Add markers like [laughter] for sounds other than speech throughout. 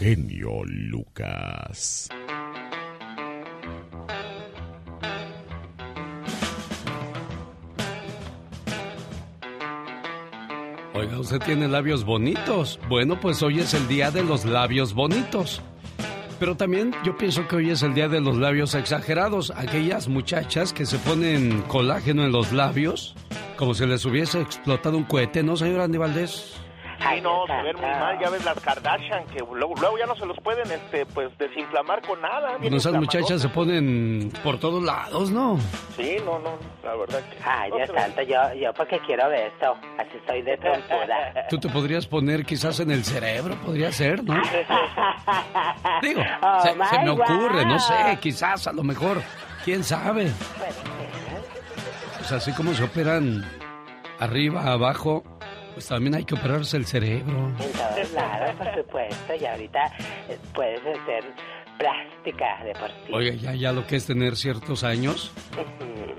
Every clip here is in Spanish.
genio Lucas. Oiga, usted tiene labios bonitos. Bueno, pues hoy es el día de los labios bonitos. Pero también yo pienso que hoy es el día de los labios exagerados. Aquellas muchachas que se ponen colágeno en los labios, como si les hubiese explotado un cohete, ¿no, señor Andy Valdés? Sí, no, se ven muy mal, ya ves las Kardashian, que luego, ya no se los pueden este, pues desinflamar con nada. Bueno, esas muchachas se ponen por todos lados, ¿no? Sí, no, no, la verdad que... Ay, Dios santo, yo, yo porque quiero ver esto, así estoy de trompuda. [laughs] Tú te podrías poner quizás en el cerebro, podría ser, ¿no? [laughs] Digo, Oh, se, se me ocurre, no sé, quizás, a lo mejor, quién sabe. Pues así como se operan arriba, abajo, pues también hay que operarse el cerebro. En todos lados, por supuesto, y ahorita eh, puedes ser plástica de por sí. Oiga, ya, ya lo que es tener ciertos años,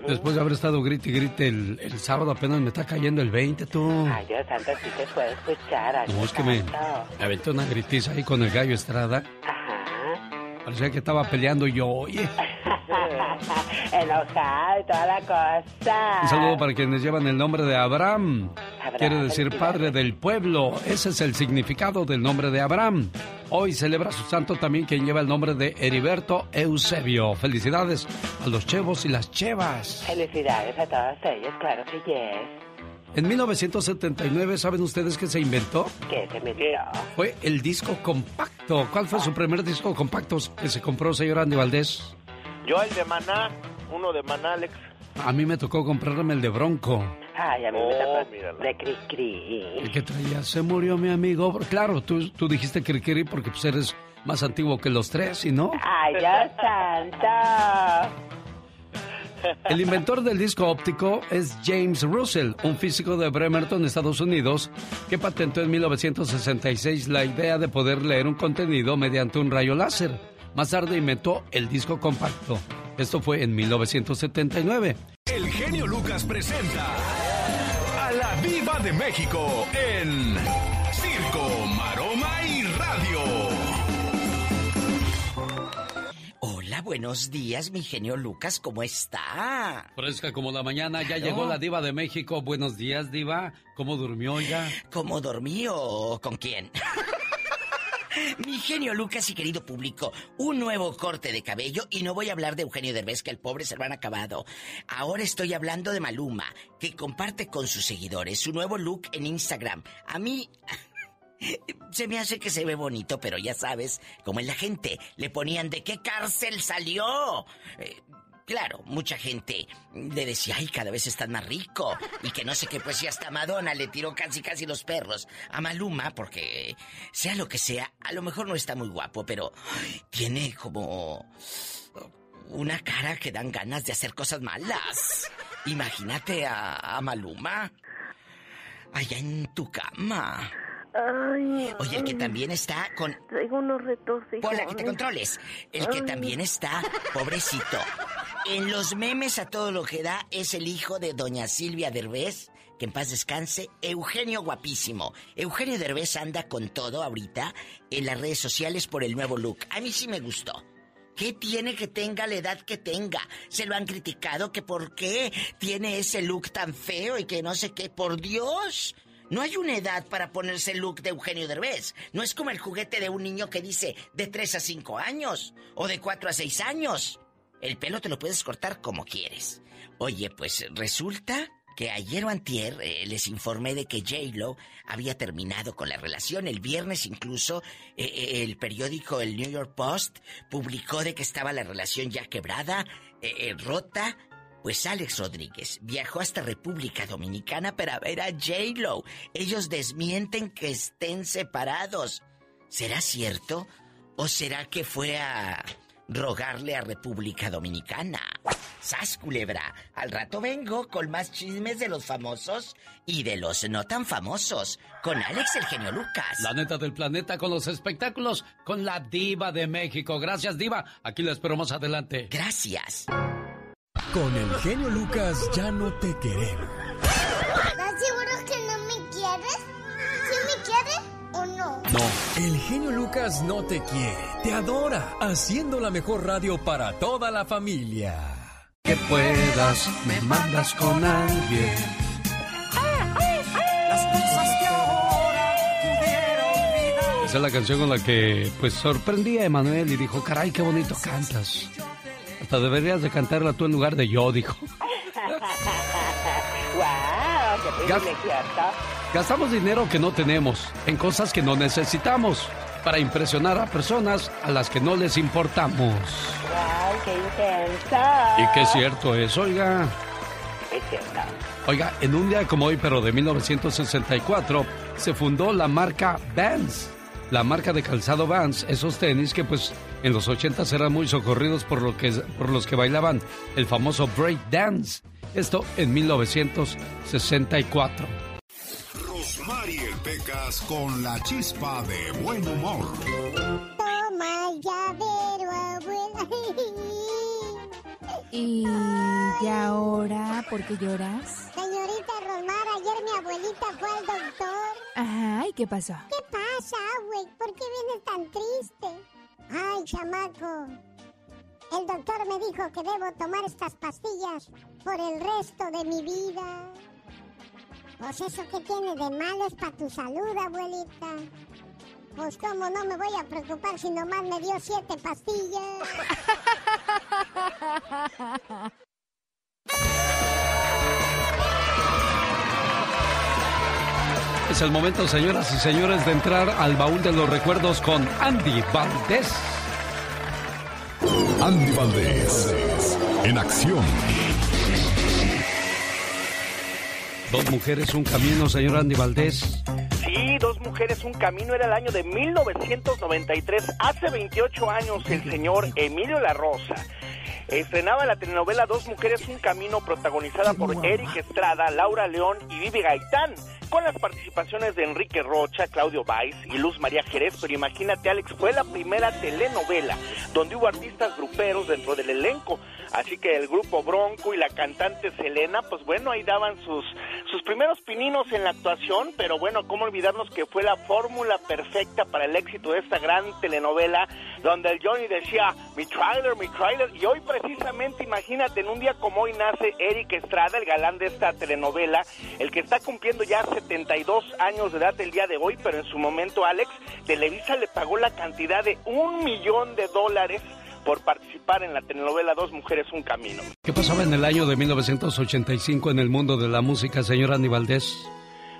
después de haber estado grite y grite el, el sábado, apenas me está cayendo el 20, tú. Ay, Dios santo, sí te puedo escuchar. No, es que me, me aventé una gritiza ahí con el gallo Estrada. Parecía que estaba peleando yo, oye. [laughs] [laughs] Enojado y toda la cosa. Un saludo para quienes llevan el nombre de Abraham. Abraham, Quiere decir padre del pueblo. Ese es el significado del nombre de Abraham. Hoy celebra su santo también quien lleva el nombre de Heriberto Eusebio. Felicidades a los chevos y las chevas. Felicidades a todos ellos, claro que yes. En 1979, ¿saben ustedes qué se inventó? ¿Qué se me dio? Fue el disco compacto. ¿Cuál fue su primer disco compacto que se compró, señor Andy Valdés? Yo el de Maná, uno de Maná, Alex. A mí me tocó comprarme el de Bronco. Ay, a mí me Oh, tocó míralo. de cri cri. El que traía, se murió mi amigo. Claro, tú, tú dijiste Kirikiri porque pues eres más antiguo que los tres, ¿y no? Ay, Dios santo. El inventor del disco óptico es James Russell, un físico de Bremerton, Estados Unidos, que patentó en 1966 la idea de poder leer un contenido mediante un rayo láser. Más tarde inventó el disco compacto. Esto fue en 1979. El genio Lucas presenta a la Viva de México en Circo, Maroma y Radio. Hola, buenos días, mi genio Lucas, ¿cómo está? Fresca como la mañana, ya Claro. llegó la diva de México. Buenos días, diva. ¿Cómo durmió ya? ¿Cómo dormí o con quién? Mi genio Lucas y querido público, un nuevo corte de cabello y no voy a hablar de Eugenio Derbez, que el pobre se lo han acabado. Ahora estoy hablando de Maluma, que comparte con sus seguidores su nuevo look en Instagram. A mí [laughs] se me hace que se ve bonito, pero ya sabes, como en la gente, le ponían de qué cárcel salió. Eh, Claro, mucha gente le decía, ay, cada vez estás más rico. Y que no sé qué, pues si hasta Madonna le tiró casi casi los perros a Maluma, porque sea lo que sea, a lo mejor no está muy guapo, pero tiene como una cara que dan ganas de hacer cosas malas. Imagínate a, a Maluma allá en tu cama. Ay, Oye, el que también está con Traigo unos retos, Pola, que te controles. El que Ay. también está, pobrecito. En los memes a todo lo que da es el hijo de doña Silvia Derbez, que en paz descanse, Eugenio guapísimo. Eugenio Derbez anda con todo ahorita en las redes sociales por el nuevo look. A mí sí me gustó. ¿Qué tiene que tenga la edad que tenga? Se lo han criticado que por qué tiene ese look tan feo y que no sé qué. Por Dios. No hay una edad para ponerse el look de Eugenio Derbez. No es como el juguete de un niño que dice de 3 a 5 años o de 4 a 6 años. El pelo te lo puedes cortar como quieres. Oye, pues resulta que ayer o antier eh, les informé de que J-Lo había terminado con la relación. El viernes incluso eh, eh, el periódico El New York Post publicó de que estaba la relación ya quebrada, rota. Pues Alex Rodríguez viajó hasta República Dominicana para ver a J-Lo. Ellos desmienten que estén separados. ¿Será cierto? ¿O será que fue a rogarle a República Dominicana? ¡Sas, culebra! Al rato vengo con más chismes de los famosos y de los no tan famosos. Con Alex el genio Lucas. La neta del planeta con los espectáculos con la diva de México. Gracias, diva. Aquí la espero más adelante. Gracias. Con el genio Lucas ya no te queremos. ¿Estás seguro que no me quieres? ¿Sí me quieres o no? No. El genio Lucas no te quiere, te adora, haciendo la mejor radio para toda la familia. Que puedas, me mandas con alguien. Esa es la canción con la que pues sorprendí a Emanuel y dijo, caray, qué bonito cantas. Hasta deberías de cantarla tú en lugar de yo, dijo. [laughs] ¡Wow! ¡Qué! Gastamos dinero que no tenemos en cosas que no necesitamos para impresionar a personas a las que no les importamos. ¡Wow! ¡Qué intensa! Y qué cierto es, oiga. Es cierto. Oiga, en un día como hoy, pero de 1964, se fundó la marca Vans. La marca de calzado Vans, esos tenis que pues en los 80 eran muy socorridos por, lo que, por los que bailaban el famoso break dance. Esto en 1964. Rosmarie Pecas con la chispa de buen humor. Toma llavero, abuela. ¿Y, ¿Y ahora por qué lloras? Señorita Rosmar, ayer mi abuelita fue al doctor. Ajá, ¿y qué pasó? ¿Qué pasa, güey? ¿Por qué vienes tan triste? Ay, chamaco. El doctor me dijo que debo tomar estas pastillas por el resto de mi vida. Pues eso que tiene de malo es para tu salud, abuelita. Pues cómo no me voy a preocupar si nomás me dio siete pastillas. Es el momento, señoras y señores, de entrar al baúl de los recuerdos con Andy Valdés. Andy Valdés, en acción. Dos mujeres, un camino, señor Andy Valdés. Sí, dos mujeres, un camino. Era el año de 1993. Hace 28 años el señor Emilio La Rosa estrenaba la telenovela Dos Mujeres, un Camino, protagonizada por Eric Estrada, Laura León y Vivi Gaitán, con las participaciones de Enrique Rocha, Claudio Valls y Luz María Jerez. Pero imagínate, Alex, fue la primera telenovela donde hubo artistas gruperos dentro del elenco. Así que el grupo Bronco y la cantante Selena, pues bueno, ahí daban sus, sus primeros pininos en la actuación, pero bueno, cómo olvidarnos que fue la fórmula perfecta para el éxito de esta gran telenovela, donde el Johnny decía, mi trailer, mi trailer, y hoy precisamente, imagínate, en un día como hoy nace Eric Estrada, el galán de esta telenovela, el que está cumpliendo ya 72 años de edad el día de hoy, pero en su momento, Alex, Televisa le pagó la cantidad de un millón de dólares por participar en la telenovela Dos Mujeres, Un Camino. ¿Qué pasaba en el año de 1985 en el mundo de la música, señor Andy Valdés?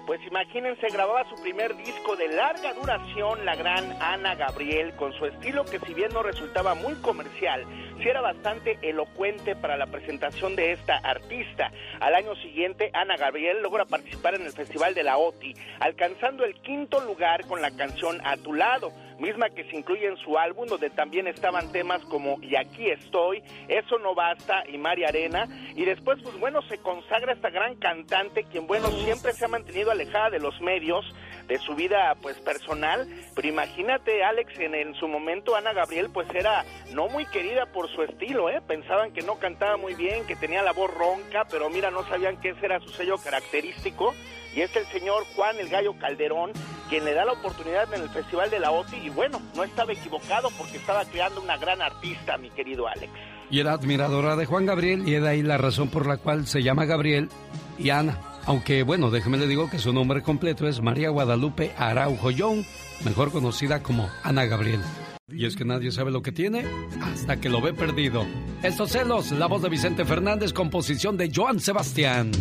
Pues imagínense, grababa su primer disco de larga duración, la gran Ana Gabriel, con su estilo que si bien no resultaba muy comercial, sí era bastante elocuente para la presentación de esta artista. Al año siguiente, Ana Gabriel logra participar en el Festival de la OTI, alcanzando el quinto lugar con la canción A tu lado, misma que se incluye en su álbum, donde también estaban temas como Y aquí estoy, Eso no basta y María Arena. Y después, pues bueno, se consagra esta gran cantante, quien bueno, siempre se ha mantenido alejada de los medios, de su vida pues personal, pero imagínate Alex en, en, su momento Ana Gabriel pues era no muy querida por su estilo, ¿eh? pensaban que no cantaba muy bien, que tenía la voz ronca, pero mira no sabían que ese era su sello característico y es el señor Juan el Gallo Calderón quien le da la oportunidad en el Festival de la OTI y bueno, no estaba equivocado porque estaba creando una gran artista, mi querido Alex. Y era admiradora de Juan Gabriel y de ahí la razón por la cual se llama Gabriel y Ana. Aunque bueno, déjeme le digo que su nombre completo es María Guadalupe Araujo Young, mejor conocida como Ana Gabriel. Y es que nadie sabe lo que tiene hasta que lo ve perdido. Estos celos, la voz de Vicente Fernández, composición de Joan Sebastián.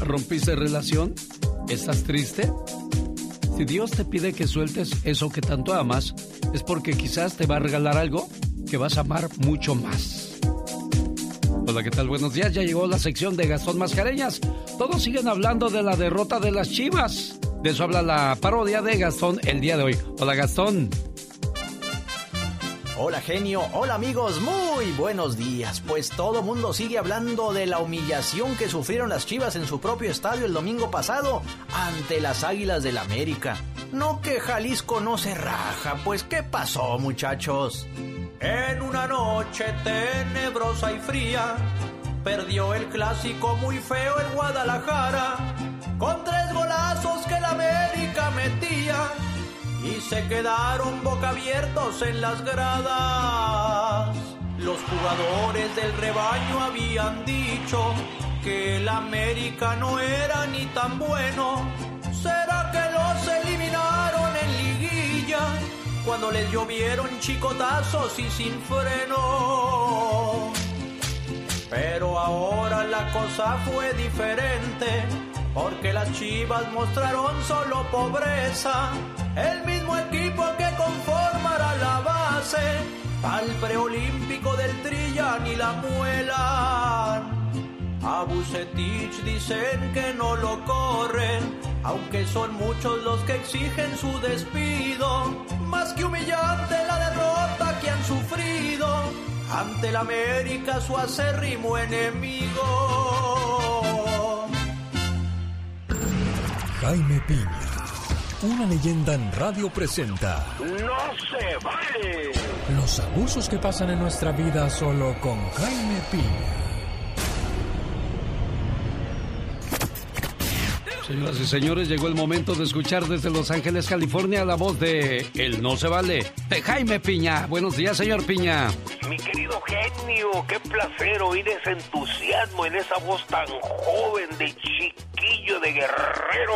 ¿Rompiste relación? ¿Estás triste? Si Dios te pide que sueltes eso que tanto amas, es porque quizás te va a regalar algo que vas a amar mucho más. Hola, ¿qué tal? Buenos días. Ya llegó la sección de Gastón Mascareñas. Todos siguen hablando de la derrota de las Chivas. De eso habla la parodia de Gastón el día de hoy. Hola, Gastón. Hola genio, hola amigos, muy buenos días. Pues todo mundo sigue hablando de la humillación que sufrieron las Chivas en su propio estadio el domingo pasado ante las Águilas del América. No que Jalisco no se raja, pues ¿qué pasó muchachos? En una noche tenebrosa y fría, Perdió el clásico muy feo el Guadalajara, con tres golazos que la América metía, y se quedaron boca abiertos en las gradas. Los jugadores del rebaño habían dicho que el América no era ni tan bueno. ¿Será que los eliminaron en liguilla cuando les llovieron chicotazos y sin freno? Pero ahora la cosa fue diferente, porque las chivas mostraron solo pobreza. El mismo equipo que conformará la base al preolímpico del Trillán y la Muela. A Bucetich dicen que no lo corren, aunque son muchos los que exigen su despido. Más que humillante la derrota que han sufrido ante la América su acérrimo enemigo. Jaime Piña, una leyenda en radio presenta ¡No se vale! los abusos que pasan en nuestra vida solo con Jaime Piña. Señoras y señores, llegó el momento de escuchar desde Los Ángeles, California, la voz de El No Se Vale, de Jaime Piña. Buenos días, señor Piña. Mi querido genio, qué placer oír ese entusiasmo en esa voz tan joven de de guerrero.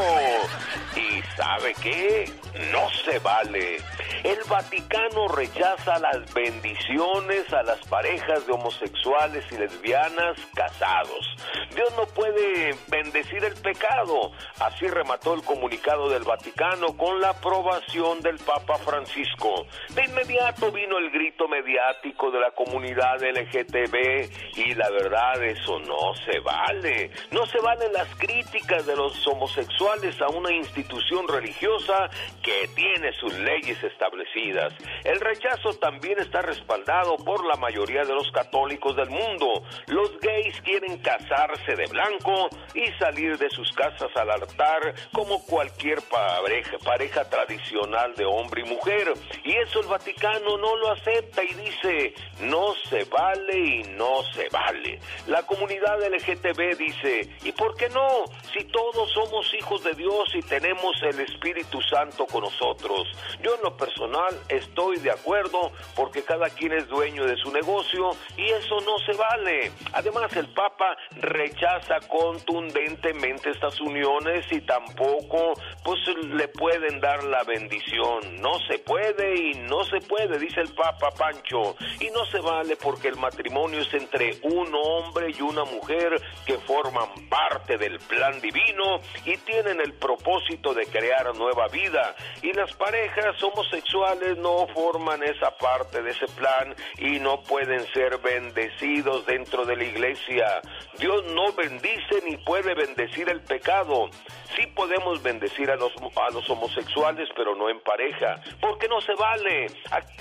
¿Y sabe qué? No se vale. El Vaticano rechaza las bendiciones a las parejas de homosexuales y lesbianas casados. Dios no puede bendecir el pecado. Así remató el comunicado del Vaticano con la aprobación del Papa Francisco. De inmediato vino el grito mediático de la comunidad LGTB y la verdad eso no se vale. No se valen las críticas de los homosexuales a una institución religiosa que tiene sus leyes establecidas. El rechazo también está respaldado por la mayoría de los católicos del mundo. Los gays quieren casarse de blanco y salir de sus casas al altar como cualquier pareja, pareja tradicional de hombre y mujer. Y eso el Vaticano no lo acepta y dice, no se vale y no se vale. La comunidad LGTB dice, ¿y por qué no? Si todos somos hijos de Dios y tenemos el Espíritu Santo con nosotros. Yo en lo personal estoy de acuerdo porque cada quien es dueño de su negocio y eso no se vale. Además el Papa rechaza contundentemente estas uniones y tampoco pues le pueden dar la bendición. No se puede y no se puede, dice el Papa Pancho. Y no se vale porque el matrimonio es entre un hombre y una mujer que forman parte del plan divino y tienen el propósito de crear nueva vida. Y las parejas homosexuales no forman esa parte de ese plan y no pueden ser bendecidos dentro de la iglesia. Dios no bendice ni puede bendecir el pecado. Sí podemos bendecir a los, a los homosexuales, pero no en pareja, porque no se vale.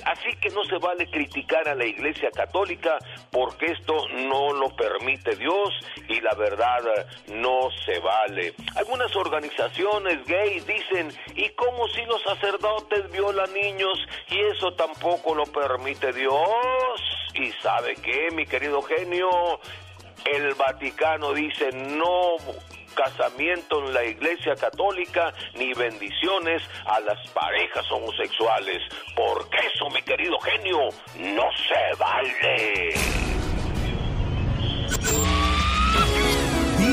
Así que no se vale criticar a la iglesia católica porque esto no lo permite Dios y la verdad no se vale. Algunas organizaciones gays dicen, ¿y cómo si los sacerdotes violan niños y eso tampoco lo permite Dios? ¿Y sabe qué, mi querido genio? El Vaticano dice no casamiento en la iglesia católica ni bendiciones a las parejas homosexuales. Porque eso, mi querido genio, no se vale.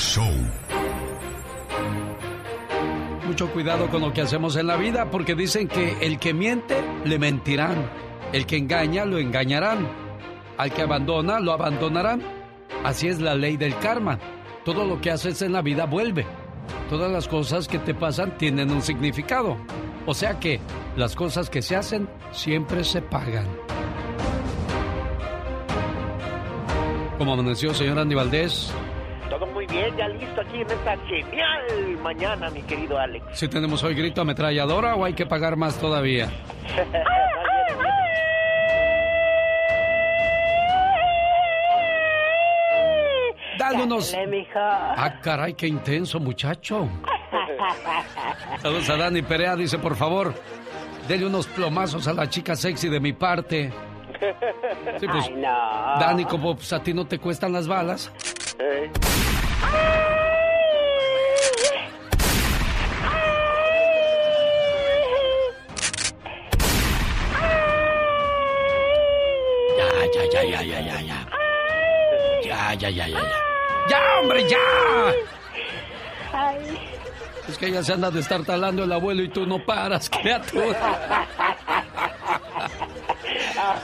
Show. Mucho cuidado con lo que hacemos en la vida porque dicen que el que miente, le mentirán. El que engaña, lo engañarán. Al que abandona, lo abandonarán. Así es la ley del karma. Todo lo que haces en la vida vuelve. Todas las cosas que te pasan tienen un significado. O sea que las cosas que se hacen siempre se pagan. ¿Cómo amaneció, señor Andy Valdés? Bien, ya listo aquí en esta genial mañana, mi querido Alex. ¿Si tenemos hoy grito ametralladora o hay que pagar más todavía? [laughs] Dale unos... Ah, caray, qué intenso, muchacho. Saludos a Dani Perea, dice, por favor, dele unos plomazos a la chica sexy de mi parte. Sí, pues, Ay, no. Dani, como pues, a ti no te cuestan las balas. Ya, ya, ya, ya, ya, ya, ya. Ya, ya, ya, ya, ya. ¡Ya, hombre, ya! Es que ya se anda de estar talando el abuelo y tú no paras, criatura.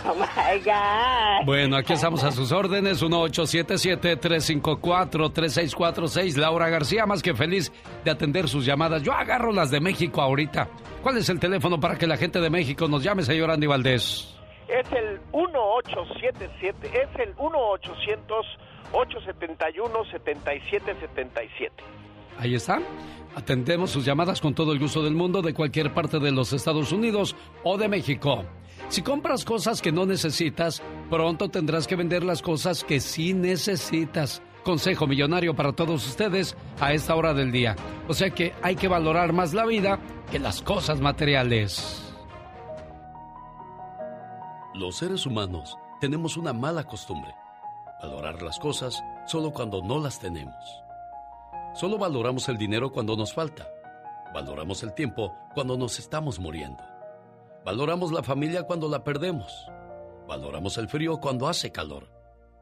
Oh my God. Bueno, aquí estamos a sus órdenes, 1877-354-3646. Laura García, más que feliz de atender sus llamadas. Yo agarro las de México ahorita. ¿Cuál es el teléfono para que la gente de México nos llame, señor Andy Valdés? Es el 1877, es el 1-800-871-7777. Ahí está. Atendemos sus llamadas con todo el gusto del mundo de cualquier parte de los Estados Unidos o de México. Si compras cosas que no necesitas, pronto tendrás que vender las cosas que sí necesitas. Consejo millonario para todos ustedes a esta hora del día. O sea que hay que valorar más la vida que las cosas materiales. Los seres humanos tenemos una mala costumbre. Valorar las cosas solo cuando no las tenemos. Solo valoramos el dinero cuando nos falta. Valoramos el tiempo cuando nos estamos muriendo. Valoramos la familia cuando la perdemos. Valoramos el frío cuando hace calor.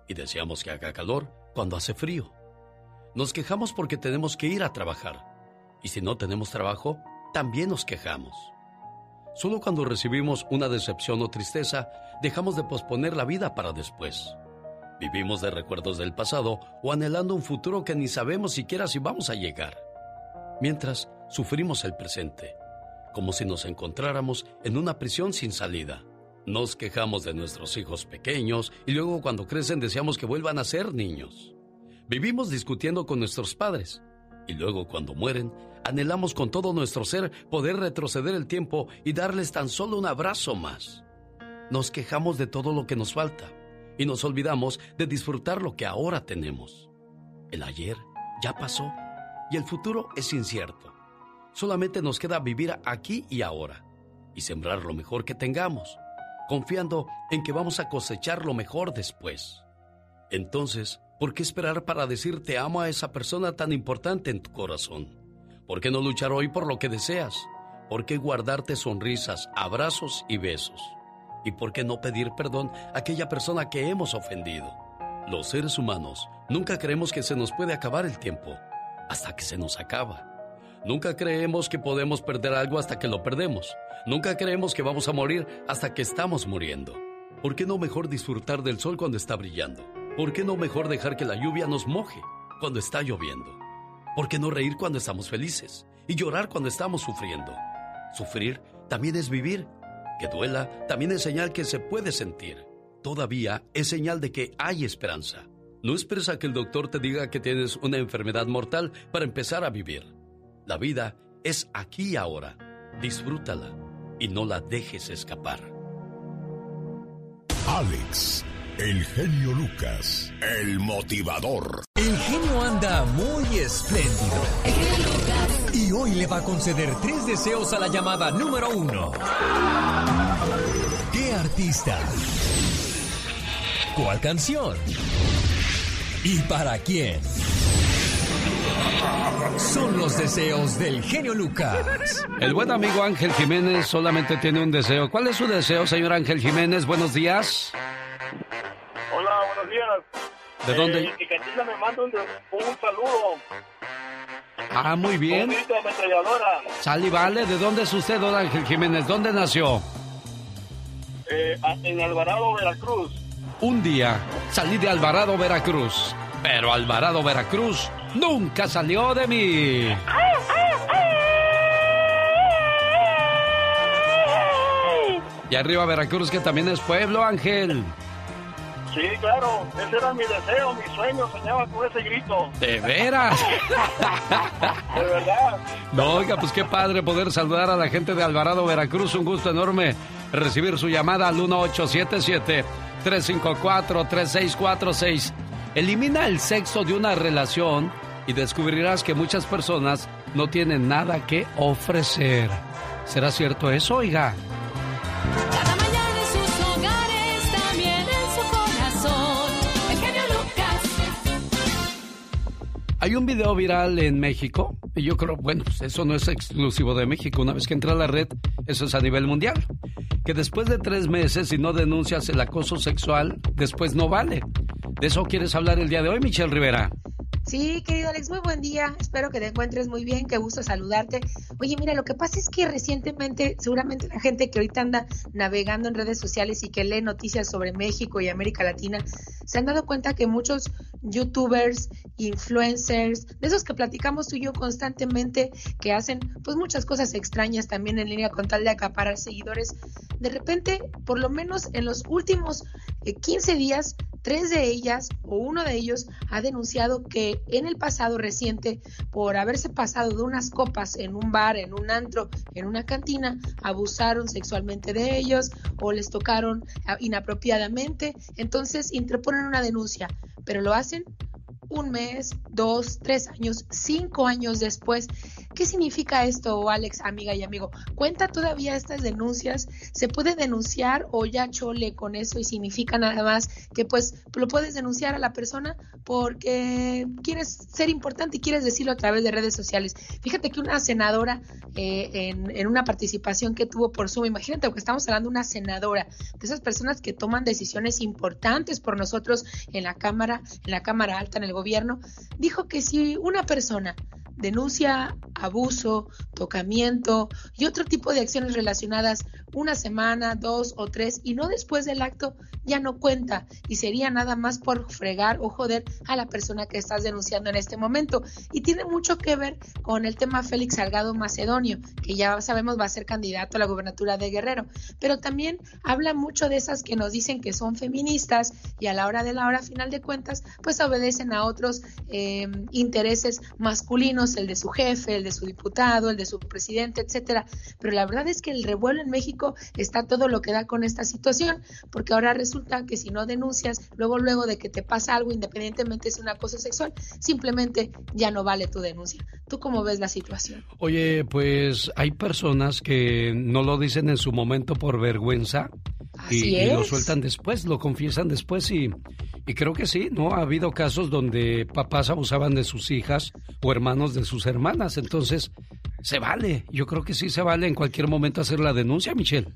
Y deseamos que haga calor cuando hace frío. Nos quejamos porque tenemos que ir a trabajar. Y si no tenemos trabajo, también nos quejamos. Solo cuando recibimos una decepción o tristeza, dejamos de posponer la vida para después. Vivimos de recuerdos del pasado o anhelando un futuro que ni sabemos siquiera si vamos a llegar. Mientras, sufrimos el presente, como si nos encontráramos en una prisión sin salida. Nos quejamos de nuestros hijos pequeños y luego cuando crecen deseamos que vuelvan a ser niños. Vivimos discutiendo con nuestros padres y luego cuando mueren anhelamos con todo nuestro ser poder retroceder el tiempo y darles tan solo un abrazo más. Nos quejamos de todo lo que nos falta y nos olvidamos de disfrutar lo que ahora tenemos. El ayer ya pasó y el futuro es incierto. Solamente nos queda vivir aquí y ahora y sembrar lo mejor que tengamos, confiando en que vamos a cosechar lo mejor después. Entonces, ¿por qué esperar para decir te amo a esa persona tan importante en tu corazón? ¿Por qué no luchar hoy por lo que deseas? ¿Por qué guardarte sonrisas, abrazos y besos? ¿Y por qué no pedir perdón a aquella persona que hemos ofendido? Los seres humanos nunca creemos que se nos puede acabar el tiempo hasta que se nos acaba. Nunca creemos que podemos perder algo hasta que lo perdemos. Nunca creemos que vamos a morir hasta que estamos muriendo. ¿Por qué no mejor disfrutar del sol cuando está brillando? ¿Por qué no mejor dejar que la lluvia nos moje cuando está lloviendo? ¿Por qué no reír cuando estamos felices y llorar cuando estamos sufriendo? Sufrir también es vivir. Que duela también es señal que se puede sentir. Todavía es señal de que hay esperanza. No esperes a que el doctor te diga que tienes una enfermedad mortal para empezar a vivir. La vida es aquí y ahora. Disfrútala y no la dejes escapar. Alex, el genio Lucas, el motivador. El genio anda muy espléndido. Y hoy le va a conceder tres deseos a la llamada número uno. ¿Qué artista? ¿Cuál canción? ¿Y para quién? Son los deseos del genio Lucas. El buen amigo Ángel Jiménez solamente tiene un deseo. ¿Cuál es su deseo, señor Ángel Jiménez? Buenos días. Hola, buenos días. ¿De dónde? Eh, y que Tila me manda un, un saludo. Ah, muy bien. Un ametralladora. Sal y vale. ¿De dónde es usted, don Ángel Jiménez? ¿Dónde nació? Eh, en Alvarado, Veracruz. Un día salí de Alvarado, Veracruz. Pero Alvarado, Veracruz nunca salió de mí. Y arriba Veracruz, que también es pueblo, Ángel. Sí, claro, ese era mi deseo, mi sueño, soñaba con ese grito. ¿De veras? [laughs] de verdad. No, oiga, pues qué padre poder saludar a la gente de Alvarado, Veracruz. Un gusto enorme recibir su llamada al 1877-354-3646. Elimina el sexo de una relación y descubrirás que muchas personas no tienen nada que ofrecer. ¿Será cierto eso, oiga? Cada mañana en sus hogares, también en su corazón. El genio Lucas. Hay un video viral en México, y yo creo, bueno, pues eso no es exclusivo de México. Una vez que entra a la red, eso es a nivel mundial. Que después de tres meses, si no denuncias el acoso sexual, después no vale. ¿De eso quieres hablar el día de hoy, Michelle Rivera? Sí, querido Alex, muy buen día. Espero que te encuentres muy bien, qué gusto saludarte. Oye, mira, lo que pasa es que recientemente, seguramente la gente que ahorita anda navegando en redes sociales y que lee noticias sobre México y América Latina, se han dado cuenta que muchos youtubers, influencers, de esos que platicamos tú y yo constantemente, que hacen pues muchas cosas extrañas también en línea con tal de acaparar seguidores, de repente, por lo menos en los últimos eh, 15 días, tres de ellas o uno de ellos ha denunciado que en el pasado reciente, por haberse pasado de unas copas en un bar, en un antro, en una cantina, abusaron sexualmente de ellos o les tocaron ah, inapropiadamente. Entonces interponen una denuncia, pero lo hacen un mes, dos, tres años, cinco años después. ¿Qué significa esto, Alex, amiga y amigo? ¿Cuenta todavía estas denuncias? ¿Se puede denunciar o ya chole con eso y significa nada más que pues lo puedes denunciar a la persona porque quieres ser importante y quieres decirlo a través de redes sociales? Fíjate que una senadora eh, en, una participación que tuvo por Zoom, imagínate que estamos hablando de una senadora, de esas personas que toman decisiones importantes por nosotros en la Cámara, en la Cámara Alta, en el gobierno, dijo que si una persona denuncia abuso, tocamiento y otro tipo de acciones relacionadas una semana, dos o tres y no después del acto, ya no cuenta. Y sería nada más por fregar o joder a la persona que estás denunciando en este momento. Y tiene mucho que ver con el tema Félix Salgado Macedonio, que ya sabemos va a ser candidato a la gubernatura de Guerrero, pero también habla mucho de esas que nos dicen que son feministas y a la hora de la hora, final de cuentas, pues obedecen a otros eh, intereses masculinos, el de su jefe, el de su diputado, el de su presidente, etcétera. Pero la verdad es que el revuelo en México está todo lo que da con esta situación, porque ahora resulta que si no denuncias, luego, luego de que te pasa algo, independientemente es un acoso sexual, simplemente ya no vale tu denuncia. ¿Tú cómo ves la situación? Oye, pues hay personas que no lo dicen en su momento por vergüenza y, lo sueltan después, lo confiesan después y, y creo que sí, ¿no? Ha habido casos donde papás abusaban de sus hijas o hermanos de sus hermanas, entonces se vale, yo creo que sí se vale en cualquier momento hacer la denuncia, Michelle.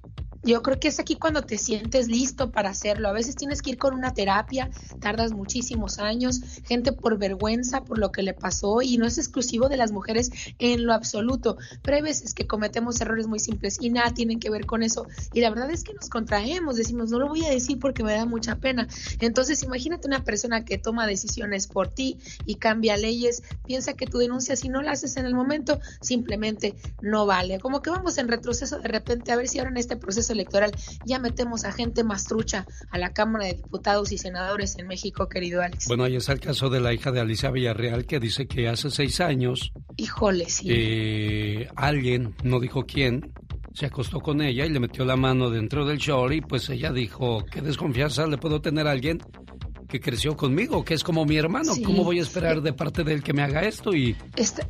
Yo creo que es aquí cuando te sientes listo para hacerlo. A veces tienes que ir con una terapia, tardas muchísimos años, gente por vergüenza, por lo que le pasó, y no es exclusivo de las mujeres en lo absoluto. Pero hay veces que cometemos errores muy simples y nada tienen que ver con eso. Y la verdad es que nos contraemos, decimos, no lo voy a decir porque me da mucha pena. Entonces, imagínate una persona que toma decisiones por ti y cambia leyes, piensa que tu denuncia, si no la haces en el momento, simplemente no vale. Como que vamos en retroceso de repente, a ver si ahora en este proceso electoral ya metemos a gente más trucha a la Cámara de Diputados y Senadores en México, querido Alex. Bueno, ahí está el caso de la hija de Alicia Villarreal que dice que hace seis años Híjole, sí. eh, alguien, no dijo quién, se acostó con ella y le metió la mano dentro del short y pues ella dijo, ¿qué desconfianza le puedo tener a alguien que creció conmigo, que es como mi hermano? Sí. ¿Cómo voy a esperar de parte de él que me haga esto? Y Está-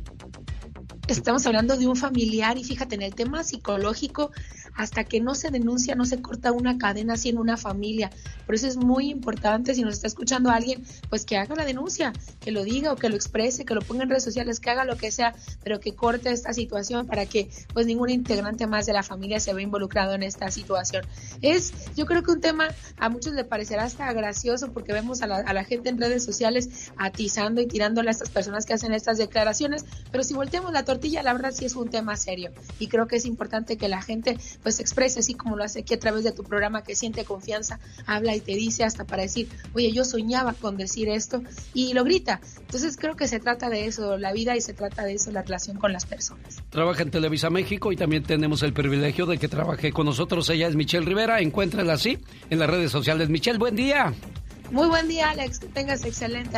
Estamos hablando de un familiar y fíjate, en el tema psicológico, hasta que no se denuncia, no se corta una cadena así en una familia. Por eso es muy importante, si nos está escuchando alguien, pues que haga la denuncia, que lo diga o que lo exprese, que lo ponga en redes sociales, que haga lo que sea, pero que corte esta situación para que pues ningún integrante más de la familia se vea involucrado en esta situación. Es, yo creo que un tema a muchos le parecerá hasta gracioso porque vemos a la, gente en redes sociales atizando y tirándole a estas personas que hacen estas declaraciones, pero si volteamos la tortilla, la verdad sí es un tema serio y creo que es importante que la gente pues exprese así como lo hace aquí a través de tu programa que siente confianza, habla y te dice hasta para decir, oye, yo soñaba con decir esto y lo grita. Entonces creo que se trata de eso, la vida y se trata de eso, la relación con las personas. trabaja en Televisa México y también tenemos el privilegio de que trabaje con nosotros. Ella es Michelle Rivera, encuéntrala así en las redes sociales. Michelle, buen día. Muy buen día, Alex. Que tengas excelente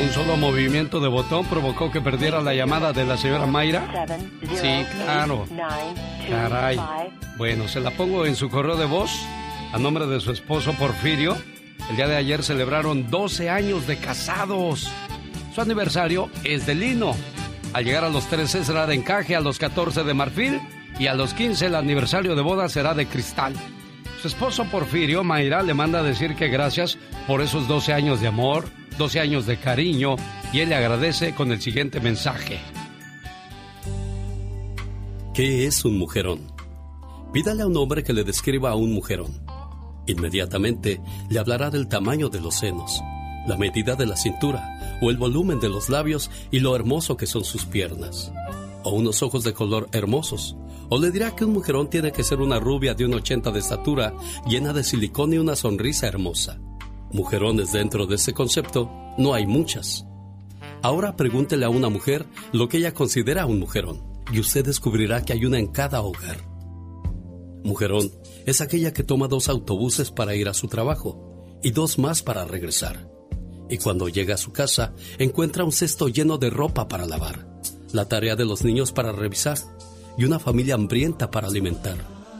Un solo movimiento de botón provocó que perdiera la llamada de la señora Mayra. Sí, claro. Caray. Bueno, se la pongo en su correo de voz a nombre de su esposo Porfirio. El día de ayer celebraron 12 años de casados. Su aniversario es de lino. Al llegar a los 13 será de encaje, a los 14 de marfil y a los 15 el aniversario de boda será de cristal. Su esposo Porfirio, Mayra, le manda a decir que gracias por esos 12 años de amor, 12 años de cariño y él le agradece con el siguiente mensaje. ¿Qué es un mujerón? Pídale a un hombre que le describa a un mujerón. Inmediatamente le hablará del tamaño de los senos, la medida de la cintura o el volumen de los labios y lo hermoso que son sus piernas. O unos ojos de color hermosos. O le dirá que un mujerón tiene que ser una rubia de un 80 de estatura, llena de silicón y una sonrisa hermosa. Mujerones dentro de ese concepto no hay muchas. Ahora pregúntele a una mujer lo que ella considera un mujerón y usted descubrirá que hay una en cada hogar. Mujerón es aquella que toma dos autobuses para ir a su trabajo y dos más para regresar. Y cuando llega a su casa encuentra un cesto lleno de ropa para lavar, la tarea de los niños para revisar y una familia hambrienta para alimentar.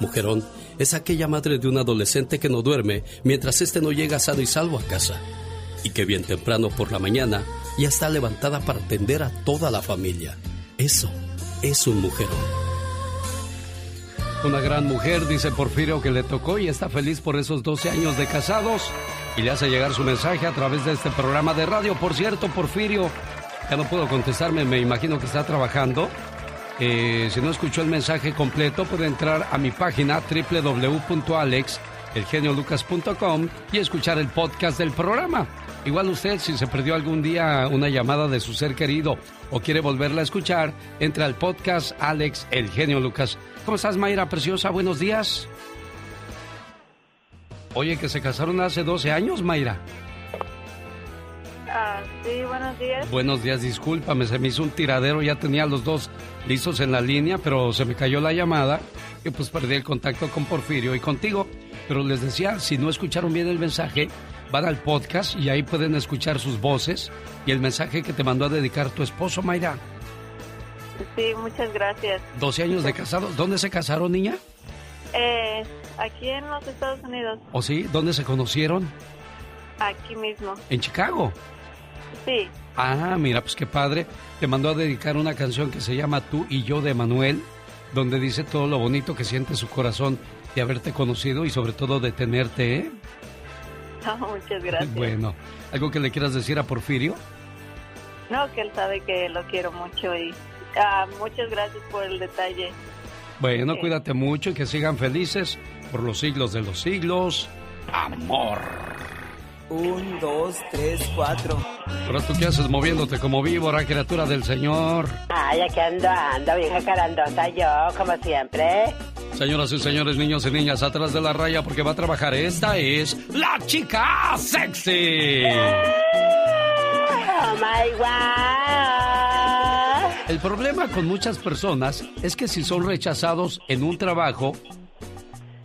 Mujerón es aquella madre de un adolescente que no duerme mientras éste no llega sano y salvo a casa y que bien temprano por la mañana ya está levantada para atender a toda la familia. Eso es un mujerón. Una gran mujer, dice Porfirio, que le tocó y está feliz por esos 12 años de casados y le hace llegar su mensaje a través de este programa de radio. Por cierto, Porfirio, ya no puedo contestarme, me imagino que está trabajando. Eh, si no escuchó el mensaje completo, puede entrar a mi página www.alexelgeniolucas.com y escuchar el podcast del programa. Igual usted, si se perdió algún día una llamada de su ser querido o quiere volverla a escuchar, entra al podcast Alex El Genio Lucas. ¿Cómo estás, Mayra Preciosa? Buenos días. Oye, que se casaron hace 12 años, Mayra. Ah, sí, buenos días. Buenos días, discúlpame, se me hizo un tiradero, ya tenía los dos listos en la línea, pero se me cayó la llamada y pues perdí el contacto con Porfirio y contigo. Pero les decía, si no escucharon bien el mensaje, van al podcast y ahí pueden escuchar sus voces y el mensaje que te mandó a dedicar tu esposo, Mayra. Sí, muchas gracias. 12 años de casados. ¿Dónde se casaron, niña? Eh, aquí en los Estados Unidos, ¿O sí? ¿Dónde se conocieron? aquí mismo. ¿En Chicago? Sí, Ah, mira, pues qué padre. Te mandó a dedicar una canción que se llama Tú y yo de Manuel, donde dice todo lo bonito que siente su corazón de haberte conocido y sobre todo de tenerte, ¿eh? [laughs] muchas gracias. Bueno, ¿algo que le quieras decir a Porfirio? No, que él sabe que lo quiero mucho y ah, muchas gracias por el detalle. Bueno, Sí. cuídate mucho y que sigan felices por los siglos de los siglos. Amor. Un, dos, tres, cuatro. Pero tú qué haces moviéndote como víbora, criatura del Señor. Ay, aquí ando, ando, vieja carandosa yo, como siempre. Señoras y señores, niños y niñas, atrás de la raya porque va a trabajar. Esta es la chica sexy. Oh my wow. El problema con muchas personas es que si son rechazados en un trabajo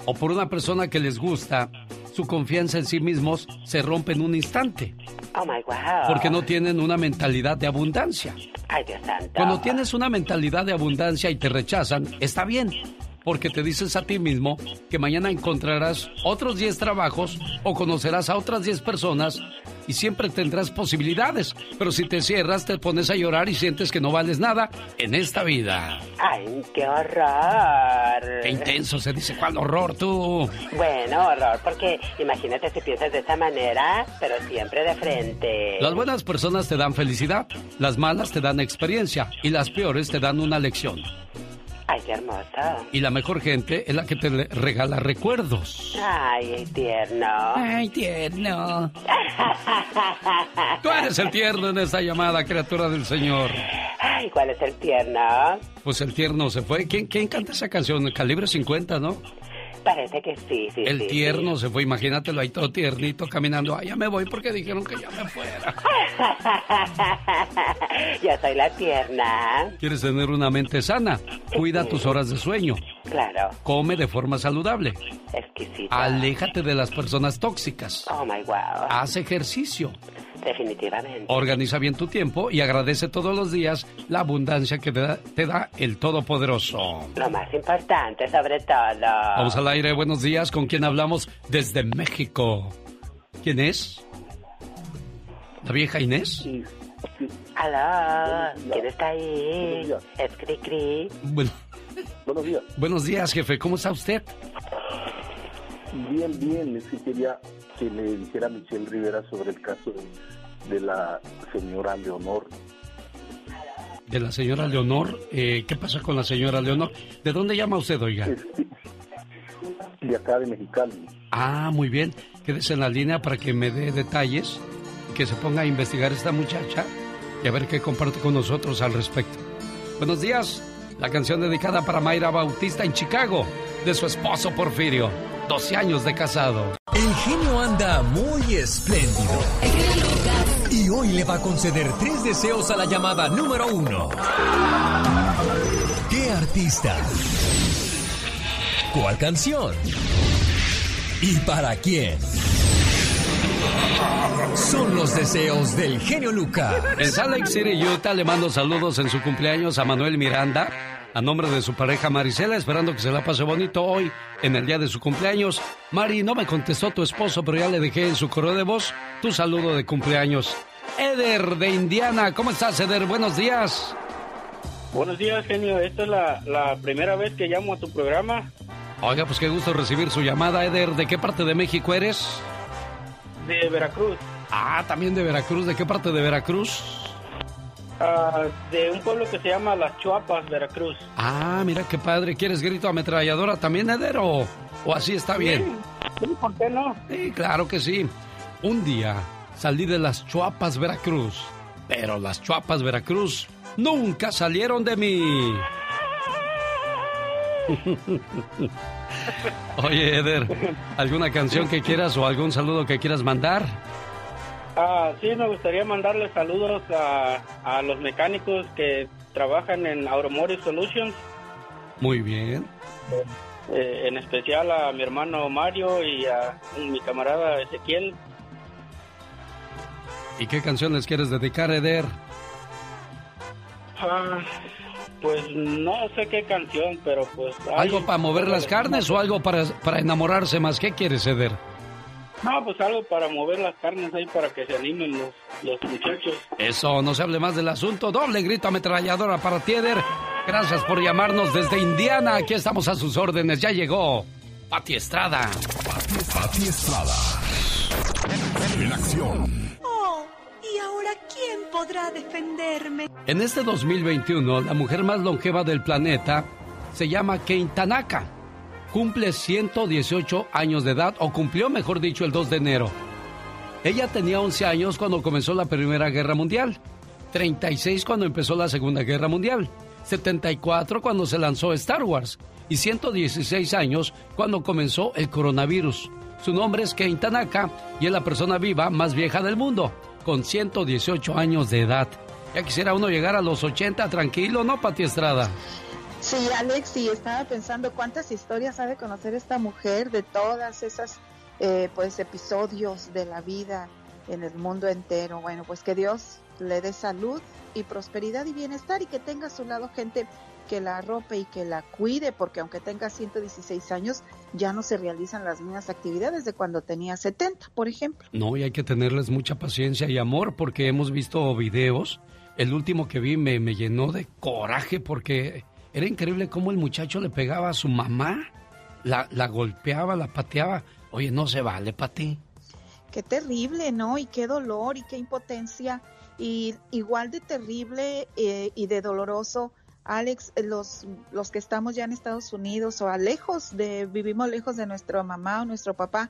o por una persona que les gusta, su confianza en sí mismos se rompe en un instante Oh my wow. porque no tienen una mentalidad de abundancia. Ay, Dios santo. Cuando tienes una mentalidad de abundancia y te rechazan, está bien. Porque te dices a ti mismo que mañana encontrarás otros 10 trabajos o conocerás a otras 10 personas y siempre tendrás posibilidades. Pero si te cierras, te pones a llorar y sientes que no vales nada en esta vida. ¡Ay, qué horror! ¡Qué intenso se dice! ¿Cuál horror tú? Bueno, horror, porque imagínate si piensas de esa manera, pero siempre de frente. Las buenas personas te dan felicidad, las malas te dan experiencia y las peores te dan una lección. Ay, qué hermosa. Y la mejor gente es la que te regala recuerdos. Ay, tierno. Ay, tierno. Tú eres el tierno en esta llamada, criatura del Señor. Ay, ¿cuál es el tierno? Pues el tierno se fue. ¿Quién, quién canta esa canción? Calibre 50, ¿no? Parece que sí, sí. El sí, tierno sí. se fue, imagínatelo ahí todo tiernito caminando. Ay, ya me voy porque dijeron que ya me fuera. [laughs] Yo soy la tierna. ¿Quieres tener una mente sana? Cuida tus horas de sueño. Claro, Come de forma saludable. exquisita. Aléjate de las personas tóxicas. Oh my wow. Haz ejercicio. Definitivamente. Organiza bien tu tiempo y agradece todos los días la abundancia que te da, te da el Todopoderoso. Lo más importante, sobre todo. Vamos al aire, buenos días. ¿Con quién hablamos? Desde México. ¿Quién es? ¿La vieja Inés? Aló, ¿quién está ahí? Es Cri Cri. Bueno, Buenos días. buenos días, jefe. ¿Cómo está usted? Bien, bien. Es que quería que le dijera Michelle Rivera sobre el caso de, de la señora Leonor. De la señora Leonor. Eh, ¿Qué pasa con la señora Leonor? ¿De dónde llama usted, oiga? De acá de Mexicali. Ah, muy bien. Quédese en la línea para que me dé detalles y que se ponga a investigar esta muchacha y a ver qué comparte con nosotros al respecto. Buenos días. La canción dedicada para Mayra Bautista en Chicago, de su esposo Porfirio. 12 años de casado. El genio anda muy espléndido. Y hoy le va a conceder tres deseos a la llamada número uno. ¿Qué artista? ¿Cuál canción? ¿Y para quién? Son los deseos del genio Lucas. En Salt Lake City, Utah, le mando saludos en su cumpleaños a Manuel Miranda, a nombre de su pareja Marisela, esperando que se la pase bonito hoy, en el día de su cumpleaños. Mari, no me contestó tu esposo, pero ya le dejé en su correo de voz tu saludo de cumpleaños. Eder de Indiana, ¿cómo estás, Eder? Buenos días. Buenos días, genio. Esta es la, la primera vez que llamo a tu programa Oiga, pues qué gusto recibir su llamada, Eder. ¿De qué parte de México eres? de Veracruz, Ah, también de Veracruz. ¿De qué parte de Veracruz? Ah, de un pueblo que se llama Las Chuapas, Veracruz. Ah, mira qué padre. ¿Quieres grito ametralladora también, Eder? ¿O, o así está bien? Sí, ¿por qué no? Sí, claro que sí. Un día salí de las Chuapas, Veracruz. Pero las Chuapas, Veracruz nunca salieron de mí. [laughs] Oye, Eder, ¿alguna canción que quieras o algún saludo que quieras mandar? Ah, sí, me gustaría mandarle saludos a, a los mecánicos que trabajan en Automotive Solutions, Muy bien. eh, en especial a mi hermano Mario y a mi camarada Ezequiel. ¿Y qué canciones quieres dedicar, Eder? Ah, pues no sé qué canción, pero pues... ¿Algo para mover las carnes o algo para, para enamorarse más? ¿Qué quieres, Eder? No, pues algo para mover las carnes ahí para que se animen los, los muchachos. Eso, no se hable más del asunto. Doble grito ametralladora para ti, Eder. Gracias por llamarnos desde Indiana. Aquí estamos a sus órdenes. Ya llegó Pati Estrada. Pati Estrada. En acción. Oh, ¿y ahora quién podrá defenderme? En este 2021, la mujer más longeva del planeta se llama Kei Tanaka. Cumple 118 años de edad, o cumplió, mejor dicho, el 2 de enero. Ella tenía 11 años cuando comenzó la Primera Guerra Mundial, 36 cuando empezó la Segunda Guerra Mundial, 74 cuando se lanzó Star Wars y 116 años cuando comenzó el coronavirus. Su nombre es Kei Tanaka y es la persona viva más vieja del mundo, con 118 años de edad. Ya quisiera uno llegar a los 80 tranquilo, ¿no, Pati Estrada? Sí, Alex, y estaba pensando cuántas historias ha de conocer esta mujer de todas esas eh, pues episodios de la vida en el mundo entero. Bueno, pues que Dios le dé salud y prosperidad y bienestar y que tenga a su lado gente que la arrope y que la cuide, porque aunque tenga 116 años, ya no se realizan las mismas actividades de cuando tenía 70, por ejemplo. No, y hay que tenerles mucha paciencia y amor, porque hemos visto videos. El último que vi me, me llenó de coraje porque era increíble cómo el muchacho le pegaba a su mamá, la, la golpeaba, la pateaba. Oye, no se vale, Pati. Qué terrible, ¿no? Y qué dolor y qué impotencia. Y igual de terrible eh, y de doloroso, Alex, los, los que estamos ya en Estados Unidos o a lejos de, vivimos lejos de nuestra mamá o nuestro papá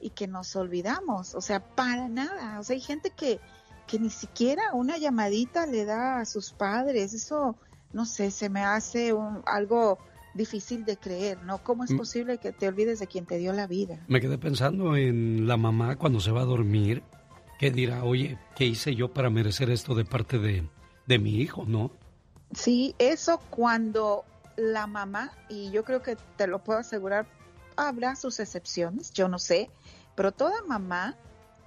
y que nos olvidamos, o sea, para nada. O sea, hay gente que, que ni siquiera una llamadita le da a sus padres. Eso, no sé, se me hace un, algo difícil de creer, ¿no? ¿Cómo es Mm. posible que te olvides de quien te dio la vida? Me quedé pensando en la mamá cuando se va a dormir, que dirá, oye, ¿qué hice yo para merecer esto de parte de, de mi hijo, no? Sí, eso cuando la mamá, y yo creo que te lo puedo asegurar, habrá sus excepciones, yo no sé, pero toda mamá,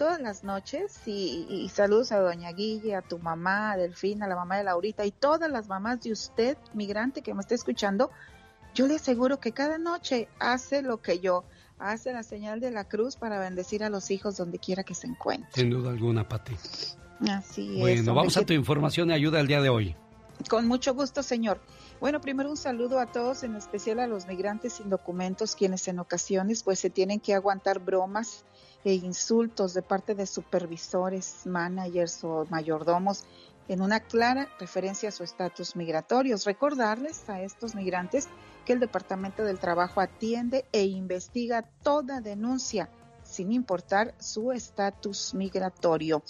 todas las noches, y, y saludos a doña Guille, a tu mamá, a Delfina, a la mamá de Laurita, y todas las mamás de usted, migrante que me esté escuchando, yo le aseguro que cada noche hace lo que yo, hace la señal de la cruz para bendecir a los hijos donde quiera que se encuentren. Sin duda alguna, Pati. Así es. Bueno, vamos a tu información y ayuda el día de hoy. Con mucho gusto, señor. Bueno, primero un saludo a todos, en especial a los migrantes sin documentos, quienes en ocasiones pues se tienen que aguantar bromas e insultos de parte de supervisores, managers o mayordomos en una clara referencia a su estatus migratorios. Recordarles a estos migrantes que el Departamento del Trabajo atiende e investiga toda denuncia sin importar su estatus migratorio.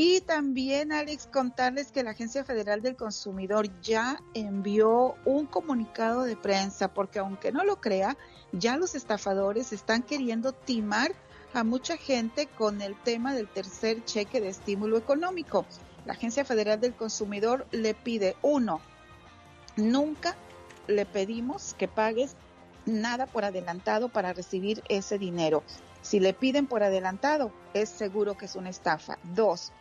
Y también, Alex, contarles que la Agencia Federal del Consumidor ya envió un comunicado de prensa, porque aunque no lo crea, ya los estafadores están queriendo timar a mucha gente con el tema del tercer cheque de estímulo económico. La Agencia Federal del Consumidor le pide, uno, nunca le pedimos que pagues nada por adelantado para recibir ese dinero. Si le piden por adelantado, es seguro que es una estafa. Dos,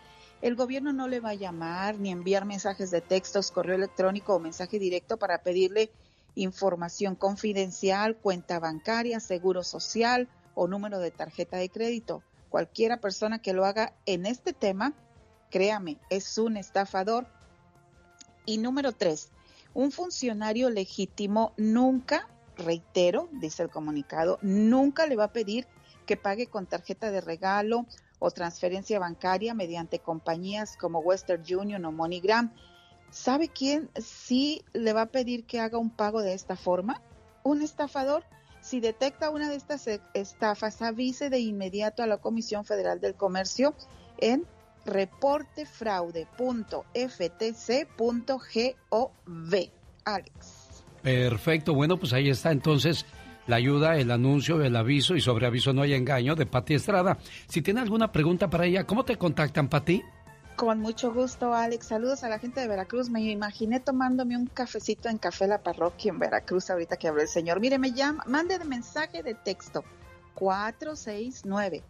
el gobierno no le va a llamar ni enviar mensajes de textos, correo electrónico o mensaje directo para pedirle información confidencial, cuenta bancaria, seguro social o número de tarjeta de crédito. Cualquiera persona que lo haga en este tema, créame, es un estafador. Y número tres, un funcionario legítimo nunca, reitero, dice el comunicado, nunca le va a pedir que pague con tarjeta de regalo o transferencia bancaria mediante compañías como Western Union o MoneyGram. ¿Sabe quién sí le va a pedir que haga un pago de esta forma? Un estafador. Si detecta una de estas e- estafas, avise de inmediato a la Comisión Federal del Comercio en reportefraude.ftc.gov. Alex. Perfecto, bueno, pues ahí está entonces la ayuda, el anuncio, el aviso y sobre aviso no hay engaño de Pati Estrada. Si tiene alguna pregunta para ella, ¿cómo te contactan, Pati? Con mucho gusto, Alex. Saludos a la gente de Veracruz. Me imaginé tomándome un cafecito en Café La Parroquia en Veracruz ahorita que habló el señor. Mire, me llama, mande de mensaje de texto 469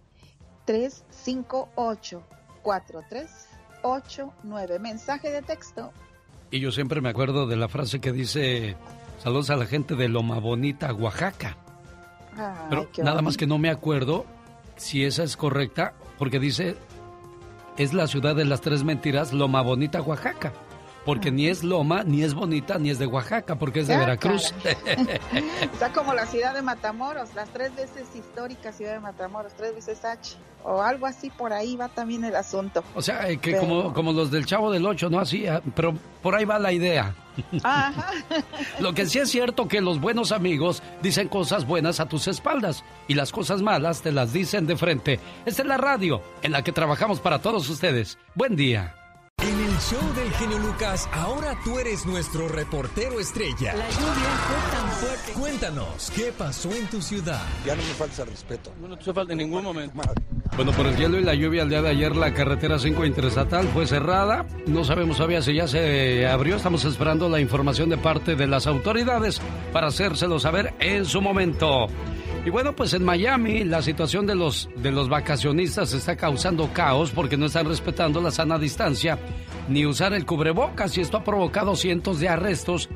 358 4389. Mensaje de texto. Y yo siempre me acuerdo de la frase que dice, saludos a la gente de Loma Bonita, Oaxaca. Ay, Pero nada más que no me acuerdo si esa es correcta, porque dice, es la ciudad de las tres mentiras, Loma Bonita, Oaxaca. Porque ni es Loma, ni es bonita, ni es de Oaxaca, porque es de Ah, Veracruz. [laughs] Está como la ciudad de Matamoros, las tres veces histórica ciudad de Matamoros, tres veces H, o algo así, por ahí va también el asunto. o sea, eh, que Pero- como, como los del Chavo del Ocho, ¿no? Así, ah, pero por ahí va la idea. Ajá. [laughs] Lo que sí es cierto que los buenos amigos dicen cosas buenas a tus espaldas y las cosas malas te las dicen de frente. Esta es la radio en la que trabajamos para todos ustedes. Buen día. En el show del genio Lucas, ahora tú eres nuestro reportero estrella. La lluvia fue tan fuerte. Cuéntanos, ¿qué pasó en tu ciudad? Ya no me falta respeto. No te hace falta en ningún momento. Bueno, por el hielo y la lluvia el día de ayer la carretera 5 interestatal fue cerrada. No sabemos todavía si ya se abrió. Estamos esperando la información de parte de las autoridades para hacérselo saber en su momento. Y bueno, pues en Miami la situación de los, de los vacacionistas está causando caos porque no están respetando la sana distancia ni usar el cubrebocas y esto ha provocado cientos de arrestos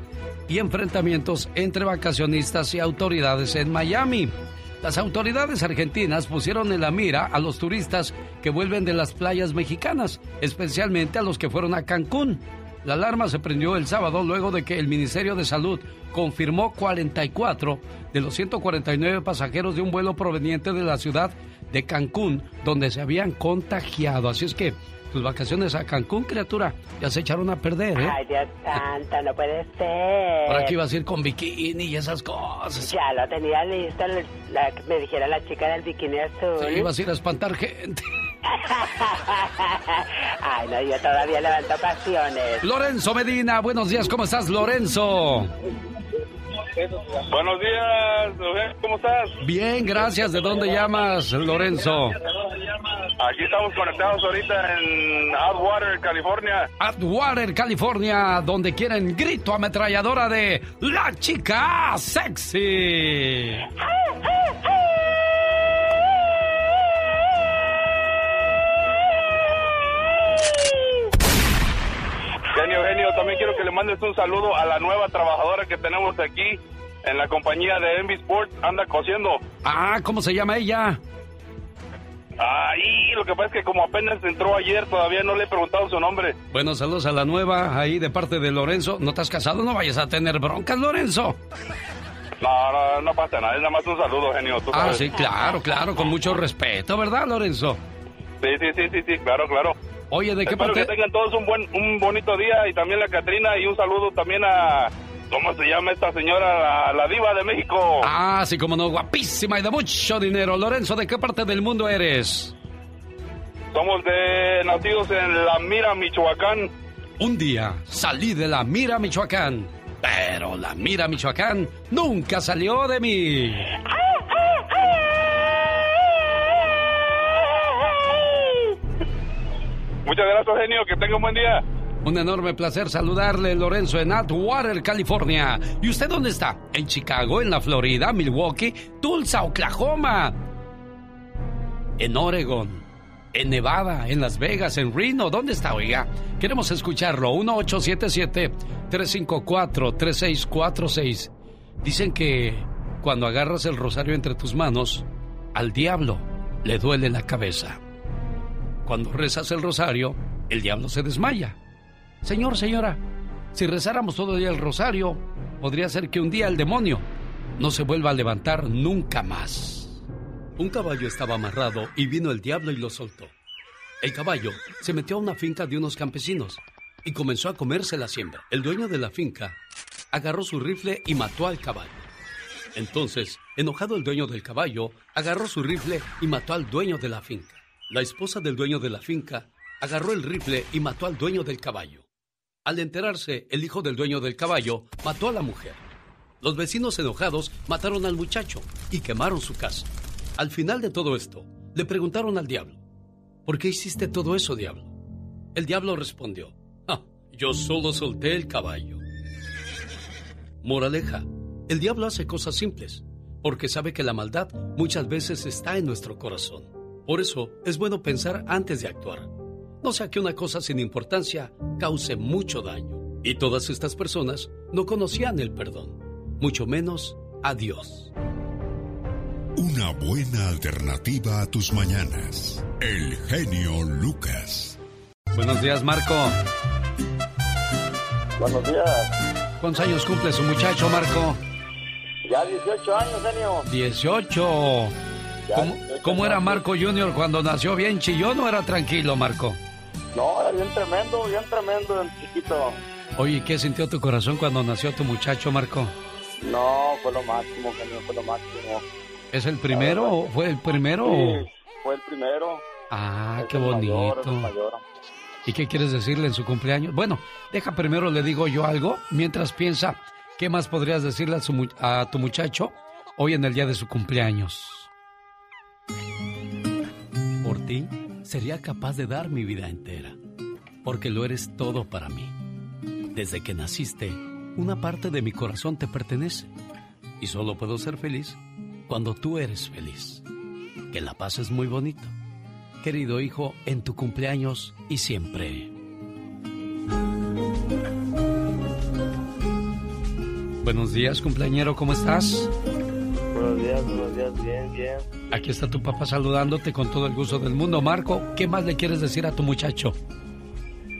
y enfrentamientos entre vacacionistas y autoridades en Miami. Las autoridades argentinas pusieron en la mira a los turistas que vuelven de las playas mexicanas, especialmente a los que fueron a Cancún. La alarma se prendió el sábado luego de que el Ministerio de Salud confirmó 44 de los 149 pasajeros de un vuelo proveniente de la ciudad de Cancún, donde se habían contagiado. Así es que tus vacaciones a Cancún, criatura, ya se echaron a perder, ¿eh? Ay, Dios santo, no puede ser. Por aquí ibas a ir con bikini y esas cosas. Ya lo tenía listo, la, me dijera la chica del bikini azul. Sí, ibas a ir a espantar gente. [laughs] Ay, no, yo todavía levanto pasiones. Lorenzo Medina, buenos días, ¿cómo estás, Lorenzo? Buenos días, ¿cómo estás? Bien, gracias. ¿De dónde llamas, Lorenzo? Aquí estamos conectados ahorita en Atwater, California. Atwater, California, donde quieren grito ametralladora de La Chica Sexy. Genio, genio, también quiero que le mandes un saludo a la nueva trabajadora que tenemos aquí en la compañía de Envy Sports, anda cosiendo. Ah, ¿cómo se llama ella? Ahí, lo que pasa es que como apenas entró ayer, todavía no le he preguntado su nombre. Bueno, saludos a la nueva, ahí de parte de Lorenzo. ¿No te has casado? No vayas a tener broncas, Lorenzo. No, no, no pasa nada, es nada más un saludo, genio. ah, sí, claro, claro, con mucho respeto, ¿verdad, Lorenzo? Sí, sí, sí, sí, sí, claro, claro. Oye, ¿de qué Espero parte? que tengan todos un buen, un bonito día y también la Catrina y un saludo también a, ¿cómo se llama esta señora? La, la diva de México. Ah, sí, como no, guapísima y de mucho dinero. Lorenzo, ¿de qué parte del mundo eres? Somos de nacidos en La Mira, Michoacán. Un día salí de La Mira, Michoacán, pero La Mira, Michoacán nunca salió de mí. Muchas gracias, genio. Que tenga un buen día. Un enorme placer saludarle, Lorenzo, en Atwater, California. ¿Y usted dónde está? ¿En Chicago, en la Florida, Milwaukee, Tulsa, Oklahoma? ¿En Oregon? ¿En Nevada? ¿En Las Vegas? ¿En Reno? ¿Dónde está, oiga? Queremos escucharlo. 1877-354-3646. Dicen que cuando agarras el rosario entre tus manos, al diablo le duele la cabeza. Cuando rezas el rosario, el diablo se desmaya. Señor, señora, si rezáramos todo el día el rosario, podría ser que un día el demonio no se vuelva a levantar nunca más. Un caballo estaba amarrado y vino el diablo y lo soltó. El caballo se metió a una finca de unos campesinos y comenzó a comerse la siembra. El dueño de la finca agarró su rifle y mató al caballo. Entonces, enojado el dueño del caballo, agarró su rifle y mató al dueño de la finca. La esposa del dueño de la finca agarró el rifle y mató al dueño del caballo. Al enterarse, el hijo del dueño del caballo mató a la mujer. Los vecinos enojados mataron al muchacho y quemaron su casa. Al final de todo esto, le preguntaron al diablo, ¿por qué hiciste todo eso, diablo? El diablo respondió, ah, yo solo solté el caballo. Moraleja, el diablo hace cosas simples, porque sabe que la maldad muchas veces está en nuestro corazón. Por eso es bueno pensar antes de actuar. No sea que una cosa sin importancia cause mucho daño. Y todas estas personas no conocían el perdón, mucho menos a Dios. Una buena alternativa a tus mañanas. El genio Lucas. Buenos días, Marco. Buenos días. ¿Cuántos años cumple su muchacho, Marco? Ya 18 años, genio. 18. Ya, ¿Cómo, 18 cómo era. Marco Junior cuando nació? ¿Bien chillón o era tranquilo, Marco? No, era bien tremendo, bien tremendo el chiquito. Oye, ¿qué sintió tu corazón cuando nació tu muchacho, Marco? No, fue lo máximo, genio, fue lo máximo. ¿Es el primero o fue el primero? o- Sí, fue el primero. Ah, Es qué mayor, bonito. el mayor. ¿Y qué quieres decirle en su cumpleaños? Bueno, deja primero le digo yo algo, mientras piensa, ¿qué más podrías decirle a, su a tu muchacho hoy en el día de su cumpleaños? Sería capaz de dar mi vida entera, porque lo eres todo para mí. Desde que naciste, una parte de mi corazón te pertenece, y solo puedo ser feliz cuando tú eres feliz. Que la pases muy bonito. Querido hijo, en tu cumpleaños y siempre. Buenos días, cumpleañero, ¿cómo estás? Buenos días, buenos días, bien, bien. Aquí está tu papá saludándote con todo el gusto del mundo. Marco, ¿qué más le quieres decir a tu muchacho?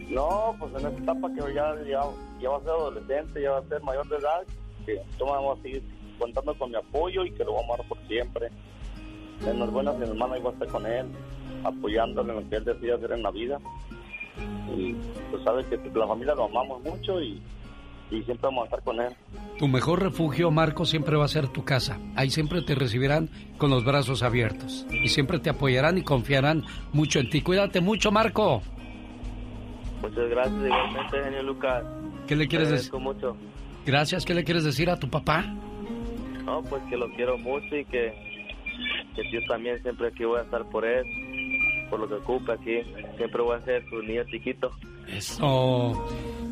No, pues en esta etapa que ya, ya, ya va a ser adolescente, ya va a ser mayor de edad, que vamos a seguir contando con mi apoyo y que lo vamos a amar por siempre. En las buenas y en las malas igual estar con él, apoyándole en lo que él decida hacer en la vida. Y pues sabes que la familia lo amamos mucho y, y siempre vamos a estar con él. Tu mejor refugio, Marco, siempre va a ser tu casa. Ahí siempre te recibirán con los brazos abiertos. Y siempre te apoyarán y confiarán mucho en ti. Cuídate mucho, Marco. Muchas gracias, igualmente, genio Lucas. ¿Qué le quieres decir? mucho. Gracias, ¿qué le quieres decir a tu papá? No, pues que lo quiero mucho y que, que yo también siempre aquí voy a estar por él, por lo que ocupa aquí. Siempre voy a ser su niño chiquito. Eso.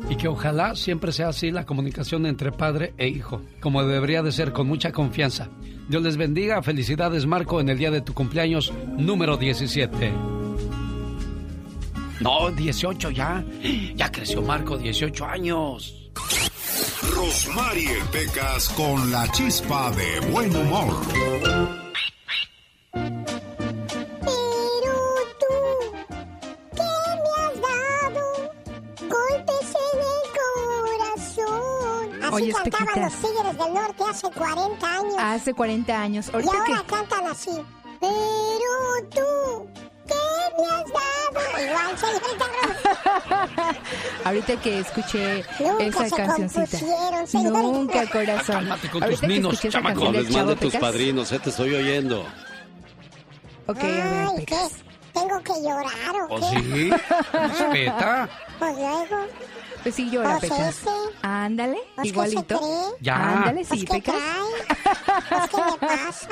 Y que ojalá siempre sea así la comunicación entre padre e hijo, como debería de ser, con mucha confianza. Dios les bendiga. Felicidades, Marco, en el día de tu cumpleaños número 17. No, 18 ya. Ya creció Marco, 18 años. Rosmarie Pecas con la chispa de buen humor. Así Oye, cantaban los Tigres del Norte hace 40 años. Hace 40 años. y Ahorita ahora que... cantan así. Pero tú, ¿qué me has dado? Igual, [laughs] señorita Ahorita que escuché Nunca esa se cancioncita. Nunca, corazón. Cálmate con tus Ahorita que ninos, chamaco. les mande Chavo tus Pecas. padrinos, eh, te estoy oyendo. Ok, a ver, Ay, ¿qué? ¿Tengo que llorar o ¿O qué? sí? [laughs] Respeta. Pues luego. Pues sí llora, Pues Pecas. ese. Ándale, Pues, ¿qué igualito. cree? Ya. Ándale, Pues, sí, ¿qué Pecas. Pues, [laughs] ¿qué le pasa?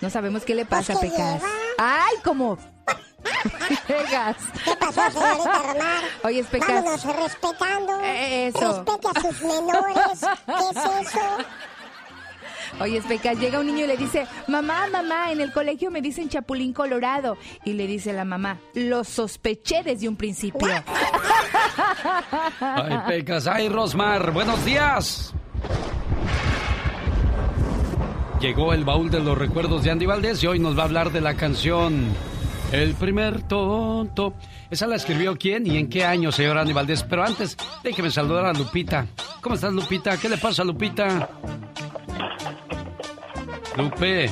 No sabemos qué le pasa, Pues, ¿qué Pecas. lleva? ¡Ay, cómo! [laughs] Pecas. ¿Qué pasó, señorita Romar? Oye, Pecas. Vámonos respetando. Eso. Respete a sus menores. ¿Qué es eso? [laughs] Oye, Pecas, llega un niño y le dice, mamá, mamá, en el colegio me dicen Chapulín Colorado. Y le dice la mamá, lo sospeché desde un principio. Ay, Pecas. Ay, Rosmar. Buenos días. Llegó el baúl de los recuerdos de Andy Valdés y hoy nos va a hablar de la canción El primer tonto. ¿Esa la escribió quién y en qué año, señor Andy Valdés? Pero antes, déjeme saludar a Lupita. ¿Cómo estás, Lupita? ¿Qué le pasa, Lupita? Lupe.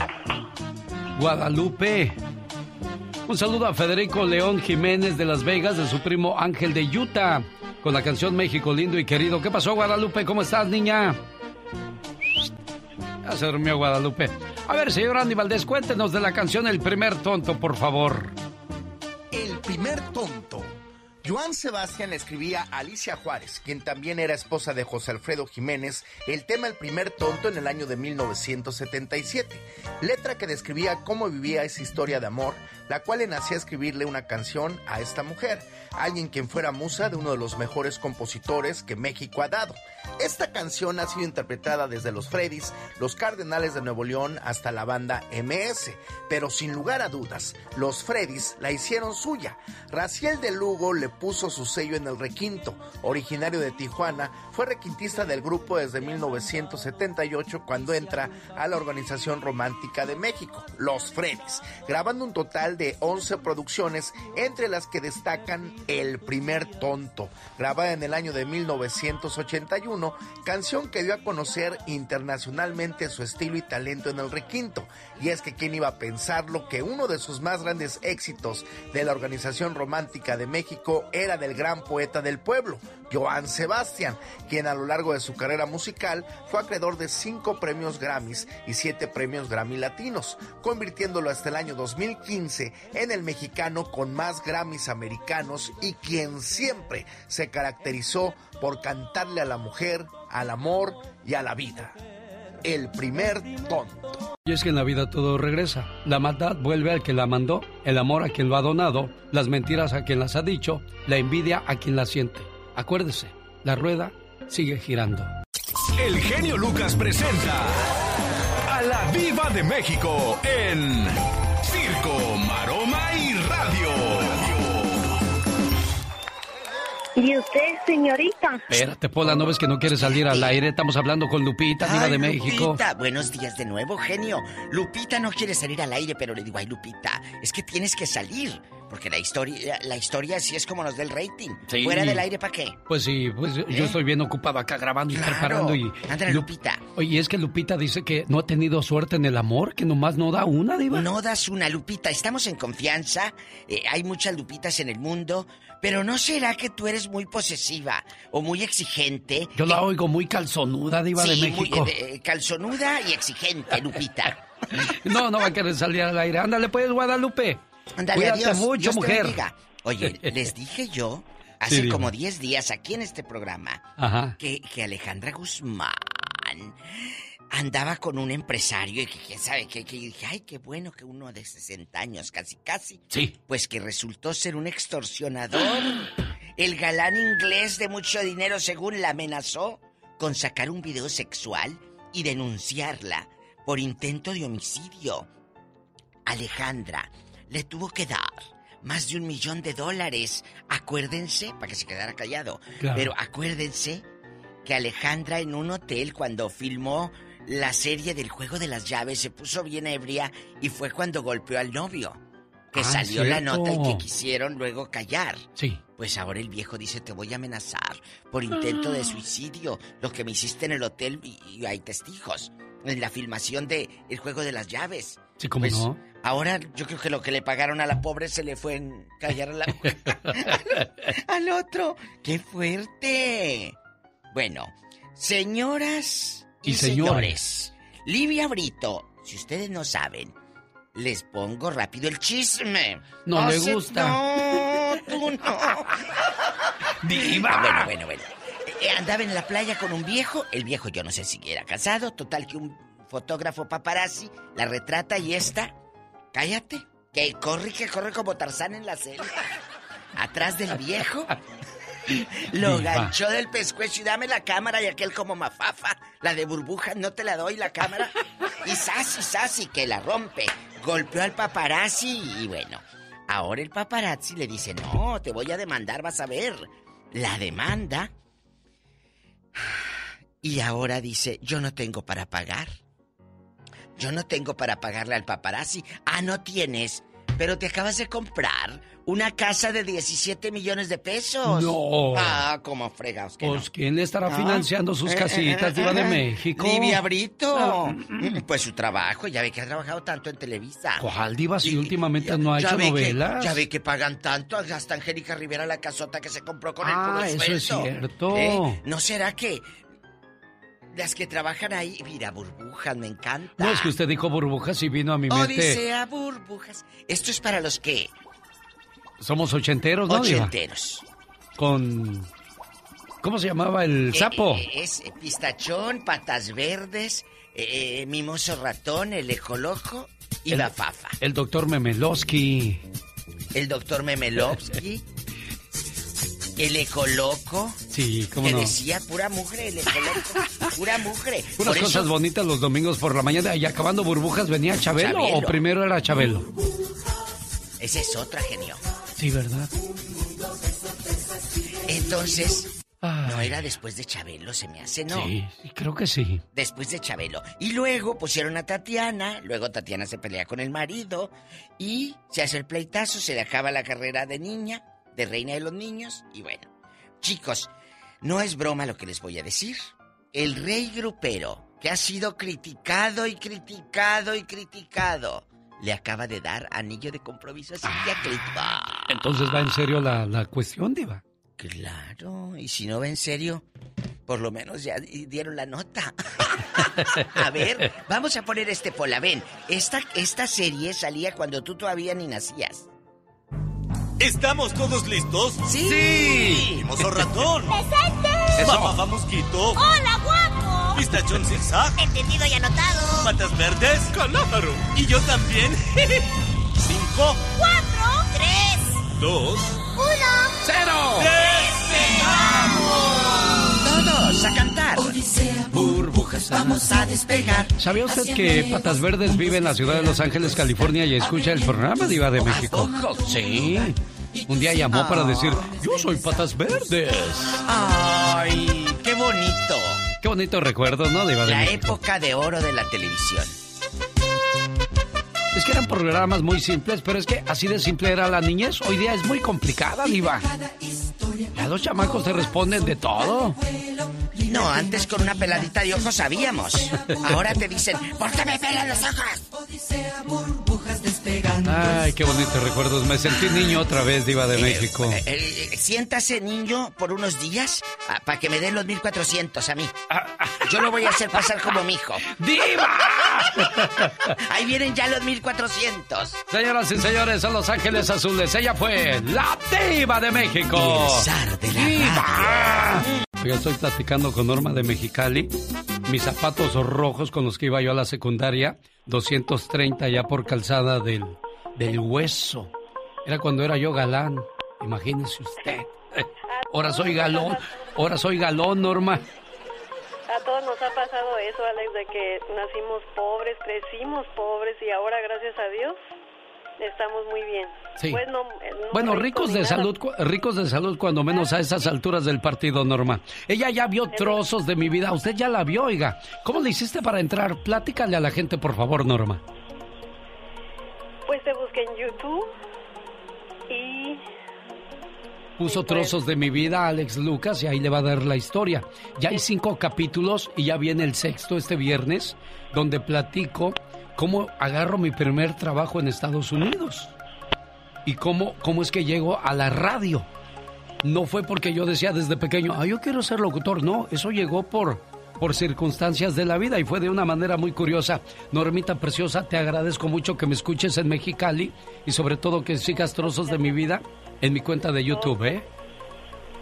Guadalupe. Un saludo a Federico León Jiménez de Las Vegas, de su primo Ángel de Utah, con la canción México lindo y querido. ¿Qué pasó, Guadalupe? ¿Cómo estás, niña? Ya se durmió Guadalupe. A ver, señor Andy Valdés, cuéntenos de la canción El primer tonto, por favor. Joan Sebastián escribía a Alicia Juárez, quien también era esposa de José Alfredo Jiménez, el tema El primer tonto en el año de 1977, letra que describía cómo vivía esa historia de amor, la cual le nacía escribirle una canción a esta mujer, alguien quien fuera musa de uno de los mejores compositores que México ha dado. Esta canción ha sido interpretada desde los Freddys, los Cardenales de Nuevo León hasta la banda MS, pero sin lugar a dudas, los Freddys la hicieron suya. Raciel de Lugo le puso su sello en el requinto. Originario de Tijuana, fue requintista del grupo desde 1978 cuando entra a la Organización Romántica de México, Los Freddys, grabando un total de 11 producciones, entre las que destacan El primer tonto, grabada en el año de 1981, canción que dio a conocer internacionalmente su estilo y talento en el requinto. Y es que quién iba a pensarlo que uno de sus más grandes éxitos de la Organización Romántica de México era del gran poeta del pueblo, Joan Sebastián, quien a lo largo de su carrera musical fue acreedor de cinco premios Grammys y siete premios Grammy Latinos, convirtiéndolo hasta el año 2015 en el mexicano con más Grammys americanos y quien siempre se caracterizó por cantarle a la mujer, al amor y a la vida. El primer tonto. Y es que en la vida todo regresa. La maldad vuelve al que la mandó, el amor a quien lo ha donado, las mentiras a quien las ha dicho, la envidia a quien la siente. Acuérdese, la rueda sigue girando. El genio Lucas presenta a la Viva de México en y Radio. ¿Y usted, señorita? Espérate, Pola, ¿no ves que no quieres salir al aire? Estamos hablando con Lupita, diva de México. Lupita, buenos días de nuevo, genio. Lupita no quiere salir al aire, pero le digo, ay, Lupita, es que tienes que salir. Porque la historia, la historia sí es como nos del rating. Sí. Fuera del aire, ¿para qué? Pues sí, pues yo ¿Eh? estoy bien ocupado acá grabando y Claro. preparando y... Lu- Lupita. Oye, es que Lupita dice que no ha tenido suerte en el amor, que nomás no da una, diva. No das una, Lupita. Estamos en confianza. eh, hay muchas Lupitas en el mundo. Pero ¿no será que tú eres muy posesiva o muy exigente? Yo la oigo muy calzonuda, diva Sí, de muy, México. eh, eh, calzonuda y exigente, Lupita. [laughs] No, no va a querer salir al aire. Ándale pues, Guadalupe. Ándale, Cuídate adiós. mucho, Dios mujer. Oye, [laughs] les dije yo hace Sí, como 10 días aquí en este programa Ajá. que, que Alejandra Guzmán andaba con un empresario y que quién sabe qué, que dije, ay, qué bueno que uno de 60 años, casi, casi. Sí. Pues que resultó ser un extorsionador. [gasps] El galán inglés de mucho dinero, según la amenazó, con sacar un video sexual y denunciarla por intento de homicidio. Alejandra le tuvo que dar más de un millón de dólares. Acuérdense, para que se quedara callado, Claro. pero acuérdense que Alejandra en un hotel cuando filmó la serie del juego de las llaves se puso bien ebria y fue cuando golpeó al novio. Que Ah, salió la nota y que quisieron luego callar. Sí. Pues ahora el viejo dice, te voy a amenazar por intento de suicidio, lo que me hiciste en el hotel y, y hay testigos. En la filmación de El juego de las llaves. Sí, cómo Pues, no. Ahora yo creo que lo que le pagaron a la pobre se le fue en callar a la al, [laughs] al otro. ¡Qué fuerte! Bueno, señoras y, Y señores. señores, Livia Brito, si ustedes no saben, les pongo rápido el chisme. No Hace- gusta. No, tú no. [laughs] Diva. Ah, bueno, bueno, bueno. Eh, andaba en la playa con un viejo. El viejo yo no sé si era casado. Total que un fotógrafo paparazzi la retrata y esta... Cállate. Que corre, que corre como Tarzán en la selva. Atrás del viejo. [laughs] Lo Diva. ganchó del pescuezo y dame la cámara y aquel como mafafa. La de burbujas, no te la doy la cámara. Y sasi, sasi, que la rompe. Golpeó al paparazzi y bueno. Ahora el paparazzi le dice, no, te voy a demandar, vas a ver. La demanda. Y ahora dice, yo no tengo para pagar. Yo no tengo para pagarle al paparazzi. Ah, no tienes. Pero te acabas de comprar una casa de 17 millones de pesos. No. Ah, como fregados que Pues, no. ¿quién le estará Ah. financiando sus Eh, casitas, eh, diva de eh, México? Livia Brito. Ah. Mm, Pues su trabajo, ya ve que ha trabajado tanto en Televisa. ¿Cuál diva si últimamente no ha hecho que- novelas? ya ve que pagan tanto. Hasta Angélica Rivera la casota que se compró con Ah, el puro eso es cierto. ¿Eh? ¿No será que las que trabajan ahí, mira, burbujas, me encanta. No, es que usted dijo burbujas y vino a mi mente. Odisea burbujas. Esto es para los que Somos ochenteros, ¿no, diva? ochenteros. Con... ¿Cómo se llamaba el Eh, sapo? eh, es eh, pistachón, patas verdes, eh, mimoso ratón, el ecoloco y El- la fafa. El doctor Memelowski. El doctor Memelovsky, el ecoloco, Sí, cómo que no. decía pura mugre, el ecoloco, [laughs] pura mugre. Unas Por cosas eso- bonitas los domingos por la mañana y acabando burbujas venía Chabelo, Chabelo. o primero era Chabelo. Esa es otra, genio. Sí, ¿verdad? Entonces, no era después de Chabelo, se me hace, ¿no? Sí, sí, creo que sí. Después de Chabelo. Y luego pusieron a Tatiana, luego Tatiana se pelea con el marido y se hace el pleitazo, se le acaba la carrera de niña, de reina de los niños y bueno. Chicos, no es broma lo que les voy a decir. El rey grupero, que ha sido criticado y criticado y criticado, le acaba de dar anillo de compromiso a Silvia Clitba. Entonces va en serio la, la cuestión, Diva. Claro, y si no va en serio, por lo menos ya di- dieron la nota. [laughs] a ver, vamos a poner este pola. Ven, esta, esta serie salía cuando tú todavía ni nacías. ¿Estamos todos listos? ¡Sí! ¡Sí! ¡Mozo ratón! [laughs] ¡Presente! ¡Mamá mosquito! ¡Hola, guapo! ¿Pistachón zigzag? Entendido y anotado. ¿Patas verdes? ¡Calámaro! ¿Y yo también? [laughs] ¿Cinco? ¡Cuatro! ¡Tres! ¿Dos? ¡Uno! ¡Cero! ¡Todos a cantar! burbujas, vamos a despegar. ¿Sabía usted que Patas Verdes vive en la ciudad de Los Ángeles, California y escucha el programa Diva de México? Sí. Un día llamó para decir, yo soy patas verdes. Ay, qué bonito. Qué bonito recuerdo, ¿no? Diva de La México? época de oro de la televisión. Es que eran programas muy simples, pero es que así de simple era la niñez. Hoy día es muy complicada, Diva. Ya los chamacos te responden de todo. No, antes con una peladita de ojos sabíamos. Ahora te dicen, ¿por qué me pelan los ojos? Ay, qué bonitos recuerdos. Me sentí niño otra vez, Diva de México. Eh, eh, siéntase, niño, por unos días para que me den los 1400 a mí. Yo lo voy a hacer pasar como mi hijo. ¡Diva! [laughs] Ahí vienen ya los 1400. Señoras y señores, a Los Ángeles Azules, ella fue la Diva de México. El zar de la ¡Diva! Yo estoy platicando con Norma de Mexicali. Mis zapatos rojos con los que iba yo a la secundaria, 230 ya por calzada del, del hueso. Era cuando era yo galán. Imagínese usted. [laughs] Ahora soy galón. Ahora soy galón, Norma. A todos nos ha pasado eso, Alex, de que nacimos pobres, crecimos pobres y ahora, gracias a Dios, estamos muy bien. Sí. Bueno, ricos de nada. salud, ricos de salud cuando menos a esas alturas del partido, Norma. Ella ya vio trozos de mi vida, usted ya la vio, oiga. ¿Cómo le hiciste para entrar? Platícale a la gente, por favor, Norma. Pues te busqué en YouTube y Puso trozos de mi vida a Alex Lucas y ahí le va a dar la historia. Ya hay cinco capítulos y ya viene el sexto este viernes, donde platico cómo agarro mi primer trabajo en Estados Unidos y cómo, cómo es que llego a la radio. No fue porque yo decía desde pequeño, ah, yo quiero ser locutor. No, eso llegó por, por circunstancias de la vida y fue de una manera muy curiosa. Normita preciosa, te agradezco mucho que me escuches en Mexicali y sobre todo que sigas trozos de mi vida en mi cuenta de YouTube, ¿eh?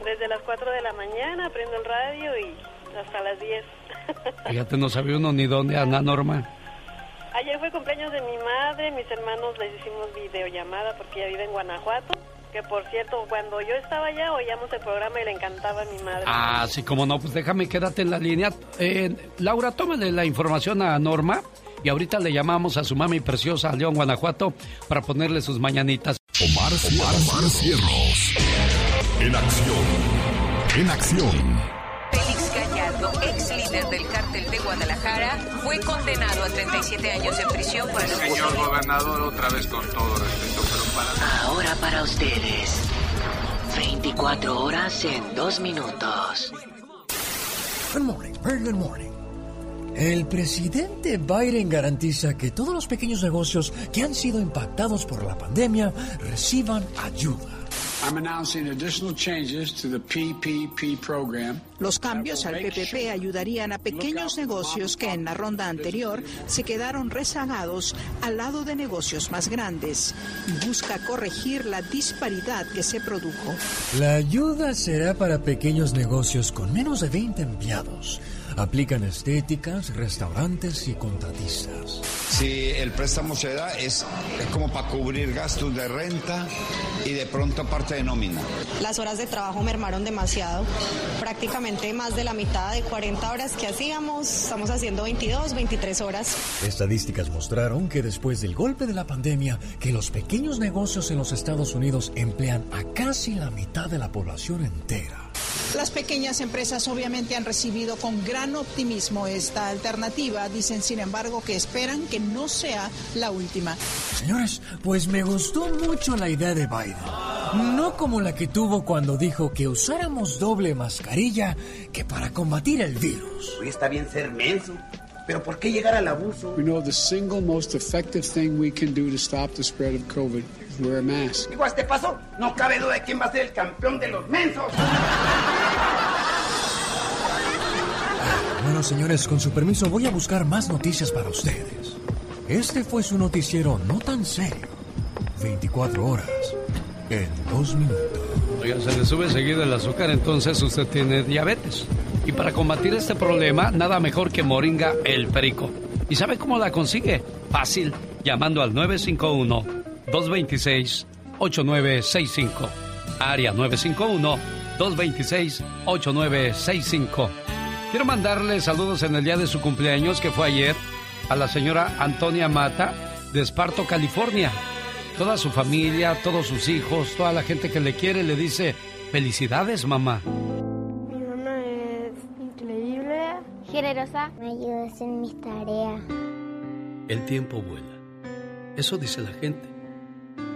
desde las 4 de la mañana prendo el radio y hasta las 10. [laughs] Fíjate, no sabía uno ni dónde anda Norma. Ayer fue cumpleaños de mi madre, mis hermanos les hicimos videollamada porque ella vive en Guanajuato. Que por cierto, cuando yo estaba allá oíamos el programa y le encantaba a mi madre. Ah, sí, como no, pues déjame, quédate en la línea. Eh, Laura, tómale la información a Norma y ahorita le llamamos a su mami preciosa a León, Guanajuato, para ponerle sus mañanitas. Omar, Omar Cierros. En acción. En acción. Fue condenado a 37 años en prisión por el Señor gobernador, otra vez con todo respeto, pero para... Ahora para ustedes. 24 horas en 2 minutos. Good morning, very good morning. El presidente Biden garantiza que todos los pequeños negocios que han sido impactados por la pandemia reciban ayuda. I'm announcing additional changes to the PPP program. Los cambios al PPP ayudarían a pequeños negocios que en la ronda anterior se quedaron rezagados al lado de negocios más grandes y busca corregir la disparidad que se produjo. La ayuda será para pequeños negocios con menos de 20 empleados. Aplican estéticas, restaurantes y contratistas. Si el préstamo se da es, es como para cubrir gastos de renta y de pronto parte de nómina. Las horas de trabajo mermaron demasiado. Prácticamente más de la mitad de 40 horas que hacíamos, estamos haciendo 22, 23 horas. Estadísticas mostraron que después del golpe de la pandemia, que los pequeños negocios en los Estados Unidos emplean a casi la mitad de la población entera. Las pequeñas empresas obviamente han recibido con gran optimismo esta alternativa, dicen sin embargo que esperan que no sea la última. Señores, pues me gustó mucho la idea de Biden. No como la que tuvo cuando dijo que usáramos doble mascarilla que para combatir el virus. Hoy está bien ser menso, pero ¿por qué llegar al abuso? We know the single most effective thing we can do to stop the spread of COVID wear a mask. Digo, a este paso, no cabe duda de quién va a ser el campeón de los mensos. Bueno, señores, con su permiso voy a buscar más noticias para ustedes. Este fue su noticiero no tan serio. 24 horas en 2 minutos. Oiga, se le sube seguido el azúcar, entonces usted tiene diabetes. Y para combatir este problema, nada mejor que Moringa el Perico. ¿Y sabe cómo la consigue? Fácil, llamando al 951-226-8965. Área 951-226-8965. Quiero mandarle saludos en el día de su cumpleaños, que fue ayer, a la señora Antonia Mata de Esparto, California. toda su familia, todos sus hijos, toda la gente que le quiere le dice, felicidades mamá. Mi mamá es increíble, generosa. Me ayudas en mis tareas. El tiempo vuela. Eso dice la gente.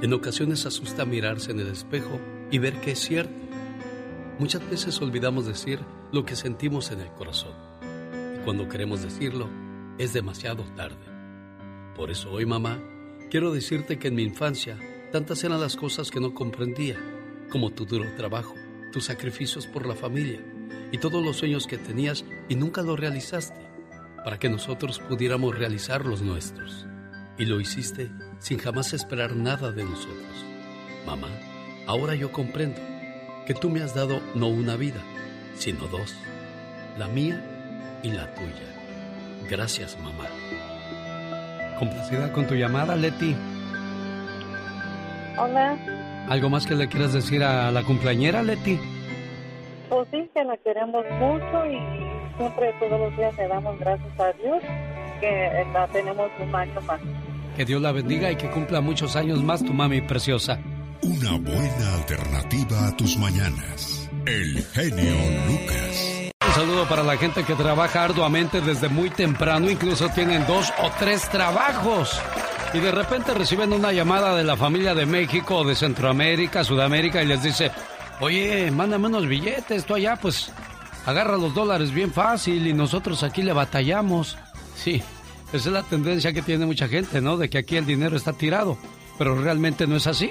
En ocasiones asusta mirarse en el espejo y ver que es cierto. Muchas veces olvidamos decir lo que sentimos en el corazón. Y cuando queremos decirlo, es demasiado tarde. Por eso hoy, mamá, quiero decirte que en mi infancia tantas eran las cosas que no comprendía, como tu duro trabajo, tus sacrificios por la familia y todos los sueños que tenías y nunca los realizaste, para que nosotros pudiéramos realizar los nuestros. Y lo hiciste sin jamás esperar nada de nosotros. Mamá, ahora yo comprendo que tú me has dado no una vida, sino dos, la mía y la tuya. Gracias, mamá. Complacida con tu llamada, Leti. Hola. ¿Algo más que le quieras decir a la cumpleañera, Leti? Pues sí, que la queremos mucho y siempre todos los días le damos gracias a Dios que la tenemos un año más. Que Dios la bendiga y que cumpla muchos años más tu mami preciosa. Una buena alternativa a tus mañanas. El genio Lucas. Un saludo para la gente que trabaja arduamente desde muy temprano, incluso tienen dos o tres trabajos. Y de repente reciben una llamada de la familia de México o de Centroamérica, Sudamérica y les dice, oye, mándame unos billetes, tú allá pues agarra los dólares bien fácil y nosotros aquí le batallamos. Sí, esa es la tendencia que tiene mucha gente, ¿no? De que aquí el dinero está tirado, pero realmente no es así.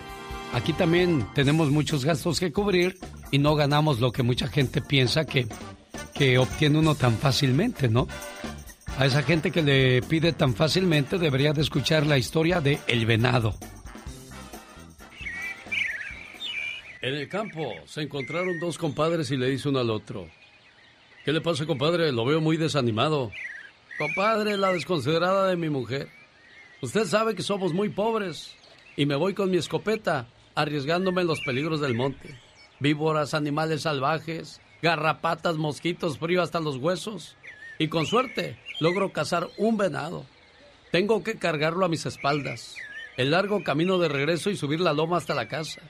Aquí también tenemos muchos gastos que cubrir y no ganamos lo que mucha gente piensa que, que obtiene uno tan fácilmente, ¿no? A esa gente que le pide tan fácilmente debería de escuchar la historia de El Venado. En el campo se encontraron dos compadres y le dice uno al otro. ¿Qué le pasa, compadre? Lo veo muy desanimado. Compadre, la desconsiderada de mi mujer. Usted sabe que somos muy pobres y me voy con mi escopeta arriesgándome en los peligros del monte. Víboras, animales salvajes, garrapatas, mosquitos, frío hasta los huesos. Y con suerte logro cazar un venado. Tengo que cargarlo a mis espaldas. El largo camino de regreso y subir la loma hasta la casa.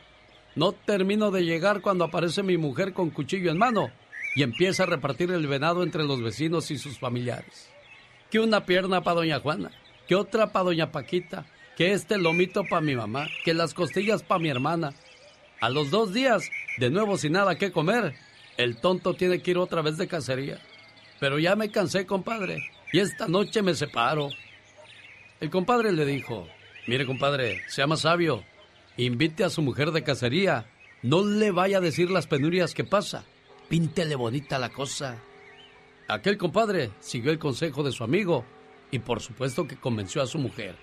No termino de llegar cuando aparece mi mujer con cuchillo en mano y empieza a repartir el venado entre los vecinos y sus familiares. Que una pierna para doña Juana, que otra para doña Paquita, que este lomito para mi mamá, que las costillas para mi hermana. A los dos días, de nuevo sin nada que comer, el tonto tiene que ir otra vez de cacería. Pero ya me cansé, compadre, y esta noche me separo. El compadre le dijo, mire, compadre, sea más sabio, invite a su mujer de cacería, no le vaya a decir las penurias que pasa, píntele bonita la cosa. Aquel compadre siguió el consejo de su amigo y por supuesto que convenció a su mujer.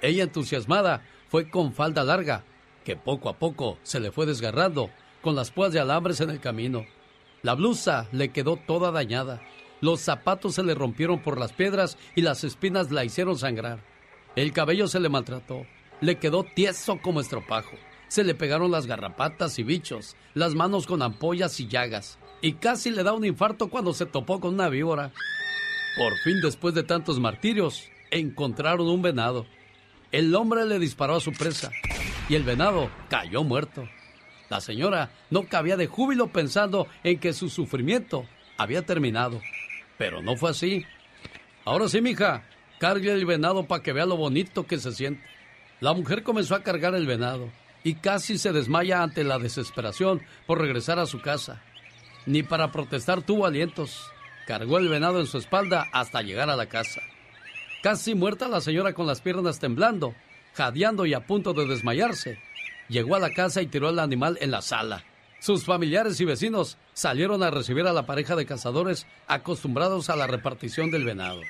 Ella entusiasmada fue con falda larga, que poco a poco se le fue desgarrando, con las púas de alambres en el camino. La blusa le quedó toda dañada, los zapatos se le rompieron por las piedras y las espinas la hicieron sangrar. El cabello se le maltrató, le quedó tieso como estropajo. Se le pegaron las garrapatas y bichos, las manos con ampollas y llagas, y casi le da un infarto cuando se topó con una víbora. Por fin, después de tantos martirios, encontraron un venado. El hombre le disparó a su presa y el venado cayó muerto. La señora no cabía de júbilo pensando en que su sufrimiento había terminado. Pero no fue así. Ahora sí, mija, cargue el venado para que vea lo bonito que se siente. La mujer comenzó a cargar el venado y casi se desmaya ante la desesperación por regresar a su casa. Ni para protestar tuvo alientos. Cargó el venado en su espalda hasta llegar a la casa. Casi muerta la señora con las piernas temblando, jadeando y a punto de desmayarse, llegó a la casa y tiró el animal en la sala. Sus familiares y vecinos salieron a recibir a la pareja de cazadores acostumbrados a la repartición del venado.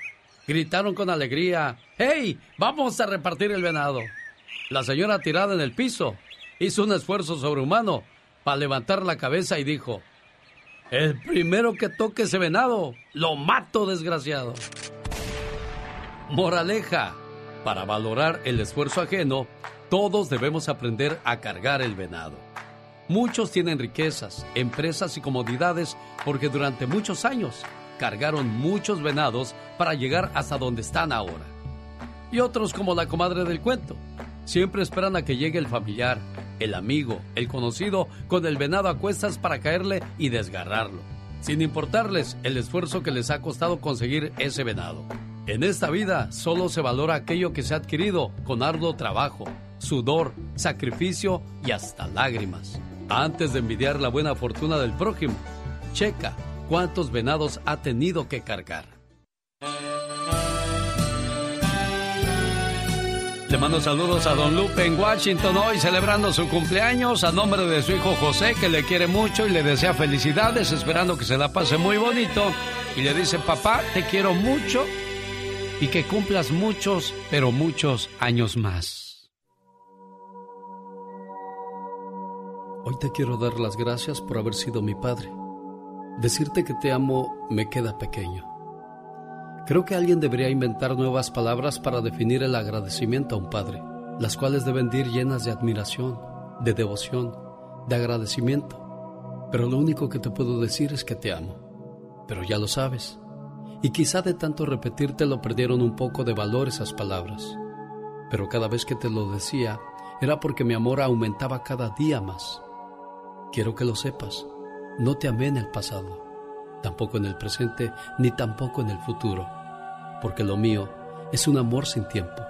Gritaron con alegría, ¡Hey! ¡Vamos a repartir el venado! La señora tirada en el piso hizo un esfuerzo sobrehumano para levantar la cabeza y dijo, El primero que toque ese venado, lo mato, desgraciado. Moraleja, para valorar el esfuerzo ajeno, todos debemos aprender a cargar el venado. Muchos tienen riquezas, empresas y comodidades porque durante muchos años cargaron muchos venados para llegar hasta donde están ahora. Y otros como la comadre del cuento, Siempre esperan a que llegue el familiar, el amigo, el conocido, con el venado a cuestas para caerle y desgarrarlo, sin importarles el esfuerzo que les ha costado conseguir ese venado. En esta vida solo se valora aquello que se ha adquirido con arduo trabajo, sudor, sacrificio y hasta lágrimas. Antes de envidiar la buena fortuna del prójimo, checa cuántos venados ha tenido que cargar. Le mando saludos a Don Lupe en Washington hoy celebrando su cumpleaños a nombre de su hijo José que le quiere mucho y le desea felicidades esperando que se la pase muy bonito y le dice papá te quiero mucho y que cumplas muchos pero muchos años más. Hoy te quiero dar las gracias por haber sido mi padre. Decirte que te amo me queda pequeño. Creo que alguien debería inventar nuevas palabras para definir el agradecimiento a un padre, las cuales deben ir llenas de admiración, de devoción, de agradecimiento. Pero lo único que te puedo decir es que te amo. Pero ya lo sabes. Y quizá de tanto repetírtelo perdieron un poco de valor esas palabras. Pero cada vez que te lo decía era porque mi amor aumentaba cada día más. Quiero que lo sepas. No te amé en el pasado tampoco en el presente, ni tampoco en el futuro, porque lo mío es un amor sin tiempo.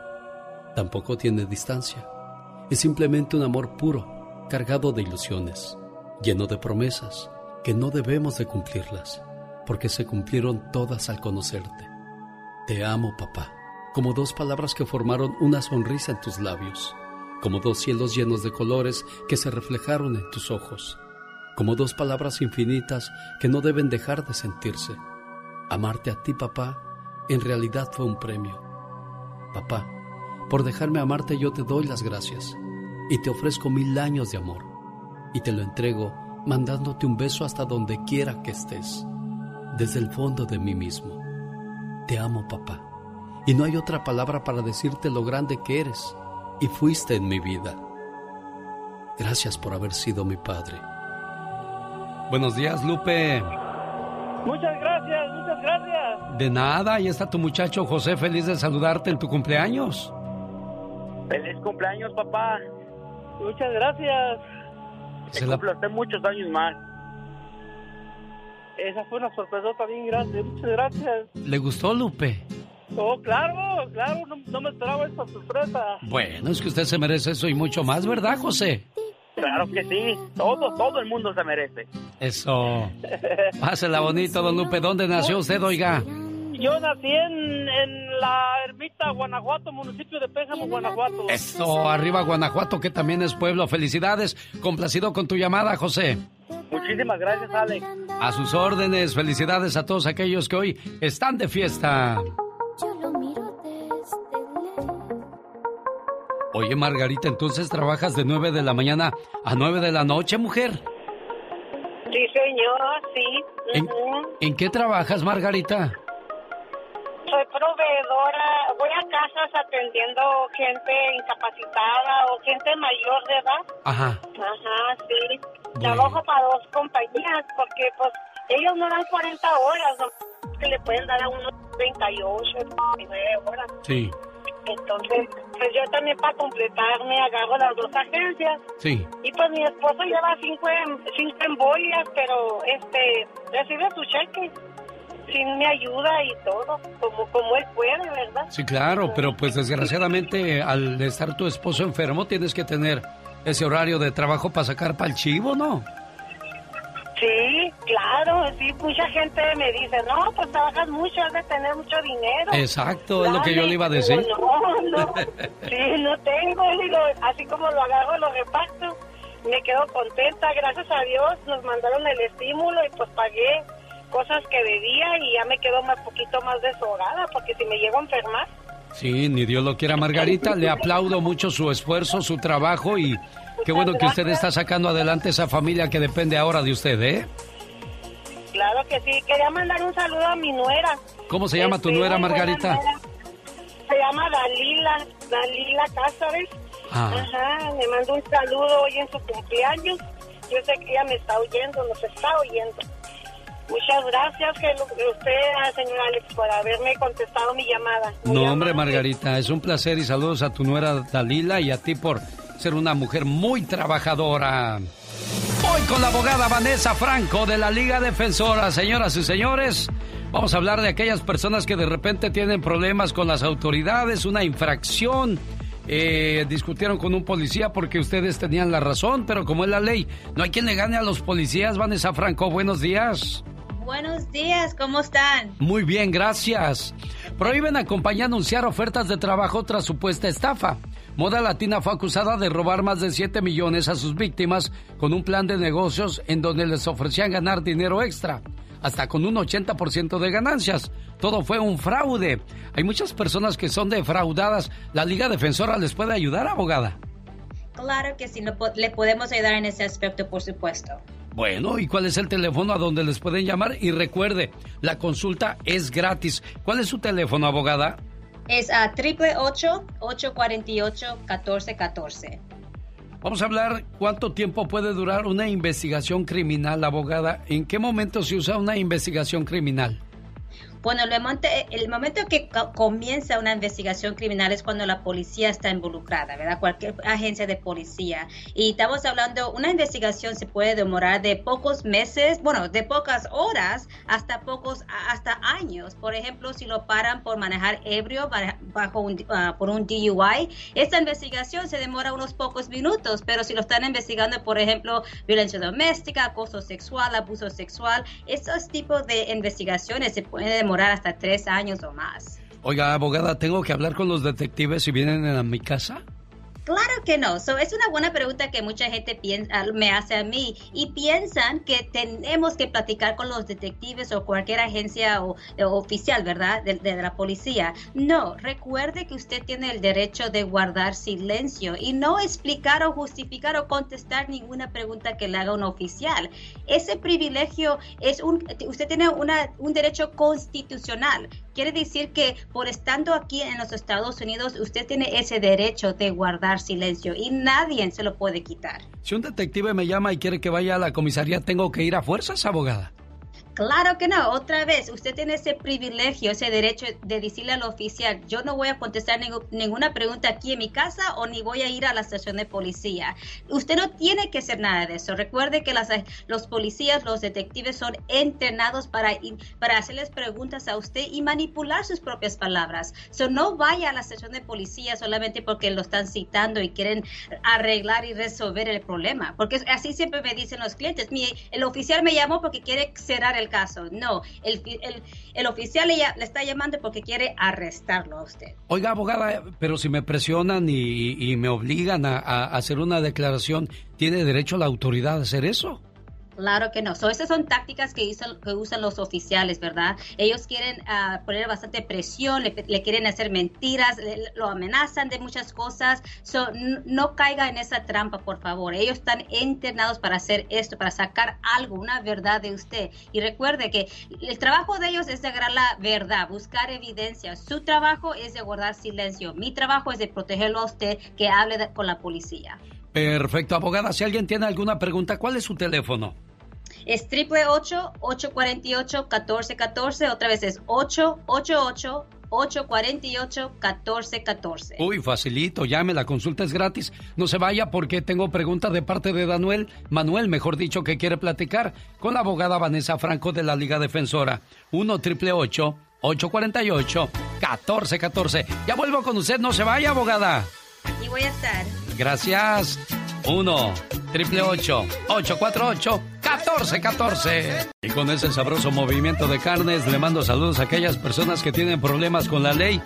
Tampoco tiene distancia. Es simplemente un amor puro, cargado de ilusiones, lleno de promesas que no debemos de cumplirlas, porque se cumplieron todas al conocerte. Te amo, papá, como dos palabras que formaron una sonrisa en tus labios, como dos cielos llenos de colores que se reflejaron en tus ojos como dos palabras infinitas que no deben dejar de sentirse. Amarte a ti, papá, en realidad fue un premio. Papá, por dejarme amarte yo te doy las gracias y te ofrezco mil años de amor y te lo entrego mandándote un beso hasta donde quiera que estés, desde el fondo de mí mismo. Te amo, papá, y no hay otra palabra para decirte lo grande que eres y fuiste en mi vida. Gracias por haber sido mi padre. Buenos días, Lupe. Muchas gracias, muchas gracias. De nada, ahí está tu muchacho José, feliz de saludarte en tu cumpleaños. Feliz cumpleaños, papá. Muchas gracias. Se la... usted muchos años más. Esa fue una sorpresa también grande, muchas gracias. ¿Le gustó, Lupe? Oh, claro, claro, no, no me esperaba esta sorpresa. Bueno, es que usted se merece eso y mucho más, ¿verdad, José? Claro que sí, todo, todo el mundo se merece. Eso. Pásela bonito, don Lupe. ¿Dónde nació usted, oiga? Yo nací en, en la ermita Guanajuato, municipio de Péjamo, Guanajuato. Eso, arriba Guanajuato, que también es pueblo. Felicidades. Complacido con tu llamada, José. Muchísimas gracias, Alex. A sus órdenes. Felicidades a todos aquellos que hoy están de fiesta. Oye, Margarita, entonces trabajas de 9 de la mañana a 9 de la noche, mujer. Sí, señor, sí. ¿En, ¿en qué trabajas, Margarita? Soy proveedora, voy a casas atendiendo gente incapacitada o gente mayor de edad. Ajá. Ajá, sí. Trabajo para dos compañías porque pues ellos no dan 40 horas, ¿no? que le pueden dar a unos 38, 39 horas. Sí. Entonces, pues yo también para completarme agarro las dos agencias. Sí. Y pues mi esposo lleva cinco, cinco embolias, pero este recibe su cheque sin mi ayuda y todo, como, como él puede, ¿verdad? Sí, claro, pero pues desgraciadamente al estar tu esposo enfermo tienes que tener ese horario de trabajo para sacar para el chivo, ¿no? Sí, claro, sí, mucha gente me dice, no, pues trabajas mucho, has de tener mucho dinero. Exacto, es lo que yo le iba a decir. no, no, sí, no tengo, digo, así como lo agarro, lo reparto, me quedo contenta, gracias a Dios, nos mandaron el estímulo y pues pagué cosas que debía y ya me quedo más poquito más deshogada, porque si me llego a enfermar. Sí, ni Dios lo quiera, Margarita, le aplaudo mucho su esfuerzo, su trabajo y Qué bueno que usted está sacando adelante esa familia que depende ahora de usted, ¿eh? Claro que sí. Quería mandar un saludo a mi nuera. ¿Cómo se llama tu este, nuera, Margarita? Se llama Dalila, Dalila Cázares. Ah. Ajá, me mando un saludo hoy en su cumpleaños. Yo sé que ella me está oyendo, nos está oyendo. Muchas gracias que usted, señor Alex, por haberme contestado mi llamada. No, hombre. Margarita, es un placer y saludos a tu nuera Dalila y a ti por ser una mujer muy trabajadora. Hoy con la abogada Vanessa Franco de la Liga Defensora. Señoras y señores, vamos a hablar de aquellas personas que de repente tienen problemas con las autoridades, una infracción. eh, discutieron con un policía porque ustedes tenían la razón, pero como es la ley, no hay quien le gane a los policías. Vanessa Franco, buenos días. Buenos días, ¿cómo están? Muy bien, gracias. Prohíben a compañía anunciar ofertas de trabajo tras supuesta estafa. Moda Latina fue acusada de robar más de 7 millones a sus víctimas con un plan de negocios en donde les ofrecían ganar dinero extra, hasta con un 80% de ganancias. Todo fue un fraude. Hay muchas personas que son defraudadas. ¿La Liga Defensora les puede ayudar, abogada? Claro que sí, le podemos ayudar en ese aspecto, por supuesto. Bueno, ¿y cuál es el teléfono a donde les pueden llamar? Y recuerde, la consulta es gratis. ¿Cuál es su teléfono, abogada? Es a 888-848-1414. Vamos a hablar cuánto tiempo puede durar una investigación criminal, abogada. ¿En qué momento se usa una investigación criminal? Bueno, el momento, que co- comienza una investigación criminal es cuando la policía está involucrada, ¿verdad? Cualquier agencia de policía. Y estamos hablando, una investigación se puede demorar de pocos meses, bueno, de pocas horas hasta pocos, hasta años. Por ejemplo, si lo paran por manejar ebrio ba- bajo un, ah, por un DUI, esta investigación se demora unos pocos minutos, pero si lo están investigando, por ejemplo, violencia doméstica, acoso sexual, abuso sexual, esos tipos de investigaciones se pueden demorar hasta tres años o más. Oiga, abogada, ¿tengo que hablar con los detectives si vienen a mi casa? Claro que no. So, es una buena pregunta que mucha gente piensa, me hace a mí y piensan que tenemos que platicar con los detectives o cualquier agencia o, o oficial, ¿verdad? De, de la policía. No, recuerde que usted tiene el derecho de guardar silencio y no explicar o justificar o contestar ninguna pregunta que le haga un oficial. Ese privilegio es un, usted tiene una, un derecho constitucional. Quiere decir que por estando aquí en los Estados Unidos, usted tiene ese derecho de guardar silencio y nadie se lo puede quitar. Si un detective me llama y quiere que vaya a la comisaría, ¿tengo que ir a fuerzas, abogada? Claro que no, otra vez, usted tiene ese privilegio, ese derecho de decirle al oficial, yo no voy a contestar ninguna pregunta aquí en mi casa o ni voy a ir a la estación de policía. Usted no tiene que hacer nada de eso. Recuerde que los policías, los detectives son entrenados para, para hacerles preguntas a usted y manipular sus propias palabras. So, no vaya a la estación de policía solamente porque lo están citando y quieren arreglar y resolver el problema. Porque así siempre me dicen los clientes, "Mi- el oficial me llamó porque quiere cerrar el caso. No, el, el, el oficial le, le está llamando porque quiere arrestarlo a usted. Oiga, abogada, pero si me presionan y, y me obligan a, a hacer una declaración, ¿tiene derecho la autoridad a hacer eso? Claro que no. So, esas son tácticas que, usan- los oficiales, ¿verdad? Ellos quieren ah, poner bastante presión, le, quieren hacer mentiras, le- lo amenazan de muchas cosas. So, no caiga en esa trampa, por favor. Ellos están entrenados para hacer esto, para sacar algo, una verdad de usted. Y recuerde que el trabajo de ellos es de agarrar la verdad, buscar evidencia. Su trabajo es de guardar silencio. Mi trabajo es de protegerlo a usted que hable con la policía. Perfecto, abogada. Si alguien tiene alguna pregunta, ¿cuál es su teléfono? Es triple ocho ocho cuarenta y ocho catorce catorce. Otra vez es ocho ocho ocho ocho cuarenta y ocho catorce catorce. Uy, facilito, llame, la consulta es gratis. No se vaya porque tengo preguntas de parte de Daniel, Manuel, mejor dicho, que quiere platicar con la abogada Vanessa Franco de la Liga Defensora. 1 triple 848 1414. Ya vuelvo con usted, no se vaya, abogada. Aquí voy a estar. Gracias. 1 triple 848 1414. Y con ese sabroso movimiento de carnes, le mando saludos a aquellas personas que tienen problemas con la ley.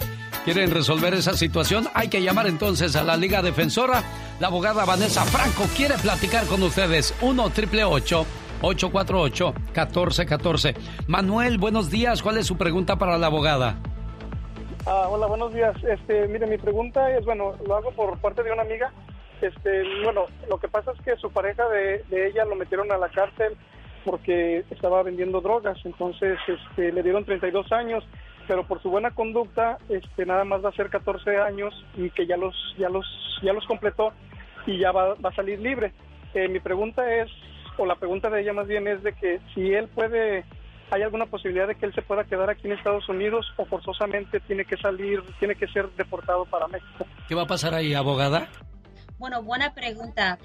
¿Quieren resolver esa situación? Hay que llamar entonces a la Liga Defensora. La abogada Vanessa Franco quiere platicar con ustedes. 1 triple 848 1414. Manuel, buenos días. ¿Cuál es su pregunta para la abogada? Ah, hola, buenos días. Este, mire, mi pregunta es, bueno, lo hago por parte de una amiga. Este, bueno, lo que pasa es que su pareja de, de ella lo metieron a la cárcel porque estaba vendiendo drogas. Entonces, este, le dieron 32 años, pero por su buena conducta, este, nada más va a ser 14 años y que ya los, ya los, ya los completó y ya va, a salir libre. Eh, mi pregunta es, o la pregunta de ella más bien es de que si él puede ¿hay alguna posibilidad de que él se pueda quedar aquí en Estados Unidos o forzosamente tiene que salir, tiene que ser deportado para México? ¿Qué va a pasar ahí, abogada? Bueno, buena pregunta.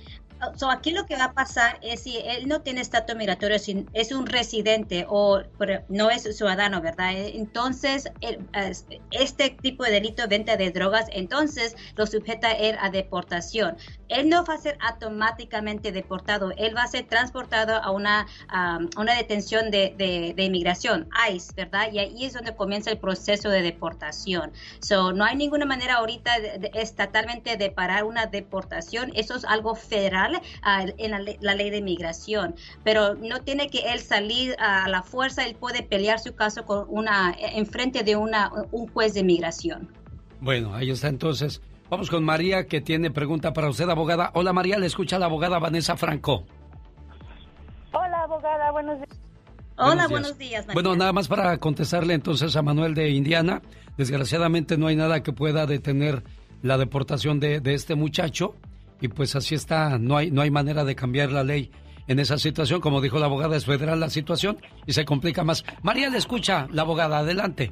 So, aquí lo que va a pasar es si él no tiene estatus migratorio, si es un residente o no es ciudadano, ¿verdad? Entonces, el- es- este tipo de delito, venta de drogas, entonces lo sujeta él a deportación. Él no va a ser automáticamente deportado, él va a ser transportado a una, una detención de, de- inmigración, ICE, ¿verdad? Y ahí es donde comienza el proceso de deportación. So, no hay ninguna manera ahorita de- estatalmente de parar una deportación, eso es algo federal ah, en la, la ley de inmigración, pero no tiene que él salir a la fuerza, él puede pelear su caso con una, en frente de una, un juez de inmigración. Bueno, ahí está entonces. Vamos con María, que tiene pregunta para usted, abogada. Hola, María, le escucha la abogada Vanessa Franco. Hola, abogada, buenos días. Hola, Buenos días. buenos días. María. Bueno, nada más para contestarle entonces a Manuel de Indiana. Desgraciadamente no hay nada que pueda detener la deportación de, de este muchacho y pues así está, no hay, no hay manera de cambiar la ley en esa situación. Como dijo la abogada, es federal la situación y se complica más. María le escucha, la abogada, adelante.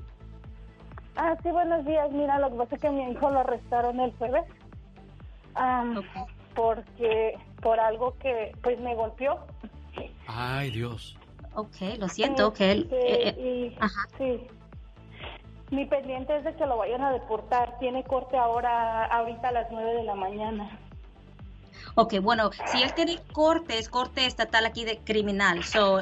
Ah, sí, buenos días. Mira, lo que pasa es que mi hijo lo arrestaron el jueves. Am, Porque, por algo que, pues, me golpeó. Ay, Dios. Ok, lo siento, que él... Este, eh, eh, sí. Mi pendiente es de que lo vayan a deportar. Tiene corte ahora, ahorita a las nueve de la mañana. Ok, bueno, si él tiene corte, es corte estatal aquí de criminal. So,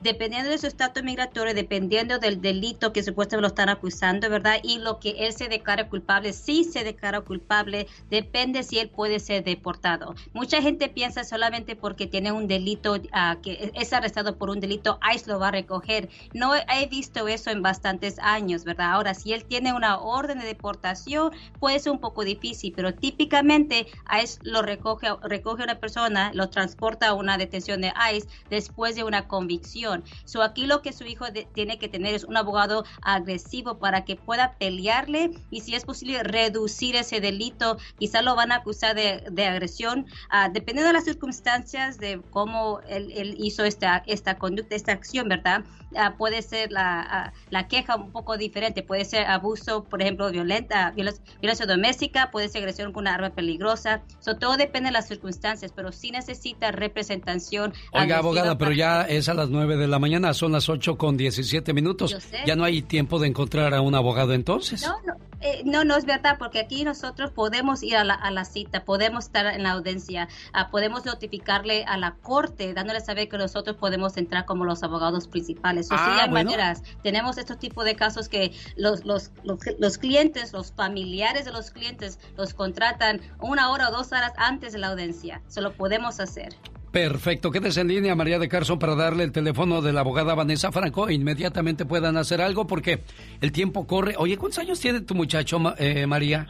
dependiendo de su estatus migratorio, dependiendo del delito que supuestamente lo están acusando, ¿verdad? Y lo que él se declara culpable, si se declara culpable, depende si él puede ser deportado. Mucha gente piensa solamente porque tiene un delito, ah, que es arrestado por un delito, ICE lo va a recoger. No he visto eso en bastantes años, ¿verdad? Ahora, si él tiene una orden de deportación, puede ser un poco difícil, pero típicamente ICE lo recoge, recoge a una persona, lo transporta a una detención de ICE después de una convicción. So, aquí lo que su hijo de- tiene que tener es un abogado agresivo para que pueda pelearle y si es posible reducir ese delito. Quizá lo van a acusar de, de agresión, ah, dependiendo de las circunstancias de cómo él, él hizo esta, esta conducta, esta acción, ¿verdad? Ah, puede ser la, ah, la queja un poco diferente, puede ser abuso, por ejemplo, violenta, violencia, violencia doméstica, puede ser agresión con una arma peligrosa. So, todo depende de las circunstancias, pero sí necesita representación. Oiga, abogada, pero ya es a las 9 de la mañana, son las 8 con 17 minutos. Ya no hay tiempo de encontrar a un abogado entonces. No, no, eh, no, no es verdad, porque aquí nosotros podemos ir a la, a la cita, podemos estar en la audiencia, ah, podemos notificarle a la corte, dándole a saber que nosotros podemos entrar como los abogados principales. O Ah, sí, hay bueno. maneras. Tenemos estos tipos de casos que los, los, los, los clientes, los familiares de los clientes, los contratan una hora o dos horas antes de la audiencia. Se lo podemos hacer. Perfecto, quédese en línea, María de Carson, para darle el teléfono de la abogada Vanessa Franco e inmediatamente puedan hacer algo porque el tiempo corre. Oye, ¿cuántos años tiene tu muchacho, Ma- eh, María?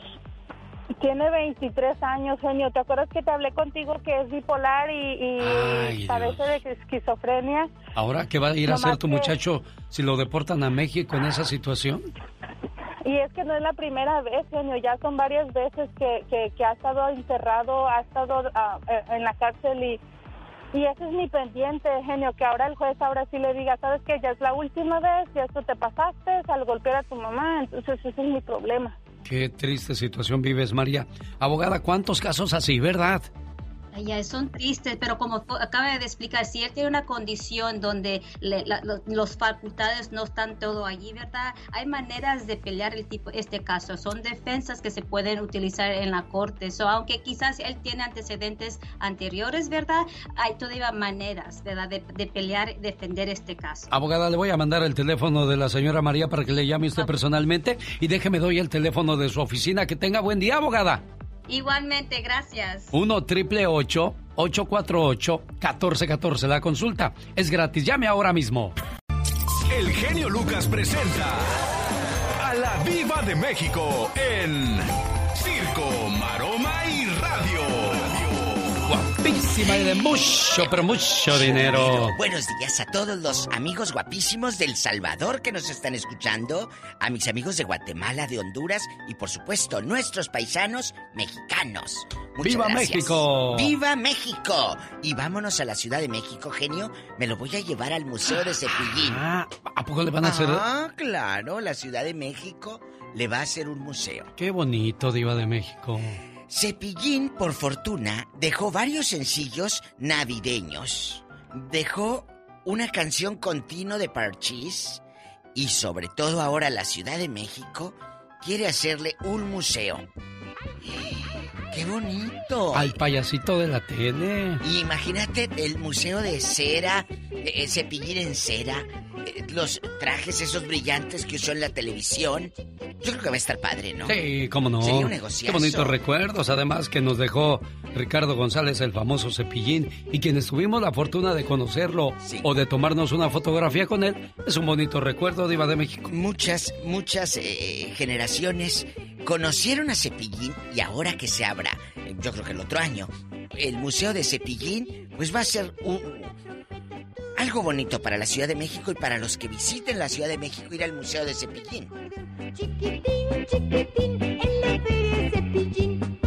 Tiene 23 años, genio. ¿Te acuerdas que te hablé contigo que es bipolar y, y Ay, padece de esquizofrenia? Ahora, ¿qué va a ir a hacer tu que- muchacho si lo deportan a México en esa situación? Y es que no es la primera vez, genio. Ya son varias veces que, que, ha estado encerrado, ha estado eh, en la cárcel y, y ese es mi pendiente, genio. Que ahora el juez ahora sí le diga, sabes que ya es la última vez, ya esto te pasaste al golpear a tu mamá. Entonces ese es mi problema. Qué triste situación vives, María. Abogada, ¿cuántos casos así, verdad? Ay, son tristes, pero como acaba de explicar, si él tiene una condición donde le- la- lo- los facultades no están todo allí, ¿verdad? Hay maneras de pelear el tipo, este caso. Son defensas que se pueden utilizar en la corte. So, aunque quizás él tiene antecedentes anteriores, ¿verdad? Hay todavía maneras, ¿verdad? De, de pelear, defender este caso. Abogada, le voy a mandar el teléfono de la señora María para que le llame usted personalmente y déjeme doy el teléfono de su oficina. Que tenga buen día, abogada. Igualmente, gracias. 1 triple 848 1414 La consulta es gratis. Llame ahora mismo. El genio Lucas presenta a la Viva de México en Circo, Radio. Guapísima y de mucho, pero mucho dinero. Buenos días a todos los amigos guapísimos del Salvador que nos están escuchando, a mis amigos de Guatemala, de Honduras y por supuesto nuestros paisanos mexicanos. Muchas ¡Viva gracias. México! ¡Viva México! Y vámonos a la Ciudad de México, genio. Me lo voy a llevar al Museo de Cepillín. Ah, ¿a poco le van a hacer? Ah, claro, la Ciudad de México le va a hacer un museo. Qué bonito, Diva de México. Cepillín, por fortuna, dejó varios sencillos navideños. Dejó una canción continua de Parchís y sobre todo ahora la Ciudad de México quiere hacerle un museo. ¡Qué bonito! Al payasito de la tele. Y imagínate el museo de cera, eh, cepillín en cera, eh, los trajes esos brillantes que usó en la televisión. Yo creo que va a estar padre, ¿no? Sí, cómo no. Sería un negociazo. Qué bonitos recuerdos, además que nos dejó Ricardo González, el famoso cepillín, y quienes tuvimos la fortuna de conocerlo o de tomarnos una fotografía con él, es un bonito recuerdo, Diva de México. Muchas, muchas eh, generaciones conocieron a Cepillín y ahora que se abra, yo creo que el otro año, el Museo de Cepillín, pues va a ser un, algo bonito para la Ciudad de México y para los que visiten la Ciudad de México ir al Museo de Cepillín. Chiquitín, chiquitín, en la feria Cepillín.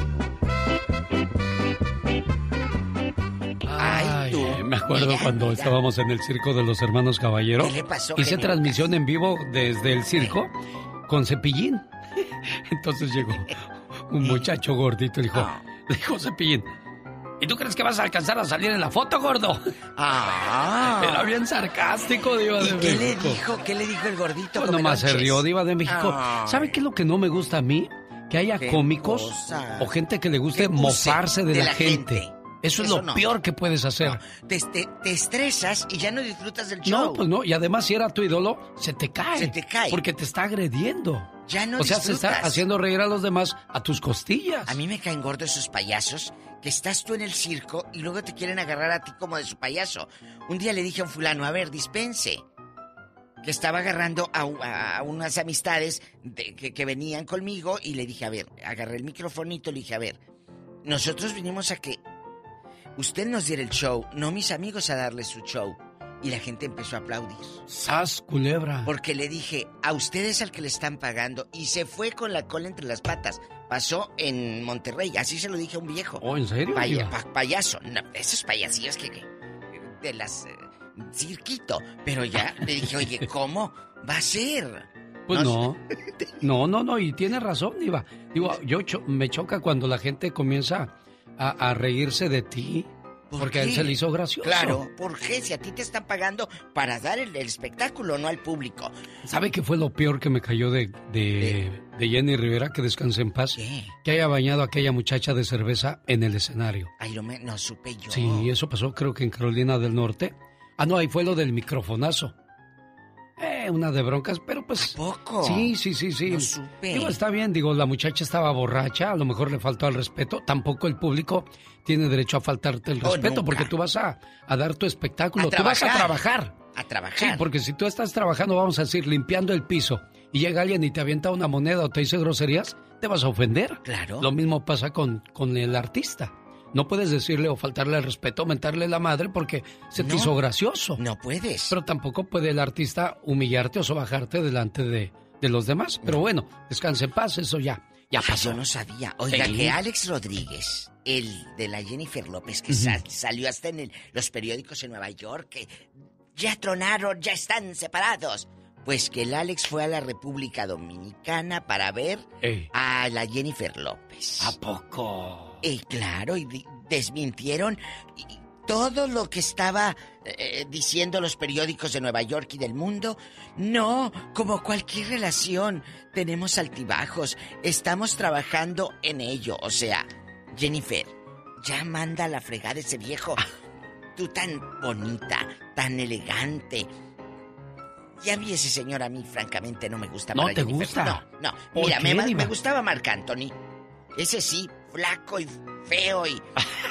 Ay, me acuerdo cuando estábamos en el circo de los hermanos Caballero. ¿Qué le pasó, Hice transmisión en vivo desde el circo [laughs] con cepillín. [laughs] Entonces llegó un muchacho gordito dijo, Ah. le dijo Cepillín, ¿y tú crees que vas a alcanzar a salir en la foto, gordo? Ah. Era bien sarcástico, Diva ¿Y de qué le México. dijo? ¿Qué le dijo el gordito? Pues nomás se rió, Diva de México. Ay. ¿Sabe qué es lo que no me gusta a mí? Que haya ¿Qué cómicos cosa? o gente que le guste mofarse de, de la, la gente. gente. Eso es lo no. peor que puedes hacer. Te, te- te estresas y ya no disfrutas del show. No, pues no. Y además, si era tu ídolo, se te cae. Se te cae. Porque te está agrediendo. Ya no o sea, se está haciendo reír a los demás a tus costillas. A mí me caen gordos esos payasos que estás tú en el circo y luego te quieren agarrar a ti como de su payaso. Un día le dije a un fulano, a ver, dispense. Que estaba agarrando a, unas amistades de- que, que venían conmigo y le dije, a ver, agarré el microfonito y le dije, a ver, nosotros vinimos a que usted nos diera el show, no mis amigos a darle su show. Y la gente empezó a aplaudir. ¡Sas, culebra! Porque le dije, a ustedes al que le están pagando. Y se fue con la cola entre las patas. Pasó en Monterrey, así se lo dije a un viejo. Oh, ¿en serio? Pa- payaso. No, esos payasillos que... De las... eh, cirquito. Pero ya le dije, oye, [laughs] ¿cómo va a ser? Pues No no. [laughs] No, no, no. Y tiene razón, Diva. Digo, yo cho- me choca cuando la gente comienza a, a reírse de ti. ¿Por Porque a él qué? se le hizo gracioso. Claro, ¿por qué? Si a ti te están pagando para dar el, el espectáculo, no al público. ¿Sabe qué fue lo peor que me cayó de, de, de Jenny Rivera? Que descanse en paz. Que haya bañado a aquella muchacha de cerveza en el escenario. Ay, no, me, no supe yo. Sí, eso pasó creo que en Carolina del Norte. Ah, no, ahí fue lo del microfonazo. Eh, una de broncas, pero pues... poco? Sí, sí, sí, sí. No supe. Digo, está bien, digo, la muchacha estaba borracha, a lo mejor le faltó al respeto. Tampoco el público tiene derecho a faltarte el Oh, respeto porque tú vas a, a dar tu espectáculo, A tú vas a trabajar. trabajar. A trabajar. Sí, porque si tú estás trabajando, vamos a decir, limpiando el piso, y llega alguien y te avienta una moneda o te dice groserías, te vas a ofender. Claro. Lo mismo pasa con, con el artista. No puedes decirle o faltarle el respeto, mentarle la madre porque se te No. hizo gracioso. No puedes. Pero tampoco puede el artista humillarte o sobajarte delante de, de los demás. Pero bueno, descanse en paz, eso ya, ya Ah, pasó. yo no sabía. Oiga, Sí. que Alex Rodríguez, el de la Jennifer López, que sal- salió hasta en el- los periódicos en Nueva York, que ya tronaron, ya están separados. Pues que el Alex fue a la República Dominicana para ver Ey. a la Jennifer López. ¿A poco? Y claro, y desmintieron todo lo que estaba eh, diciendo los periódicos de Nueva York y del mundo. No, como cualquier relación, tenemos altibajos, estamos trabajando en ello. O sea, Jennifer, ya manda a la fregada ese viejo. Tú tan bonita, tan elegante. Ya vi ese señor a mí, francamente, no me gusta. ¿No para te Jennifer. gusta? No, no. ¿Por Mira, me, me gustaba Marc Anthony. Ese sí, flaco y feo y...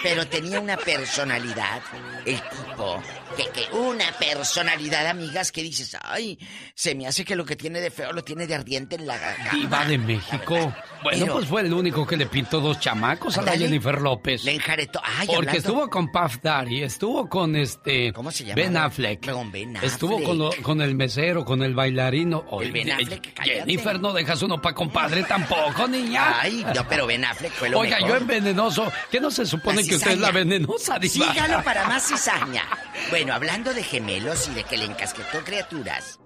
Pero tenía una personalidad, el tipo, que, que una personalidad, amigas, que dices, ay, se me hace que lo que tiene de feo lo tiene de ardiente en la garganta. Diva de México. Bueno, Pero- pues fue el único que le pintó dos chamacos a la. Jennifer López. Le enjaretó. Ay, Porque hablando- estuvo con Puff Daddy, estuvo con este... ¿Cómo se llama? Ben Affleck. Con Ben Estuvo Affleck. con, lo- con el mesero, con el bailarino. Oye, Ben Affleck, cállate. Jennifer, no dejas uno pa' compadre tampoco, niña. Ay, no, pero Ben Affleck fue lo Oiga, mejor. yo en venenoso, ¿qué no se supone que usted es la venenosa, diva? Sígalo para [laughs] más cizaña. Bueno, hablando de gemelos y de que le encasquetó criaturas.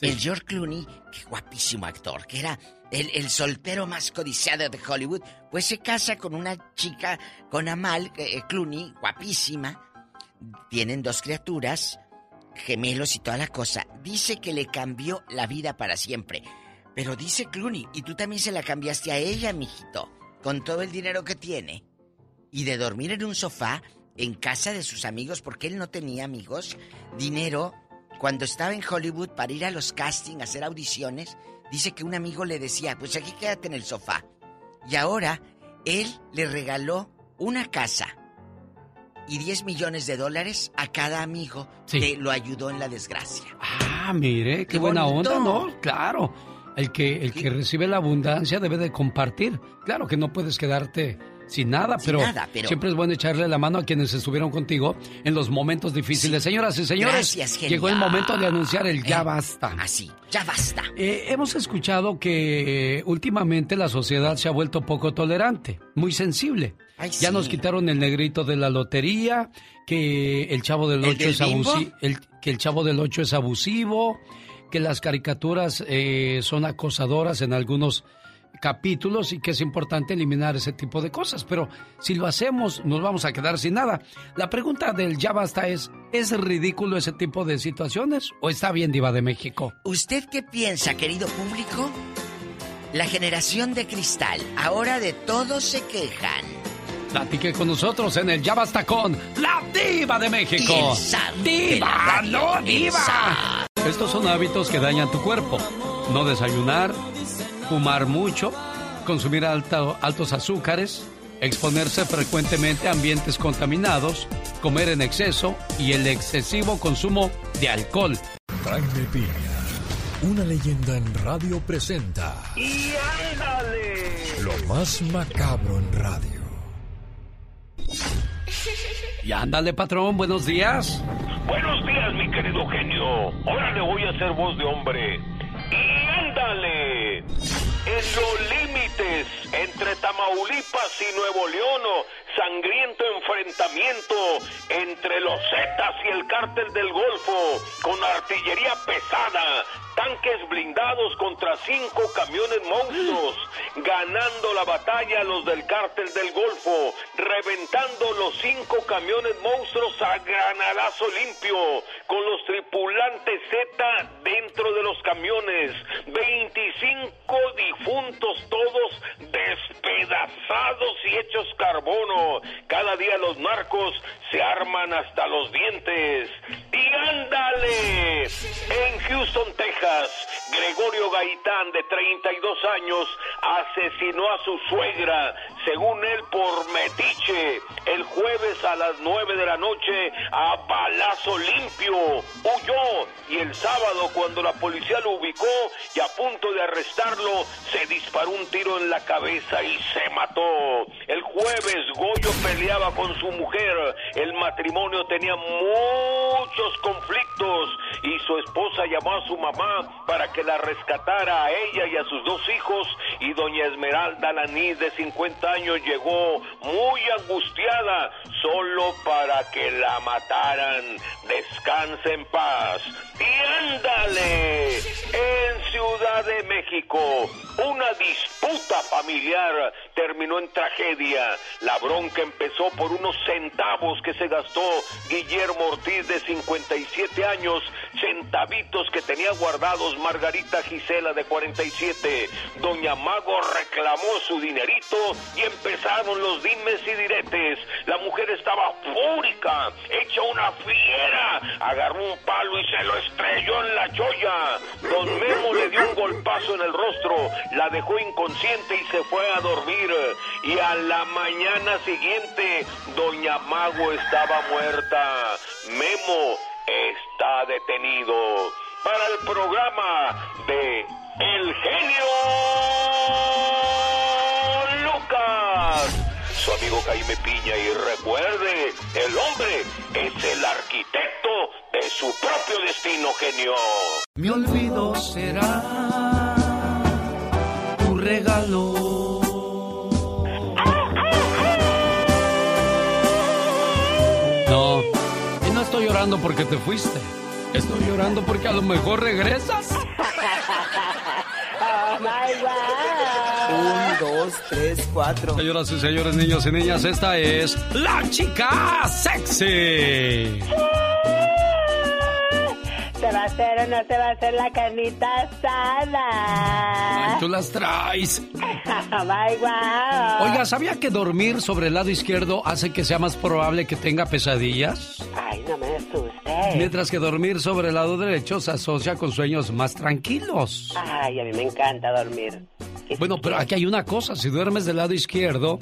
El George Clooney, qué guapísimo actor, que era el, el soltero más codiciado de Hollywood, pues se casa con una chica, con Amal eh, Clooney, guapísima. Tienen dos criaturas, gemelos y toda la cosa. Dice que le cambió la vida para siempre. Pero dice Clooney, y tú también se la cambiaste a ella, mijito, con todo el dinero que tiene. Y de dormir en un sofá en casa de sus amigos, porque él no tenía amigos, dinero, cuando estaba en Hollywood para ir a los castings, a hacer audiciones, dice que un amigo le decía, pues aquí quédate en el sofá. Y ahora, él le regaló una casa y 10 millones de dólares a cada amigo que lo ayudó en la desgracia. Ah, mire, qué, Qué buena onda, ¿no? Claro. El que, el que recibe la abundancia debe de compartir. Claro que no puedes quedarte sin nada, Sin pero, nada, pero- siempre es bueno echarle la mano a quienes estuvieron contigo en los momentos difíciles. Señoras y señores, Gracias, llegó el momento de anunciar el ya basta. Así, ya basta. Eh, hemos escuchado que eh, últimamente la sociedad se ha vuelto poco tolerante, muy sensible. Ay, ya sí. nos quitaron el negrito de la lotería, que el chavo del ¿El 8 del es abusivo, que el chavo del 8 es abusivo, que las caricaturas eh, son acosadoras en algunos capítulos y que es importante eliminar ese tipo de cosas. Pero si lo hacemos, nos vamos a quedar sin nada. La pregunta del ya basta es, ¿es ridículo ese tipo de situaciones o está bien diva de México? ¿Usted qué piensa, querido público? La generación de cristal, ahora de todos se quejan. Platique con nosotros en el Ya Basta con la Diva de México. La ¡Diva! ¡No, diva! Estos son hábitos que dañan tu cuerpo. No desayunar, fumar mucho, consumir alta- altos azúcares, exponerse frecuentemente a ambientes contaminados, comer en exceso y el excesivo consumo de alcohol. Jaime Piña, una leyenda en radio presenta ¡Y ándale! lo más macabro en radio. Y ándale, patrón, buenos días. Buenos días, mi querido genio. Ahora le voy a hacer voz de hombre. ¡Y ándale! En los límites entre Tamaulipas y Nuevo León, sangriento enfrentamiento entre los Zetas y el cártel del Golfo, con artillería pesada, tanques blindados contra cinco camiones monstruos, ganando la batalla los del cártel del Golfo, reventando los cinco camiones monstruos a granadazo limpio, con los tripulantes Z dentro de los camiones, 25 difuntos todos despedazados y hechos carbono. Cada día los narcos se arman hasta los dientes. Y ándale, en Houston, Texas, Gregorio Gaitán, de 32 años, asesinó a su suegra, según él por metiche, el jueves a las 9 de la noche a balazo limpio. Huyó y el sábado cuando la policía lo ubicó y a punto de arrestarlo, se disparó un tiro en la cabeza y se mató. El jueves Goyo peleaba con su mujer, el matrimonio tenía muchos conflictos y su esposa llamó a su mamá para que la rescatara a ella y a sus dos hijos y doña Esmeralda Lanís de 50 años llegó muy angustiada solo para que la mataran. Descanse en paz. Y ándale, en Ciudad de México, una disputa familiar terminó en tragedia. La bronca empezó por unos centavos que se gastó Guillermo Ortiz de 57 años, centavitos que tenía guardados Margarita Gisela de 47. Doña Mago reclamó su dinerito y empezaron los dimes y diretes. La mujer estaba fúrica, hecha una fiera. Agarró un palo y se lo estrelló en la cholla. Don Memo le dio un golpazo en el rostro, la dejó inconsciente y se fue a dormir. Y a la mañana siguiente, Doña Mago estaba muerta. Memo está detenido. Para el programa de El Genio Lucas su amigo Jaime Piña y recuerde, el hombre es el arquitecto de su propio destino, genio. Mi olvido será tu regalo. No, y no estoy llorando porque te fuiste. Estoy llorando porque a lo mejor regresas. Un, dos, tres, cuatro. Señoras y señores, niños y niñas, esta es la chica sexy. ¿Se va a hacer o no se va a hacer la carnita asada? Ay, tú las traes. [laughs] Ay, guau. Oiga, ¿sabía que dormir sobre el lado izquierdo hace que sea más probable que tenga pesadillas? Ay, no me asustes. Mientras que dormir sobre el lado derecho se asocia con sueños más tranquilos. Ay, a mí me encanta dormir. Bueno, pero aquí hay una cosa, si duermes del lado izquierdo,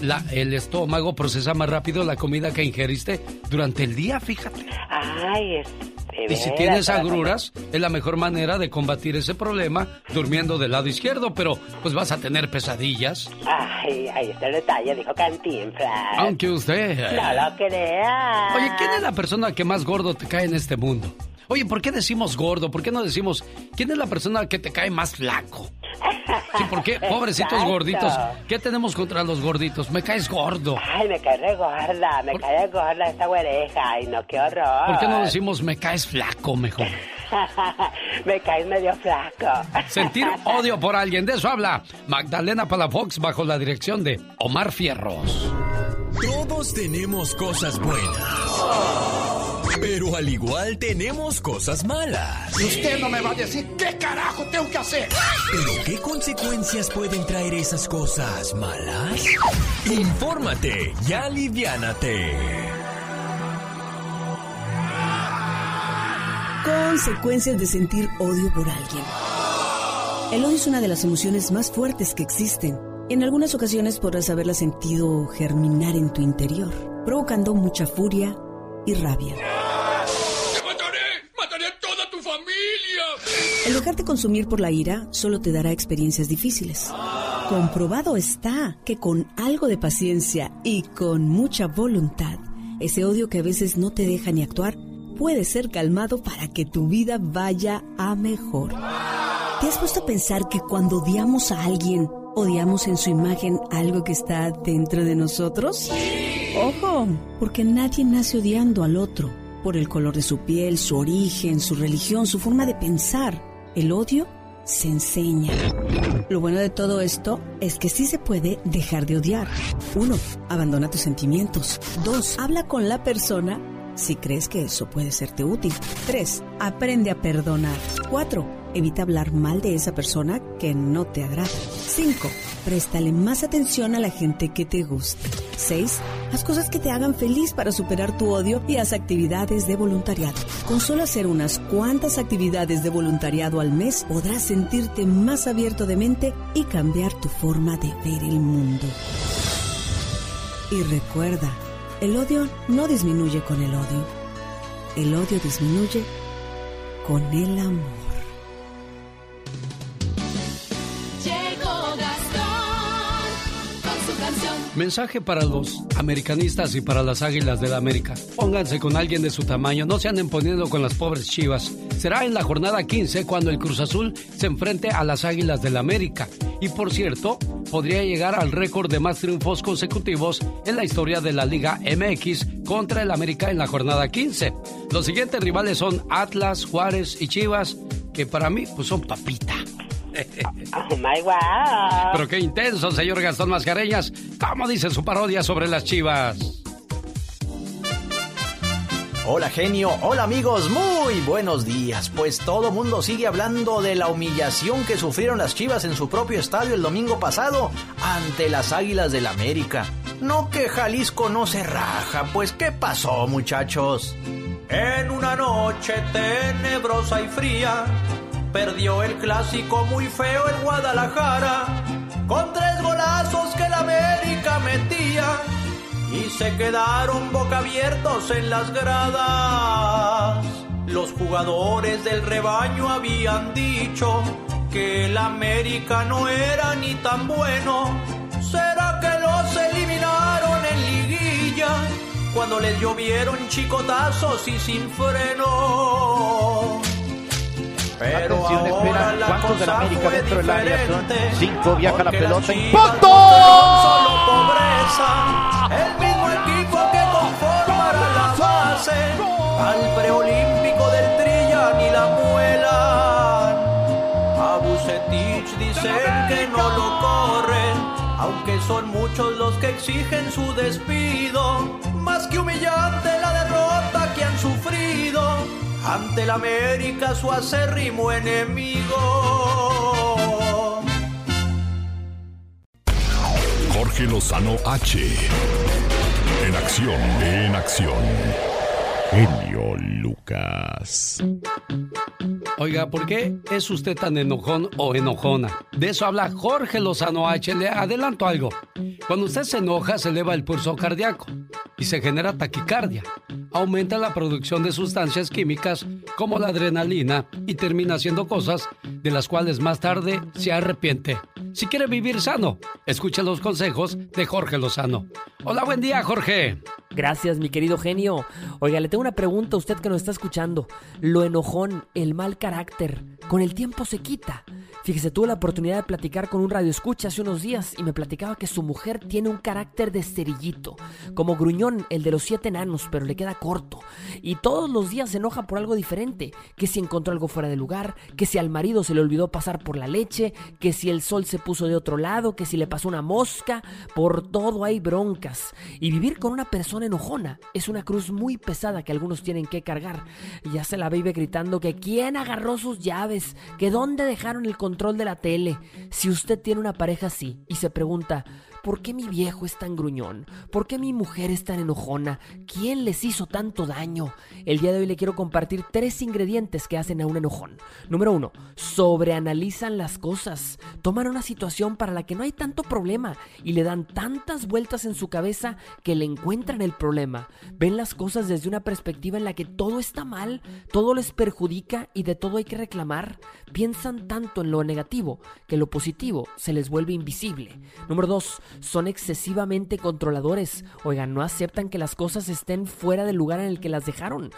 la- el estómago procesa más rápido la comida que ingeriste durante el día, fíjate. Ay, es... Y si tienes agruras, es la mejor manera de combatir ese problema durmiendo del lado izquierdo, pero pues vas a tener pesadillas. Ay, ahí está el detalle, dijo Cantinflas. Aunque usted... No lo creas. Oye, ¿quién es la persona que más gordo te cae en este mundo? Oye, ¿por qué decimos gordo? ¿Por qué no decimos quién es la persona que te cae más flaco? Sí, ¿por qué? [laughs] Pobrecitos Exacto. gorditos. ¿Qué tenemos contra los gorditos? Me caes gordo. Ay, me cae re gorda, me cae gorda esta güereja. Ay, no, qué horror. ¿Por qué no decimos me caes flaco mejor? [laughs] me caes medio flaco. [laughs] Sentir odio por alguien, de eso habla Magdalena Palafox bajo la dirección de Omar Fierros. Todos tenemos cosas buenas. Pero al igual tenemos cosas malas. Usted no me va a decir qué carajo tengo que hacer. ¿Pero qué consecuencias pueden traer esas cosas malas? Infórmate y aliviánate. Consecuencias de sentir odio por alguien. El odio es una de las emociones más fuertes que existen. En algunas ocasiones podrás haberla sentido germinar en tu interior, provocando mucha furia y rabia. ¡Mataré a toda tu familia! El dejarte consumir por la ira solo te dará experiencias difíciles. Comprobado está que con algo de paciencia y con mucha voluntad, ese odio que a veces no te deja ni actuar puede ser calmado para que tu vida vaya a mejor. ¿Te has puesto a pensar que cuando odiamos a alguien, odiamos en su imagen algo que está dentro de nosotros? Ojo, porque nadie nace odiando al otro por el color de su piel, su origen, su religión, su forma de pensar. El odio se enseña. Lo bueno de todo esto es que sí se puede dejar de odiar. Uno, abandona tus sentimientos. Dos, habla con la persona si crees que eso puede serte útil. Tres, aprende a perdonar. Cuatro, evita hablar mal de esa persona que no te agrada. Cinco, préstale más atención a la gente que te gusta. Seis, haz cosas que te hagan feliz para superar tu odio y haz actividades de voluntariado. Con solo hacer unas cuantas actividades de voluntariado al mes podrás sentirte más abierto de mente y cambiar tu forma de ver el mundo. Y recuerda, el odio no disminuye con el odio. El odio disminuye con el amor. Mensaje para los americanistas y para las águilas de la América. Pónganse con alguien de su tamaño, no se anden poniendo con las pobres chivas. Será en la jornada 15 cuando el Cruz Azul se enfrente a las águilas de la América. Y por cierto, podría llegar al récord de más triunfos consecutivos en la historia de la Liga MX contra el América en la jornada 15. Los siguientes rivales son Atlas, Juárez y Chivas, que para mí pues son papita. Oh my wow. Pero qué intenso, señor Gastón Mascareñas. ¿Cómo dice su parodia sobre las chivas? Hola genio, hola amigos, muy buenos días. Pues todo mundo sigue hablando de la humillación que sufrieron las Chivas en su propio estadio el domingo pasado ante las Águilas del América. No que Jalisco no se raja, pues ¿qué pasó muchachos? En una noche tenebrosa y fría, Perdió el clásico muy feo el Guadalajara, con tres golazos que la América metía, y se quedaron boca abiertos en las gradas. Los jugadores del rebaño habían dicho que el América no era ni tan bueno. ¿Será que los eliminaron en liguilla cuando les llovieron chicotazos y sin freno? Pero Atención, ahora espera. la ¿Cuántos de la cosa América dentro del área? Son diferente, cinco, viaja la pelota. ¡Impacto! solo pobreza, el mismo equipo que conformará la base al preolímpico del Trillan y la muelan. A Bucetich dicen que no lo corren, aunque son muchos los que exigen su despido. Más que humillante la derrota que han sufrido ante el América su acérrimo enemigo. Jorge Lozano H. En acción, en acción. Genio Lucas. Oiga, ¿por qué es usted tan enojón o enojona? De eso habla Jorge Lozano H. Le adelanto algo. Cuando usted se enoja, se eleva el pulso cardíaco y se genera taquicardia. Aumenta la producción de sustancias químicas como la adrenalina y termina haciendo cosas de las cuales más tarde se arrepiente. Si quiere vivir sano, escuche los consejos de Jorge Lozano. Hola, buen día, Jorge. Gracias, mi querido genio. Oiga, le tengo una pregunta a usted que nos está escuchando. Lo enojón, el mal carácter, ¿con el tiempo se quita? Fíjese, tuve la oportunidad de platicar con un radio escucha hace unos días y me platicaba que su mujer tiene un carácter de cerillito, como gruñón, el de los siete enanos, pero le queda corto. Y todos los días se enoja por algo diferente, que si encontró algo fuera de lugar, que si al marido se le olvidó pasar por la leche, que si el sol se puso de otro lado, que si le pasó una mosca, por todo hay broncas. Y vivir con una persona enojona es una cruz muy pesada que algunos tienen que cargar. Ya se la vive gritando que quién agarró sus llaves, que dónde dejaron el control de la tele. Si usted tiene una pareja así y se pregunta, ¿por qué mi viejo es tan gruñón? ¿Por qué mi mujer es tan enojona? ¿Quién les hizo tanto daño? El día de hoy le quiero compartir tres ingredientes que hacen a un enojón. Número uno, sobreanalizan las cosas. Toman una situación para la que no hay tanto problema y le dan tantas vueltas en su cabeza que le encuentran el problema. Ven las cosas desde una perspectiva en la que todo está mal, todo les perjudica y de todo hay que reclamar. Piensan tanto en lo negativo que lo positivo se les vuelve invisible. Número dos, son excesivamente controladores. Oigan, no aceptan que las cosas estén fuera del lugar en el que las dejaron.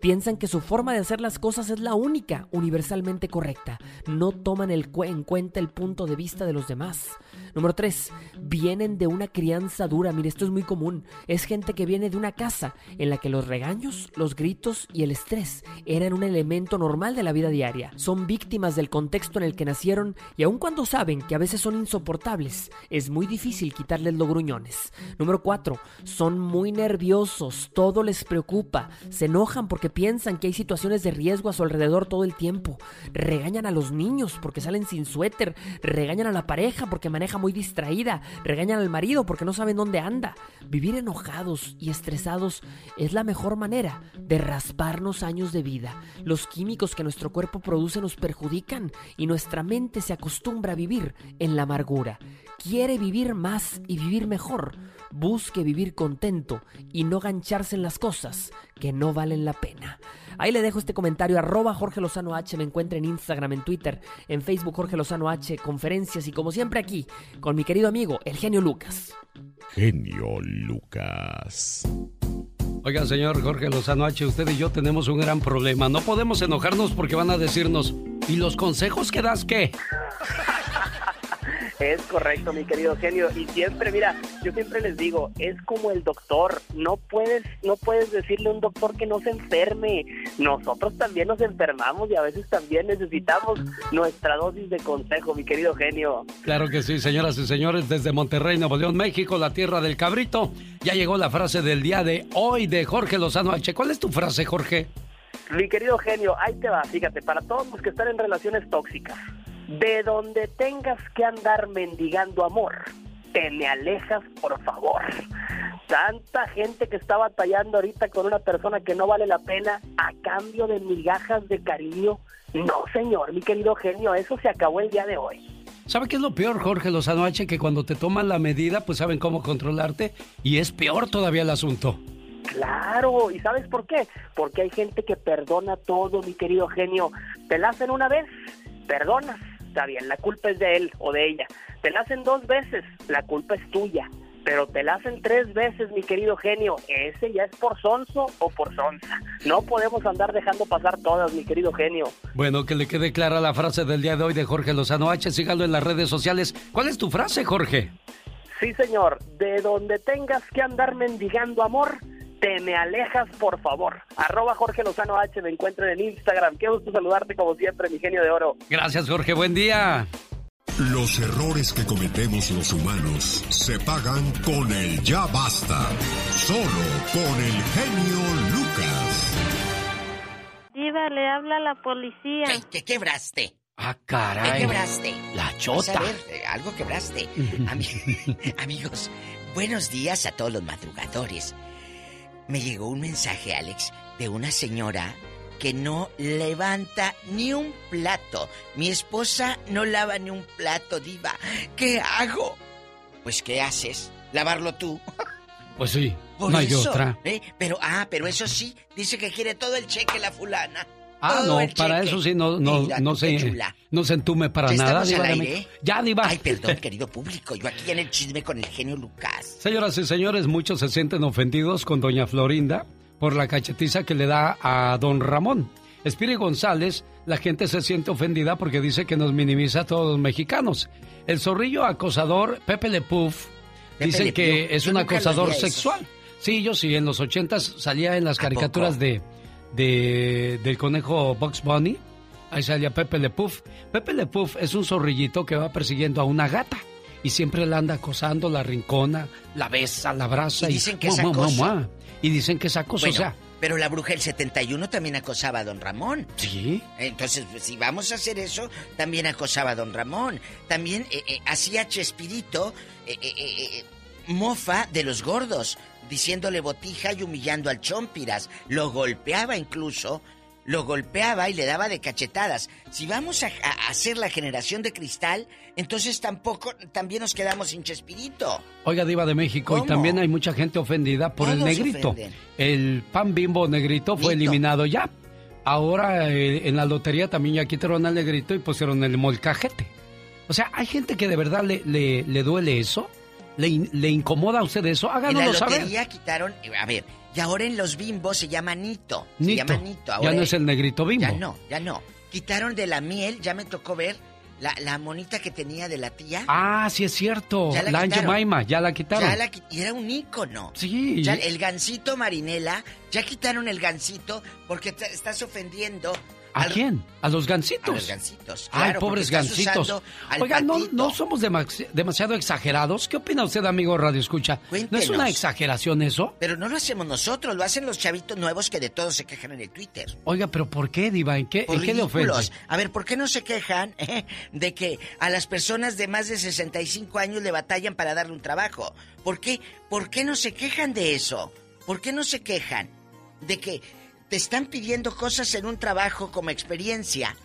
Piensan que su forma de hacer las cosas es la única, universalmente correcta. No toman el en cuenta el punto de vista de los demás. Número 3. Vienen de una crianza dura. Mire, esto es muy común. Es gente que viene de una casa en la que los regaños, los gritos y el estrés eran un elemento normal de la vida diaria. Son víctimas del contexto en el que nacieron y aun cuando saben que a veces son insoportables, es muy difícil quitarles los gruñones. Número 4. Son muy nerviosos. Todo les preocupa. Se enojan porque piensan que hay situaciones de riesgo a su alrededor todo el tiempo. Regañan a los niños porque salen sin suéter. Regañan a la pareja porque maneja muy distraída. Regañan al marido porque no saben dónde anda. Vivir enojados y estresados es la mejor manera de rasparnos años de vida. Los químicos que nuestro cuerpo produce nos perjudican y nuestra mente se acostumbra a vivir en la amargura. Quiere vivir más y vivir mejor. Busque vivir contento y no gancharse en las cosas que no valen la pena. Ahí le dejo este comentario, arroba Jorge Lozano H, me encuentra en Instagram, en Twitter, en Facebook Jorge Lozano H, conferencias y como siempre aquí, con mi querido amigo, el genio Lucas. Genio Lucas. Oiga, señor Jorge Lozano H, usted y yo tenemos un gran problema. No podemos enojarnos porque van a decirnos, ¿y los consejos que das qué? [laughs] Es correcto, mi querido genio. Y siempre, mira, yo siempre les digo, es como el doctor. No puedes, no puedes decirle a un doctor que no se enferme. Nosotros también nos enfermamos y a veces también necesitamos nuestra dosis de consejo, mi querido genio. Claro que sí, señoras y señores, desde Monterrey, Nuevo León, México, la tierra del cabrito. Ya llegó la frase del día de hoy de Jorge Lozano H. ¿Cuál es tu frase, Jorge? Mi querido genio, ahí te va, fíjate, para todos los que están en relaciones tóxicas, de donde tengas que andar mendigando amor, te me alejas, por favor. Tanta gente que está batallando ahorita con una persona que no vale la pena a cambio de migajas de cariño. No, señor, mi querido genio, eso se acabó el día de hoy. ¿Sabe qué es lo peor, Jorge Lozano H? Que cuando te toman la medida, pues saben cómo controlarte y es peor todavía el asunto. Claro, ¿y sabes por qué? Porque hay gente que perdona todo, mi querido genio. Te la hacen una vez, perdonas, está bien, la culpa es de él o de ella. Te la hacen dos veces, la culpa es tuya. Pero te la hacen tres veces, mi querido genio. Ese ya es por sonso o por sonsa. No podemos andar dejando pasar todas, mi querido genio. Bueno, que le quede clara la frase del día de hoy de Jorge Lozano H. Sígalo en las redes sociales. ¿Cuál es tu frase, Jorge? Sí, señor. De donde tengas que andar mendigando amor, te me alejas, por favor. Arroba Jorge Lozano H. Me encuentran en Instagram. Qué gusto saludarte como siempre, mi genio de oro. Gracias, Jorge. Buen día. Los errores que cometemos los humanos se pagan con el ya basta. Solo con el genio Lucas. Diva, le habla la policía. ¿Qué quebraste? Ah, ¿Qué caray. quebraste? La a chota. ver, eh, algo quebraste. [laughs] Ami- [laughs] Amigos, buenos días a todos los madrugadores. Me llegó un mensaje, Alex, de una señora que no levanta ni un plato. Mi esposa no lava ni un plato, diva. ¿Qué hago? Pues, ¿qué haces? ¿Lavarlo tú? [laughs] Pues sí, Por no hay eso, otra. ¿eh? Pero, ah, pero eso sí, dice que quiere todo el cheque la fulana. Ah, Todo no, para cheque. eso sí no, no, Mira, no se, chula. No se entume para ¿Ya nada. Diva aire? Ya, Diva. Ay, perdón, querido público. Yo aquí en el chisme con el genio Lucas. Señoras y señores, muchos se sienten ofendidos con doña Florinda por la cachetiza que le da a don Ramón. Espiri González, la gente se siente ofendida porque dice que nos minimiza a todos los mexicanos. El zorrillo acosador Pepe Le Puff Pepe dice Le que es Yo un acosador sexual. Sí, yo sí, en los ochentas salía en las caricaturas de, de- del conejo Bugs Bunny. Ahí salía Pepe Le Puff. Pepe Le Puff es un zorrillito que va persiguiendo a una gata. Y siempre la anda acosando, la rincona, la besa, la abraza. Y dicen que es mua, acoso. mua, mua. Y dicen que es acoso, Bueno, o sea. pero la bruja del 71 también acosaba a don Ramón. Sí. Entonces, pues, si vamos a hacer eso, también acosaba a don Ramón. También eh, eh, hacía Chespirito eh, eh, mofa de los gordos, diciéndole botija y humillando al Chompiras. Lo golpeaba incluso, lo golpeaba y le daba de cachetadas. Si vamos a, a hacer la generación de cristal, entonces tampoco, también nos quedamos sin Chespirito. Oiga, Diva de México, y también hay mucha gente ofendida por el negrito. ofenden. El pan bimbo negrito fue eliminado ya. Ahora eh, en la lotería también ya quitaron al negrito y pusieron el molcajete. O sea, hay gente que de verdad le, le, le duele eso. ¿Le, in- ¿Le incomoda a usted eso? En la Háganoslo saber. lotería quitaron, eh, a ver, y ahora en los bimbos se llama Nito. Se Nito. llama Nito. Ya no es el negrito bimbo. Ya no, ya no. Quitaron de la miel, ya me tocó ver la, la monita que tenía de la tía. Ah, sí es cierto. Ya la La. Anjemaima, ya la quitaron. Ya la y era un ícono. Sí. Ya el gancito Marinela, ya quitaron el gancito porque te estás ofendiendo ¿A quién? ¿A los gancitos? A los gancitos. Ay, claro, pobres porque estás gancitos. Oiga, no, no somos demasi- demasiado exagerados. ¿Qué opina usted, amigo Radio Escucha? ¿No es una exageración eso? Pero no lo hacemos nosotros, lo hacen los chavitos nuevos que de todo se quejan en el Twitter. Oiga, pero ¿por qué, Diva? ¿En qué, ¿en qué le ofende? ridículos. A ver, ¿por qué no se quejan [laughs] eh, de que a las personas de más de 65 años le batallan para darle un trabajo? ¿Por qué? ¿Por qué no se quejan de eso? ¿Por qué no se quejan de que te están pidiendo cosas en un trabajo como experiencia?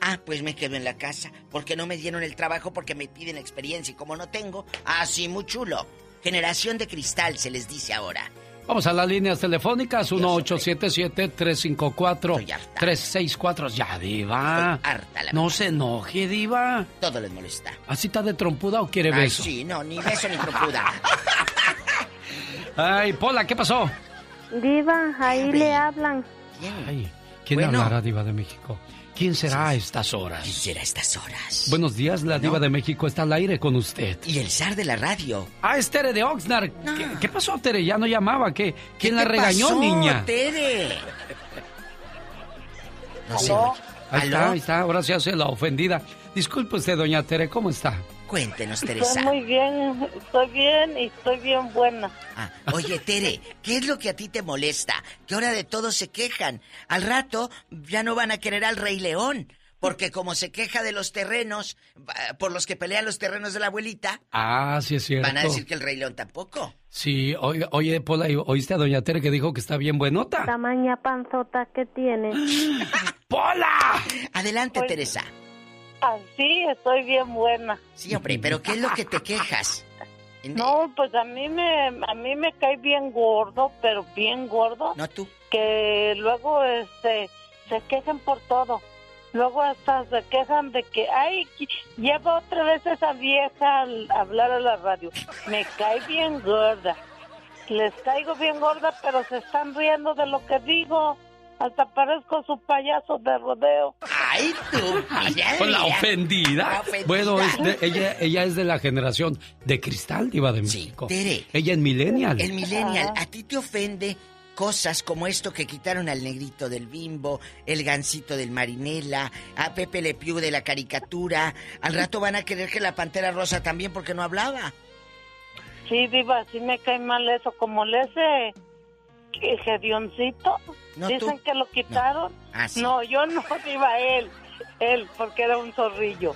Ah, pues me quedo en la casa porque no me dieron el trabajo porque me piden experiencia y como no tengo, ah, sí, muy chulo. Generación de cristal se les dice ahora. Vamos a las líneas telefónicas 1877-354-364. Ya, Diva. Harta, la no verdad. se enoje, Diva. Todo les molesta. ¿Así está de trompuda o quiere Ay, beso? sí, no, ni beso ni trompuda. [laughs] Ay, Pola, ¿qué pasó? Diva, ahí le hablan. Ay, ¿quién Bueno. hablará, Diva de México? ¿Quién será a estas horas? ¿Quién será a estas horas? Buenos días, la Diva No. de México está al aire con usted. Y el zar de la radio. Ah, es Tere de Oxnard. ¿Qué, qué pasó, Tere? Ya no llamaba. ¿Qué, ¿Quién ¿Qué la te regañó, pasó, niña? Tere? [laughs] No sé. Ahí ¿Aló? está, ahí está. Ahora se hace la ofendida. Disculpe usted, doña Tere, ¿cómo está? Cuéntenos, Estoy Teresa. muy bien, estoy bien y estoy bien buena. Ah, oye, Tere, ¿qué es lo que a ti te molesta? Que ahora de todo se quejan. Al rato ya no van a querer al Rey León. Porque como se queja de los terrenos, por los que pelean los terrenos de la abuelita, Ah, sí es cierto. van a decir que el Rey León tampoco. Sí, oye, oye, Pola, ¿oíste a Doña Tere que dijo que está bien buenota? Tamaña panzota que tiene. [gasps] ¡Pola! Adelante, Pues- Teresa. Así, estoy bien buena. Sí, hombre, pero ¿qué es lo que te quejas? [laughs] No, pues a mí me a mí me cae bien gordo, pero bien gordo. No tú. Que luego este se quejan por todo. Luego hasta se quejan de que ay, lleva otra vez esa vieja al hablar a la radio. Me cae bien gorda. Les caigo bien gorda, pero se están riendo de lo que digo. Hasta parezco su payaso de rodeo. Ay, tú, mira, Con la ofendida. La ofendida. Bueno, es de- ella, ella es de la generación de cristal, diva de México. Tere. Ella es millennial. El millennial, ¿a ti te ofende cosas como esto que quitaron al negrito del bimbo, el gancito del marinela, a Pepe Le Pew de la caricatura? Al rato van a querer que la pantera rosa también porque no hablaba. Sí, diva, sí me cae mal eso. Como le ese Gedioncito, No, dicen tú. que lo quitaron. Ah, sí. No, yo no, [laughs] diva, él. Él, porque era un zorrillo.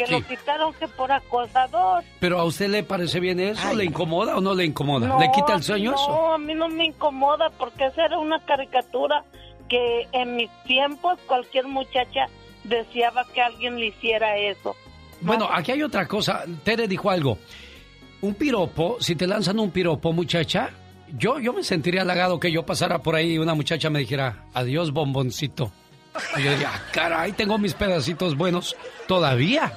Que Sí. lo quitaron que por acosador. ¿Pero a usted le parece bien eso? Ay. ¿Le incomoda o no le incomoda? No, ¿Le quita el sueño eso? No, a mí no me incomoda porque esa era una caricatura que en mis tiempos cualquier muchacha deseaba que alguien le hiciera eso. Bueno, aquí hay otra cosa. Tere dijo algo. Un piropo, si te lanzan un piropo, muchacha, yo, yo me sentiría halagado que yo pasara por ahí y una muchacha me dijera, adiós, bomboncito. Y yo diría, "Ah, caray, tengo mis pedacitos buenos todavía.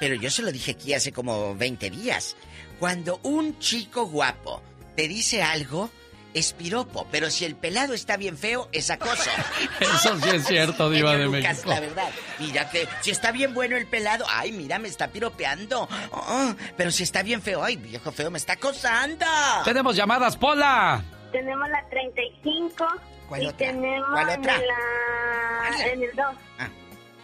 Pero yo se lo dije aquí hace como 20 días. Cuando un chico guapo te dice algo, es piropo. Pero si el pelado está bien feo, es acoso. [laughs] Eso sí es cierto, [laughs] diva de Lucas, México. La verdad. Mira que si está bien bueno el pelado, ay, mira, me está piropeando. Oh, pero si está bien feo, ay, viejo feo, me está acosando. Tenemos llamadas, Pola. Tenemos la 35 ¿Cuál y otra? tenemos ¿Cuál otra? En, la... en el 2.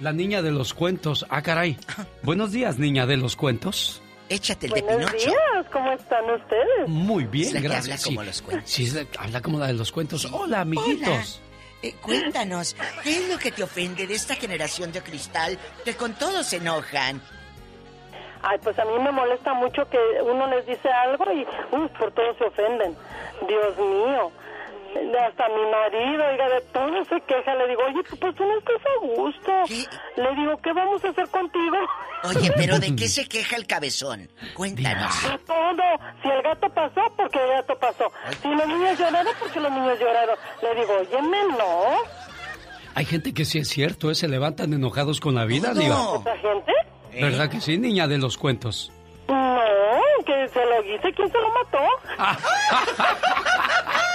La niña de los cuentos. Ah, caray. [laughs] Buenos días, niña de los cuentos. Échate Buenos días, ¿cómo están ustedes? Muy bien, Es la que gracias. habla como los cuentos. Sí, es la- habla como la de los cuentos. Hola, amiguitos. Eh, cuéntanos, ¿qué es lo que te ofende de esta generación de cristal que con todo se enojan? Ay, pues a mí me molesta mucho que uno les dice algo y uy, por todo se ofenden. Dios mío. Hasta mi marido, oiga, de todo se queja. Le digo, oye, pues tú no estás a gusto. Le digo, ¿qué vamos a hacer contigo? Oye, pero ¿de qué [laughs] se queja el cabezón? Cuéntanos. De todo. Si el gato pasó, porque el gato pasó. Si los niños lloraron, porque los niños lloraron. Le digo, óyeme, no. Hay gente que sí es cierto, ¿eh? se levantan enojados con la vida. ¿Esa gente? ¿Verdad que sí, niña de los cuentos? No, que se lo dice. ¿Quién se lo mató? [laughs]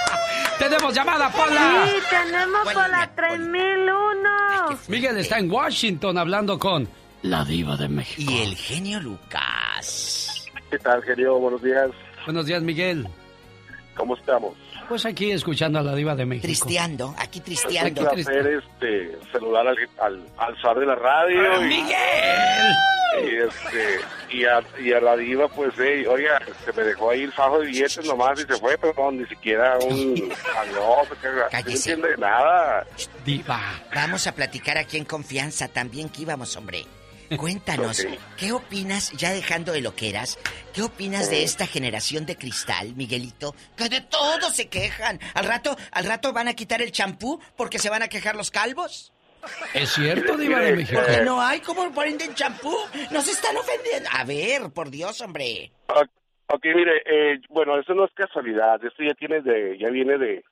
¡Tenemos llamada, Pola! Sí, tenemos por la 3001. Miguel está en Washington hablando con la diva de México. Y el genio Lucas. ¿Qué tal, genio? Buenos días. Buenos días, Miguel. ¿Cómo estamos? Pues aquí escuchando a la diva de México. Tristeando, aquí Es un tristeando. placer este, saludar al, al, al zar de la radio. y- ¡Miguel! Y, este, y, a, y a la diva, pues, hey, oiga, se me dejó ahí el fajo de billetes nomás y se fue, pero no, ni siquiera un... [laughs] ah, no, que- no entiende nada. Diva. Vamos a platicar aquí en confianza también que íbamos, hombre. Cuéntanos. ¿qué opinas, ya dejando de lo que eras, qué opinas de esta generación de cristal, Miguelito? Que de todo se quejan. Al rato, al rato van a quitar el champú porque se van a quejar los calvos. ¿Es cierto, diva de México? Porque no hay como ponen champú. Nos están ofendiendo. A ver, por Dios, hombre. Ok, ok, mire, eh, bueno, eso no es casualidad, esto ya tiene de, ya viene de,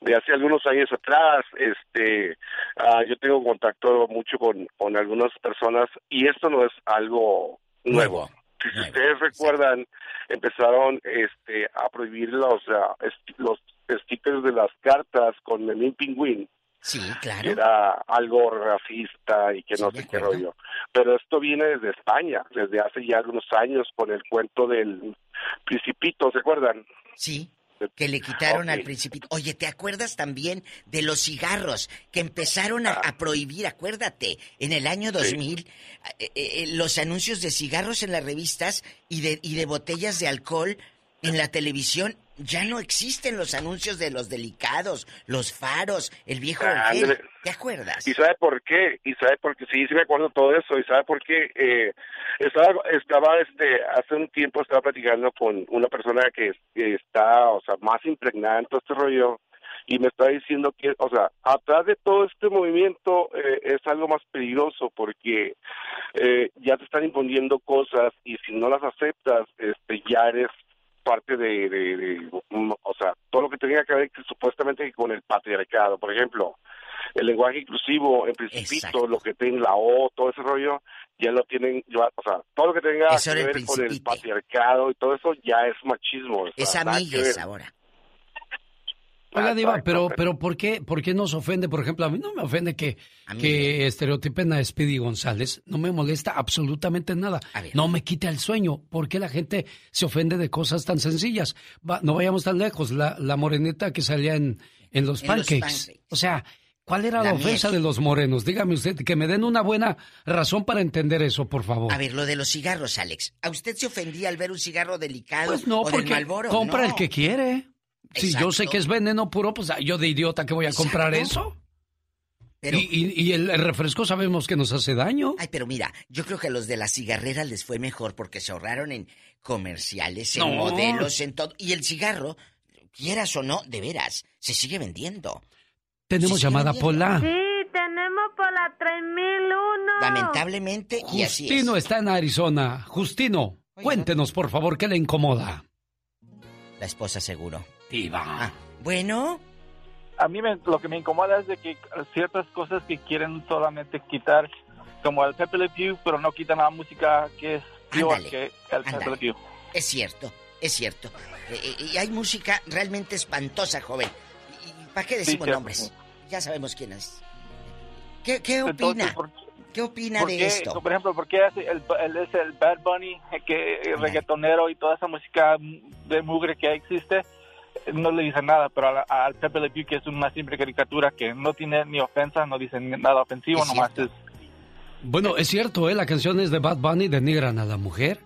de hace algunos años atrás, este, ah, yo tengo contacto mucho con, con algunas personas y esto no es algo nuevo. Si ustedes recuerdan, empezaron, este, a prohibir los, ah, los stickers de las cartas con el pingüín. Sí, que claro. era algo racista y que no sé qué rollo. Pero esto viene desde España, desde hace ya algunos años, con el cuento del Principito, ¿se acuerdan? Sí. Que le quitaron al principito. Oye, ¿te acuerdas también de los cigarros que empezaron a, a prohibir? Acuérdate, en el año 2000, eh, eh, los anuncios de cigarros en las revistas y de, y de botellas de alcohol en la televisión ya no existen los anuncios de los delicados, los faros, el viejo Ah, Ángel. ¿Te acuerdas? ¿Y sabe por qué? ¿Y sabe por qué? Sí, sí me acuerdo todo eso. ¿Y sabe por qué? Eh, estaba, estaba, este, hace un tiempo estaba platicando con una persona que, que está, o sea, más impregnada en todo este rollo y me está diciendo que, o sea, atrás de todo este movimiento eh, es algo más peligroso porque eh, ya te están imponiendo cosas y si no las aceptas, este, ya eres parte de, de, de, o sea, todo lo que tenga que ver supuestamente con el patriarcado, por ejemplo, el lenguaje inclusivo, en principito, lo que tiene la O, todo ese rollo, ya lo tienen, o sea, todo lo que tenga Eso que ver con el patriarcado y todo eso ya es machismo. o sea, Es amigues ahora. Oiga, Diva, pero, pero ¿por qué, por qué nos ofende? Por ejemplo, a mí no me ofende que, que estereotipen a Speedy González. No me molesta absolutamente nada. No me quita el sueño. ¿Por qué la gente se ofende de cosas tan sencillas? Va- no vayamos tan lejos. La, la moreneta que salía en, en los En los pancakes. O sea, ¿cuál era La la, ofensa de los morenos? Dígame usted, que me den una buena razón para entender eso, por favor. A ver, lo de los cigarros, Alex. ¿A usted se ofendía al ver un cigarro delicado Pues no, o del porque Marlboro? compra No. el que quiere. Si yo sé que es veneno puro, pues yo de idiota que voy a comprar eso. y, y- y el, refresco sabemos que nos hace daño. Ay, pero mira, yo creo que a los de las cigarreras les fue mejor porque se ahorraron en comerciales, en No. modelos, en todo. Y el cigarro, quieras o no, de veras, se sigue vendiendo. Tenemos llamada Pola. Sí, tenemos por la 3001. Lamentablemente, y así es. Justino está en Arizona. Justino, cuéntenos por favor qué le incomoda. La esposa seguro. Diva. bueno. A mí me- lo que me incomoda es de que ciertas cosas que quieren solamente quitar, como el Pepe Le Pew, pero no quitan la música que es peor Ándale, que el Pepe Le Pew. Es cierto, es cierto. Eh, eh, y hay música realmente espantosa, joven. ¿Y, y para qué Sí, decimos cierto. nombres? Ya sabemos quién es. ¿Qué, qué Entonces, opina? ¿por- ¿Qué opina ¿Por de qué, esto? Por ejemplo, ¿por qué hace el, él es el Bad Bunny, eh, que el reggaetonero y toda esa música de mugre que existe? Eh, No le dice nada, pero al, al Pepe Le Pew, que es una simple caricatura que no tiene ni ofensa, no dice nada ofensivo, nomás es Bueno, es cierto, ¿eh? La canción es de Bad Bunny, denigran a la mujer.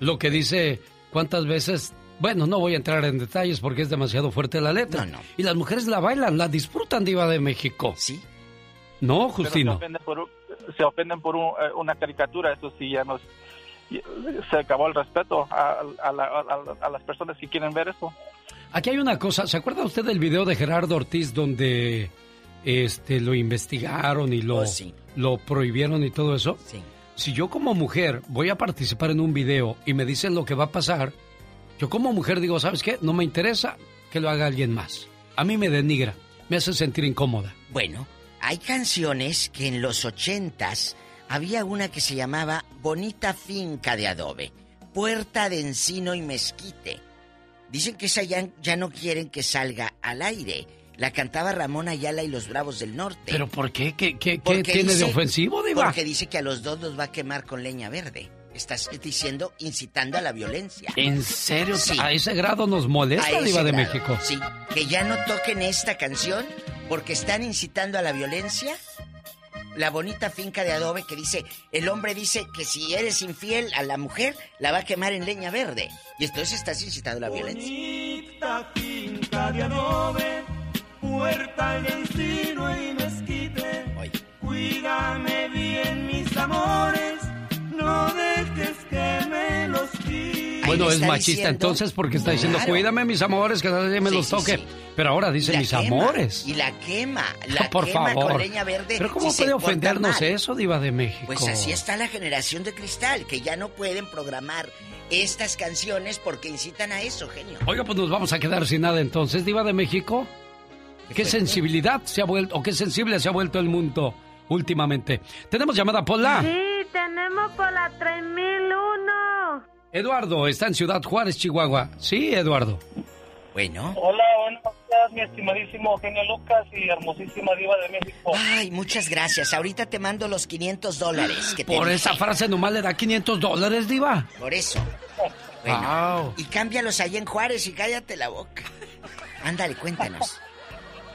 Lo que dice cuántas veces... Bueno, no voy a entrar en detalles porque es demasiado fuerte la letra. Y las mujeres la bailan, la disfrutan, Diva de México. Sí. No, Pero se Justino. ofenden por, se ofenden por un- eh, una caricatura, eso sí ya nos se acabó el respeto a, a la- a- a las personas que quieren ver eso. Aquí hay una cosa, ¿se acuerda usted del video de Gerardo Ortiz donde este lo investigaron y lo, Oh, sí. lo prohibieron y todo eso? Sí. Si yo como mujer voy a participar en un video y me dicen lo que va a pasar, yo como mujer digo, ¿sabes qué? No me interesa que lo haga alguien más. A mí me denigra, me hace sentir incómoda. Bueno, hay canciones que en los ochentas había una que se llamaba Bonita Finca de Adobe, Puerta de Encino y Mezquite. Dicen que esa ya, ya no quieren que salga al aire. La cantaba Ramón Ayala y los Bravos del Norte. ¿Pero por qué? ¿Qué, qué, tiene de ofensivo, Diva? Porque dice que a los dos los va a quemar con leña verde. Estás diciendo incitando a la violencia. ¿En serio? Sí. ¿A ese grado nos molesta, Diva de grado, México? Sí, que ya no toquen esta canción porque están incitando a la violencia. La bonita finca de adobe que dice, el hombre dice que si eres infiel a la mujer, la va a quemar en leña verde. Y entonces estás incitando la violencia. Bonita finca de adobe, puerta encino y mezquite. Cuídame bien, mis amores, Bueno, es machista diciendo- entonces porque está diciendo, Claro. cuídame mis amores, que nadie me Sí, los toque. sí. Pero ahora dice mis quema, amores. Y la quema, [laughs] la Por quema favor. con leña verde. Pero ¿cómo si puede ofendernos mal. eso, Diva de México? Pues así está la generación de cristal, que ya no pueden programar estas canciones porque incitan a eso, genio. Oiga, pues nos vamos a quedar sin nada entonces, Diva de México. ¿Qué sensibilidad se ha vuelto, o qué sensible se ha vuelto el mundo últimamente? Tenemos llamada Pola. Sí, tenemos por la 3001. Eduardo está en Ciudad Juárez, Chihuahua. Sí, Eduardo. Bueno. Hola, buenos días, mi estimadísimo genio Lucas y hermosísima diva de México. Ay, muchas gracias. Ahorita te mando los 500 dólares que te Por dije. esa frase nomás le da 500 dólares, Diva. Por eso. Bueno, y cámbialos ahí en Juárez y cállate la boca. Ándale, cuéntanos.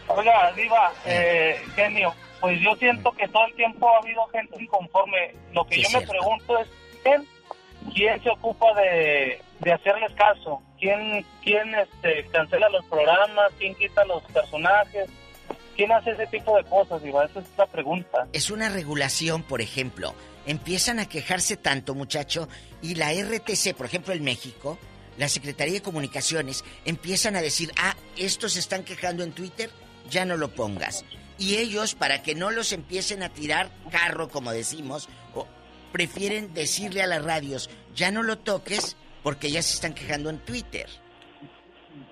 Oiga, diva, eh, genio, pues yo siento que todo el tiempo ha habido gente inconforme. Lo que Sí, yo me pregunto es, ¿quién? ¿Quién se ocupa de, de hacerles caso? ¿Quién, quién este, cancela los programas? ¿Quién quita los personajes? ¿Quién hace ese tipo de cosas, Diva? Esa es la pregunta. Es una regulación, por ejemplo. Empiezan a quejarse tanto, muchacho, y la RTC, por ejemplo, en México, la Secretaría de Comunicaciones, empiezan a decir, ah, estos se están quejando en Twitter, ya no lo pongas. Y ellos, para que no los empiecen a tirar carro, como decimos, prefieren decirle a las radios, ya no lo toques, porque ya se están quejando en Twitter.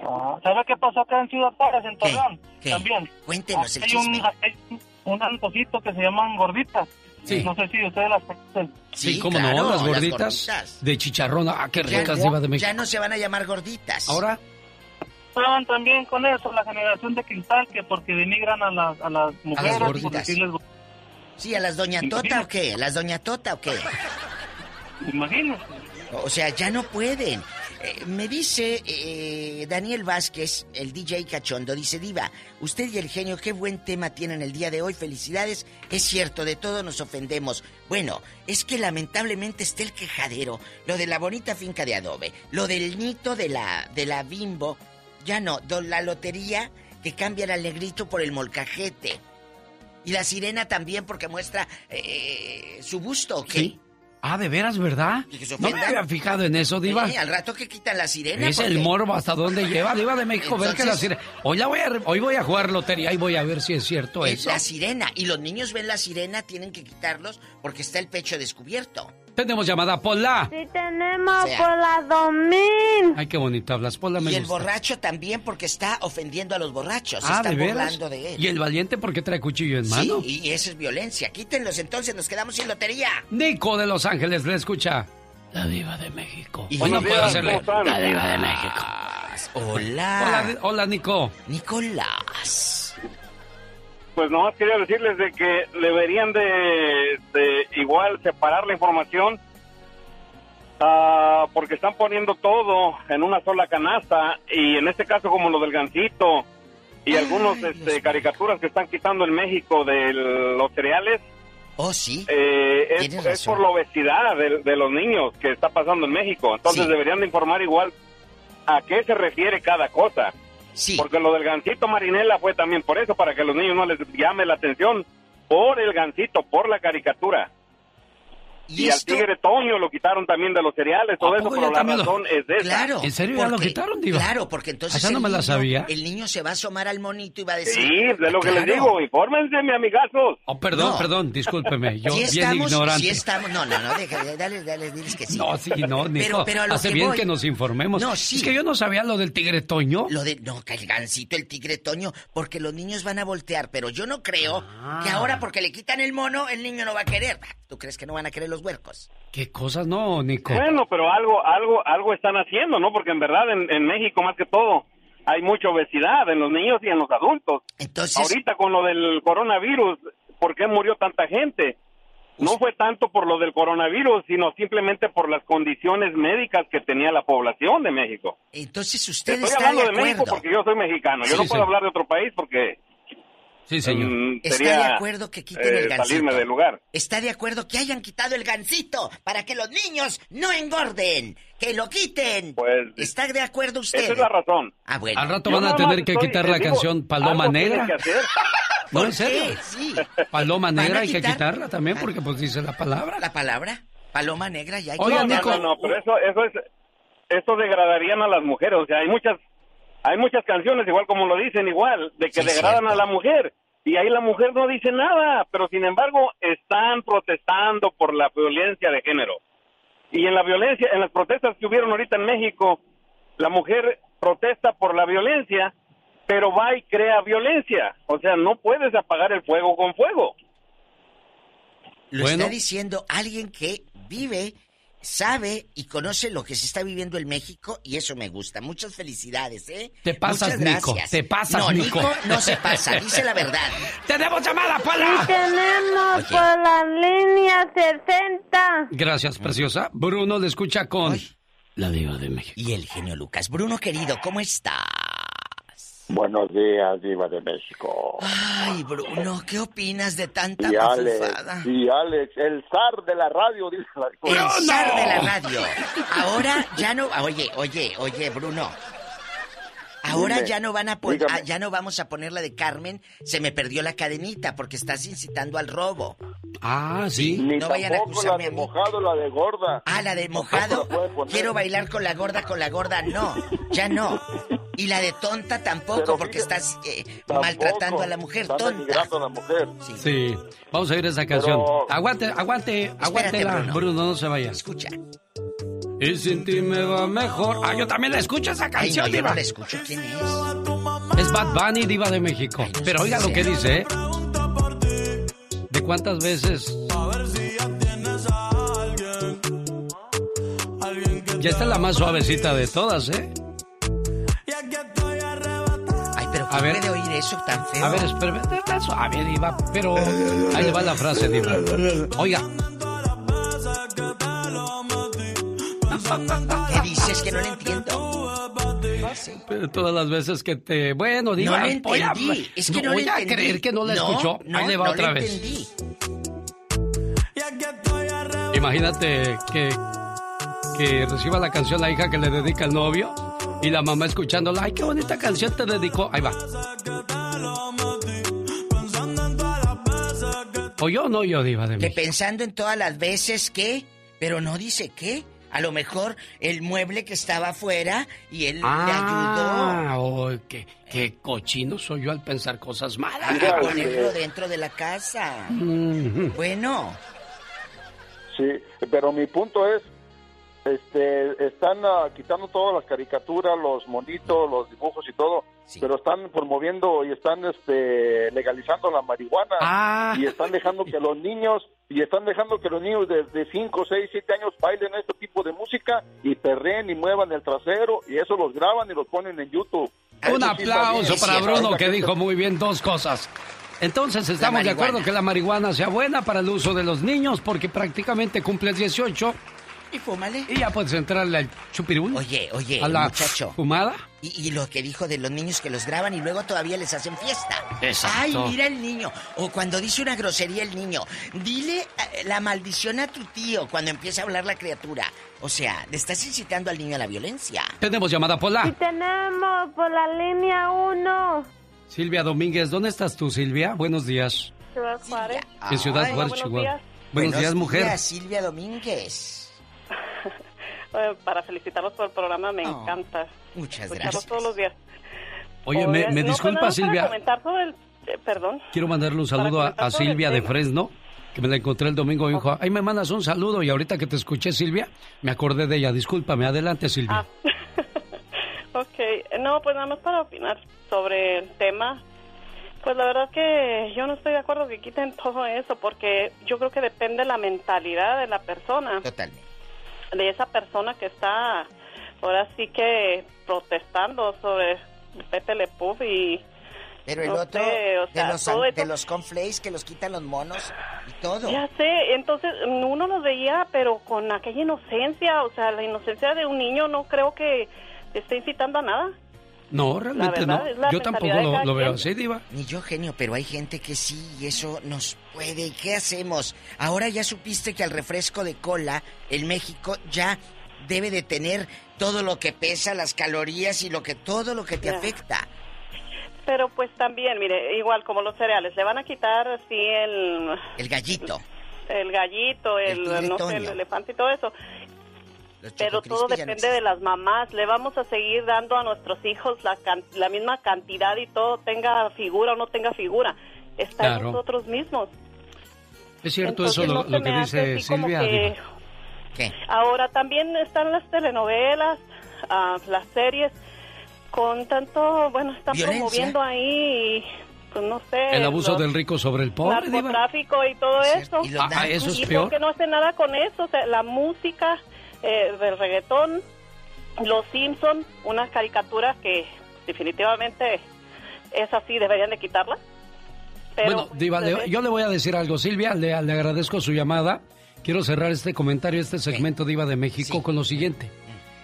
Ah, ¿Sabe qué pasó acá en Ciudad Juárez, en Torreón? ¿Qué? También. Cuéntenos el hay un, hay un antojito que se llaman gorditas. Sí. No sé si ustedes las conocen. Sí, cómo claro, no, las las gorditas, gorditas. de chicharrón. Ah, qué ricas, Diva de México. ya no se van a llamar gorditas. Ahora, Estaban también con eso, la generación de cristal, que porque denigran a las, a las mujeres. por gorditas. decirles go- Sí, a las Doña Tota o qué, a las Doña Tota o qué. Imagínese. O sea, ya no pueden. Eh, me dice eh, Daniel Vázquez, el DJ cachondo, dice Diva, usted y el genio, qué buen tema tienen el día de hoy, felicidades. Es cierto, de todo nos ofendemos. Bueno, es que lamentablemente está el quejadero, lo de la bonita finca de adobe, lo del nito de la, de la bimbo, ya no, la lotería que cambian al negrito por el molcajete. Y la sirena también porque muestra eh, su busto, ¿o qué? ah, de veras, ¿verdad? ¿Y que se No me había fijado en eso, Diva. Eh, al rato que quitan la sirena. Es el morbo hasta dónde lleva, Diva de México. Ver que la sirena. Hoy, la voy a, hoy voy a jugar lotería y voy a ver si es cierto Es eso. la sirena. Y los niños ven la sirena, tienen que quitarlos porque está el pecho descubierto. Tenemos llamada Pola. Sí tenemos O sea- por la 2000. Ay, qué bonito hablas, Pola. Me y el gusta. borracho también porque está ofendiendo a los borrachos. Ah, están ¿de burlando de él. Y el valiente porque trae cuchillo en mano. Sí, y eso es violencia. Quítenlos entonces, nos quedamos sin lotería. Nico de Los Ángeles le escucha. La diva de México. Y Hoy no buenos puedo hacerle. La diva de México. Hola. Hola, hola, Nico. Nicolás. Pues nomás quería decirles de que deberían de, de igual separar la información ah, porque están poniendo todo en una sola canasta y en este caso como lo del gancito y algunos este, caricaturas que están quitando en México de los cereales. Oh, sí. Eh, es, por la obesidad de, de los niños que está pasando en México. Entonces Sí. deberían de informar igual a qué se refiere cada cosa. Porque lo del gancito marinela fue también por eso, para que los niños no les llame la atención por el gancito, por la caricatura. Y, al tigre Toño lo quitaron también de los cereales, todo eso, poco pero la también lo- razón es de. Claro. ¿En serio ya lo quitaron, Diva? Claro, porque entonces Esa no el, me la niño, sabía. el niño se va a asomar al monito y va a decir... Sí, de lo que les digo, infórmense, mi amigazos. Oh, perdón, No. perdón, discúlpeme. Yo Sí bien estamos, ignorante. sí estamos, no, no, no, déjale, dale, dale, diles que sí. No, sí, no, Nico. Pero, pero a lo Hace que bien voy- que nos informemos. No, sí. Es que yo no sabía lo del tigre Toño. Lo de, no, que el gancito, el tigre Toño, porque los niños van a voltear, pero yo no creo que ahora porque le quitan el mono, el niño no va a querer. ¿Tú crees que no van a querer los huercos? ¿Qué cosas no, Nico? Bueno, pero algo, algo, algo están haciendo, ¿no? Porque en verdad en, en México más que todo hay mucha obesidad en los niños y en los adultos. Entonces, ahorita con lo del coronavirus, ¿por qué murió tanta gente? No fue tanto por lo del coronavirus, sino simplemente por las condiciones médicas que tenía la población de México. Entonces usted Estoy está hablando de, México porque yo soy mexicano. Yo Sí, no sí. puedo hablar de otro país porque Sí, señor. mm, Está sería de acuerdo que quiten el eh, gancito. salirme del lugar. Está de acuerdo que hayan quitado el gancito para que los niños no engorden. Que lo quiten. Pues, ¿Está de acuerdo usted? Esa es la razón. Ah, bueno. Al rato Yo van a tener que estoy- quitar la digo, canción Paloma Negra. que hacer. [laughs] No, en ¿Por serio. qué? Sí. Paloma ¿Van a Negra hay que quitar? quitarla también porque pues dice la palabra. ¿La palabra? Paloma negra ya hay Oiga, no, Nico. no, no, pero eso, eso es, eso degradarían a las mujeres. O sea, hay muchas, hay muchas canciones, igual como lo dicen, igual, de que Sí, degradan cierto. a la mujer. Y ahí la mujer no dice nada, pero sin embargo están protestando por la violencia de género. Y en la violencia, en las protestas que hubieron ahorita en México, la mujer protesta por la violencia, pero va y crea violencia. O sea, no puedes apagar el fuego con fuego. Lo Bueno. está diciendo alguien que vive, sabe y conoce lo que se está viviendo en México y eso me gusta. Muchas felicidades, ¿eh? Te pasas, Muchas Nico, gracias. te pasas, no, Nico. no se pasa, dice la verdad. [laughs] ¡Tenemos llamada, Sí Pola! tenemos Oye. por la línea 60. Gracias, preciosa. Bruno le escucha con La Diva de México. Y el genio Lucas. Bruno querido, ¿cómo estás? Buenos días, Diva de México. Ay, Bruno, ¿qué opinas de tanta Y Alex, y Alex, el zar de la radio, dice la El zar de la radio. Ahora ya no. Oye, oye, oye, Bruno. Ahora Dime, ya no van a poner, dígame. ya no vamos a poner la de Carmen. Se me perdió la cadenita porque estás incitando al robo. Ah, sí. Ni No vayan a tampoco la acusarme de a mí. mojado, la de gorda. Ah, la de mojado. Quiero bailar con la gorda, con la gorda. No, ya no. Y la de tonta tampoco, Pero porque fíjate, estás eh, Tampoco. maltratando a la mujer. Tonta. a la mujer. Sí. Vamos a oír esa canción. Pero- Aguante, aguante, aguántela, Bruno. Bruno. no se vaya. Escucha. Y sin ti me va mejor. Ah, yo también la escucho esa Ay, canción, no, yo Diva. no la escucho. ¿Quién es? Es Bad Bunny, Diva de México. Pero oiga lo que dice, ¿eh? ¿De cuántas veces? Ya está la más suavecita de todas, ¿eh? A ¿quién ver. puede oír eso tan feo? A ver, espérame, está suave, Diva, pero ahí le va la frase, Diva. Oiga, ¿Qué dices? Que no le entiendo. pero todas las veces que te... Bueno, Diva, no le voy a- entendí. Es que no, voy le a entendí. creer que no la No, escuchó. No, ahí le va no otra le vez. entendí. Imagínate que, que reciba la canción la hija que le dedica al novio y la mamá escuchándola. Ay, qué bonita canción te dedicó. Ahí va. ¿O yo o no yo, Diva de Que México? pensando en todas las veces que, pero no dice qué. A lo mejor el mueble que estaba afuera y él Ah, oh, qué, qué cochino soy yo al pensar cosas le ayudó malas. a ponerlo dentro de la casa. Bueno, Sí, pero mi punto es, este, están ah, quitando todas las caricaturas, los monitos, los dibujos y todo, pero están promoviendo y están este, legalizando la marihuana Ah. y están dejando que los niños y están dejando que los niños de, de 5, 6, 7 años bailen este tipo de música y perren y muevan el trasero y eso los graban y los ponen en YouTube. Un Eso aplauso para Bruno que dijo muy bien dos cosas. Entonces estamos de acuerdo que la marihuana sea buena para el uso de los niños porque prácticamente cumples 18 y fúmale. y ya puedes entrarle al chupirul. Oye, oye, a la muchacho. fumada. Y, y lo que dijo de los niños que los graban y luego todavía les hacen fiesta. Exacto. Ay, mira el niño. O cuando dice una grosería el niño, dile eh, la maldición a tu tío cuando empieza a hablar la criatura. O sea, le estás incitando al niño a la violencia. Tenemos llamada Pola. Y tenemos por la línea 1. Silvia Domínguez, ¿dónde estás tú, Silvia? Buenos días. Ciudad Juárez. En Ciudad Ay, Juárez, buenos Chihuahua. días. Buenos días, mujer. días, Silvia Domínguez. Eh, para felicitarlos por el programa, me encanta. Muchas escucharlos gracias. todos los días. Oye, me, Oye, me no, disculpa, pues nada, Silvia. Para comentar sobre el... eh, perdón. Quiero mandarle un saludo a, Silvia de. Fresno, que me la encontré el domingo. Me dijo, ay, me mandas un saludo. Y ahorita que te escuché, Silvia, me acordé de ella. Discúlpame, adelante, Silvia. [laughs] Ok, no, pues nada más para opinar sobre el tema. Pues la verdad que yo no estoy de acuerdo que quiten todo eso porque yo creo que depende la mentalidad de la persona. Totalmente. De esa persona que está ahora sí que protestando sobre Pepe Le Pew y... Pero el no otro, sé, o de, los, de los que los quitan los monos y todo. Ya sé, entonces uno los veía, pero con aquella inocencia, o sea, la inocencia de un niño no creo que esté incitando a nada. No, realmente verdad, no. Yo tampoco lo, veo así, Diva. Ni yo, genio, pero hay gente que sí, y eso nos puede. ¿Y qué hacemos? Ahora ya supiste que al refresco de cola, en México, ya debe de tener todo lo que pesa, las calorías y lo que todo lo que te afecta. Pero pues también, mire, igual como los cereales, le van a quitar así el, El gallito. el gallito, el, tigre no sé, el elefante y todo eso. Pero todo depende de las mamás. Le vamos a seguir dando a nuestros hijos la, can- la misma cantidad y todo, tenga figura o no tenga figura. Está en nosotros mismos. Es cierto Entonces, eso lo, no lo que dice Silvia. que-. Ahora también están las telenovelas, ah, las series, con tanto, bueno, están Violencia. promoviendo ahí, pues no sé. El abuso los- del rico sobre el pobre, Diva. narcotráfico y todo eso. ¿Y Ah, narcos? ¿eso es ¿Y peor? por qué no hace nada con eso? O sea, la música eh, del reggaetón, Los Simpson, una caricatura que definitivamente es así, deberían de quitarla. Pero, bueno, Diva, le- yo le voy a decir algo. Silvia, le, le agradezco su llamada. Quiero cerrar este comentario, este segmento Diva de México con lo siguiente.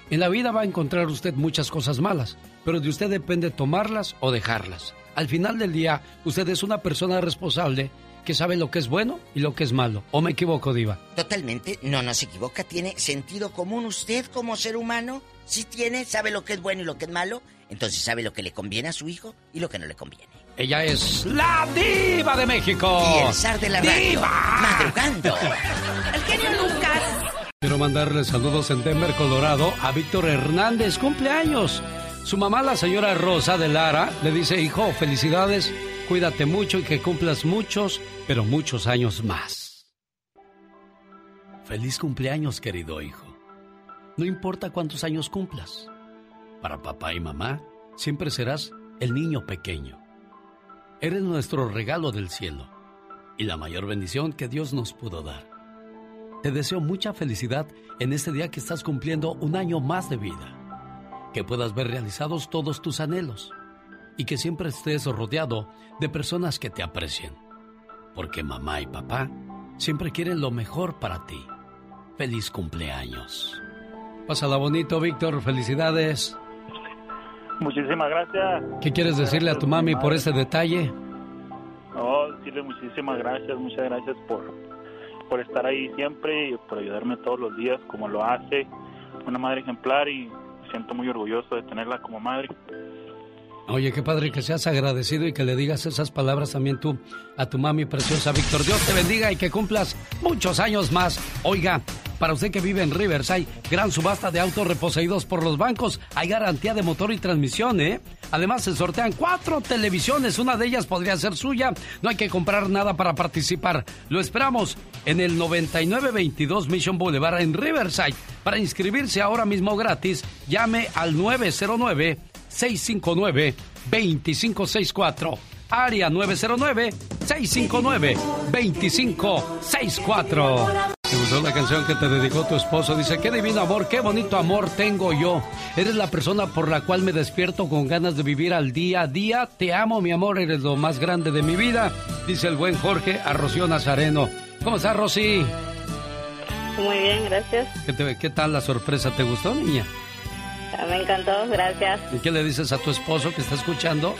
En la vida va a encontrar usted muchas cosas malas, pero de usted depende tomarlas o dejarlas. Al final del día, usted es una persona responsable que sabe lo que es bueno y lo que es malo. ¿O me equivoco, Diva? Totalmente, no, no se equivoca. Tiene sentido común usted como ser humano. Si tiene, sabe lo que es bueno y lo que es malo. Entonces sabe lo que le conviene a su hijo y lo que no le conviene. Ella es la diva de México. Y el zar de la radio. ¡Diva! Madrugando. El genio Lucas. Quiero mandarle saludos en Denver, Colorado, a Víctor Hernández, cumpleaños. Su mamá, la señora Rosa de Lara, le dice, hijo, felicidades, cuídate mucho y que cumplas muchos, pero muchos años más. Feliz cumpleaños, querido hijo. No importa cuántos años cumplas. Para papá y mamá, siempre serás el niño pequeño. Eres nuestro regalo del cielo y la mayor bendición que Dios nos pudo dar. Te deseo mucha felicidad en este día que estás cumpliendo un año más de vida. Que puedas ver realizados todos tus anhelos y que siempre estés rodeado de personas que te aprecien. Porque mamá y papá siempre quieren lo mejor para ti. Feliz cumpleaños. Pásala bonito, Víctor. Felicidades. Muchísimas gracias. ¿Qué quieres decirle a tu mami por ese detalle? No, decirle muchísimas gracias, muchas gracias por, por estar ahí siempre y por ayudarme todos los días como lo hace. Una madre ejemplar y me siento muy orgulloso de tenerla como madre. Oye, qué padre que seas agradecido y que le digas esas palabras también tú a tu mami preciosa, Víctor. Dios te bendiga y que cumplas muchos años más. Oiga, para usted que vive en Riverside, gran subasta de autos reposeídos por los bancos. Hay garantía de motor y transmisión, ¿eh? Además, se sortean cuatro televisiones. Una de ellas podría ser suya. No hay que comprar nada para participar. Lo esperamos en el 9922 Mission Boulevard en Riverside. Para inscribirse ahora mismo gratis, llame al 909 659-2564. Área 909-659-2564. ¿Te gustó la canción que te dedicó tu esposo? Dice, qué divino amor, qué bonito amor tengo yo. Eres la persona por la cual me despierto con ganas de vivir al día a día. Te amo, mi amor, eres lo más grande de mi vida. Dice el buen Jorge a Rocío Nazareno. ¿Cómo estás, Rosy? Muy bien, gracias. ¿Qué, te- qué tal la sorpresa? ¿Te gustó, niña? Me encantó, gracias. ¿Y qué le dices a tu esposo que está escuchando?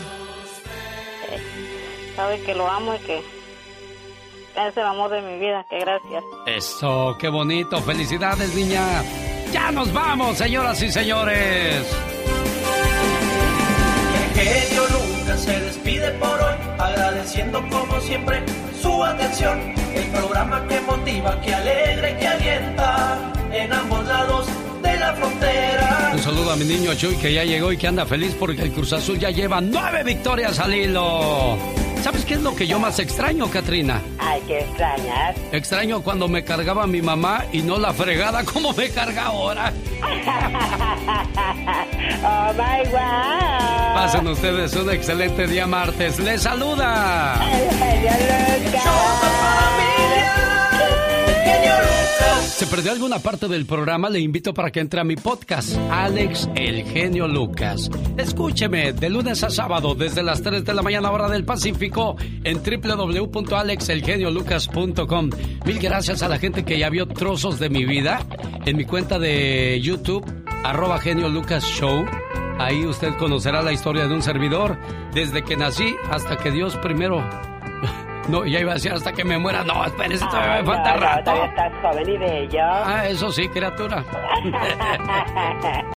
Sabe que lo amo y que es el amor de mi vida, que gracias. Eso, qué bonito. Felicidades, niña. Ya nos vamos, señoras y señores. El genio Lucas se despide por hoy, agradeciendo como siempre su atención. El programa que motiva, que alegra y que alienta en ambos lados de la frontera. Un saludo a mi niño Chuy que ya llegó y que anda feliz porque el Cruz Azul ya lleva nueve victorias al hilo. ¿Sabes qué es lo que yo más extraño, Katrina? Ay, qué extrañas. Extraño cuando me cargaba mi mamá y no la fregada como me carga ahora. [laughs] oh my wow. Pasen ustedes un excelente día martes. Les saluda. ¿Se perdió alguna parte del programa? Le invito para que entre a mi podcast, Alex El Genio Lucas. Escúcheme de lunes a sábado desde las 3 de la mañana hora del Pacífico en www.alexelgeniolucas.com. Mil gracias a la gente que ya vio trozos de mi vida en mi cuenta de YouTube, arroba Genio Lucas Show. Ahí usted conocerá la historia de un servidor desde que nací hasta que Dios primero... No, ya iba a decir hasta que me muera. No, espérese, todavía me falta no, rato. estás joven y bello. Ah, eso sí, criatura. [laughs]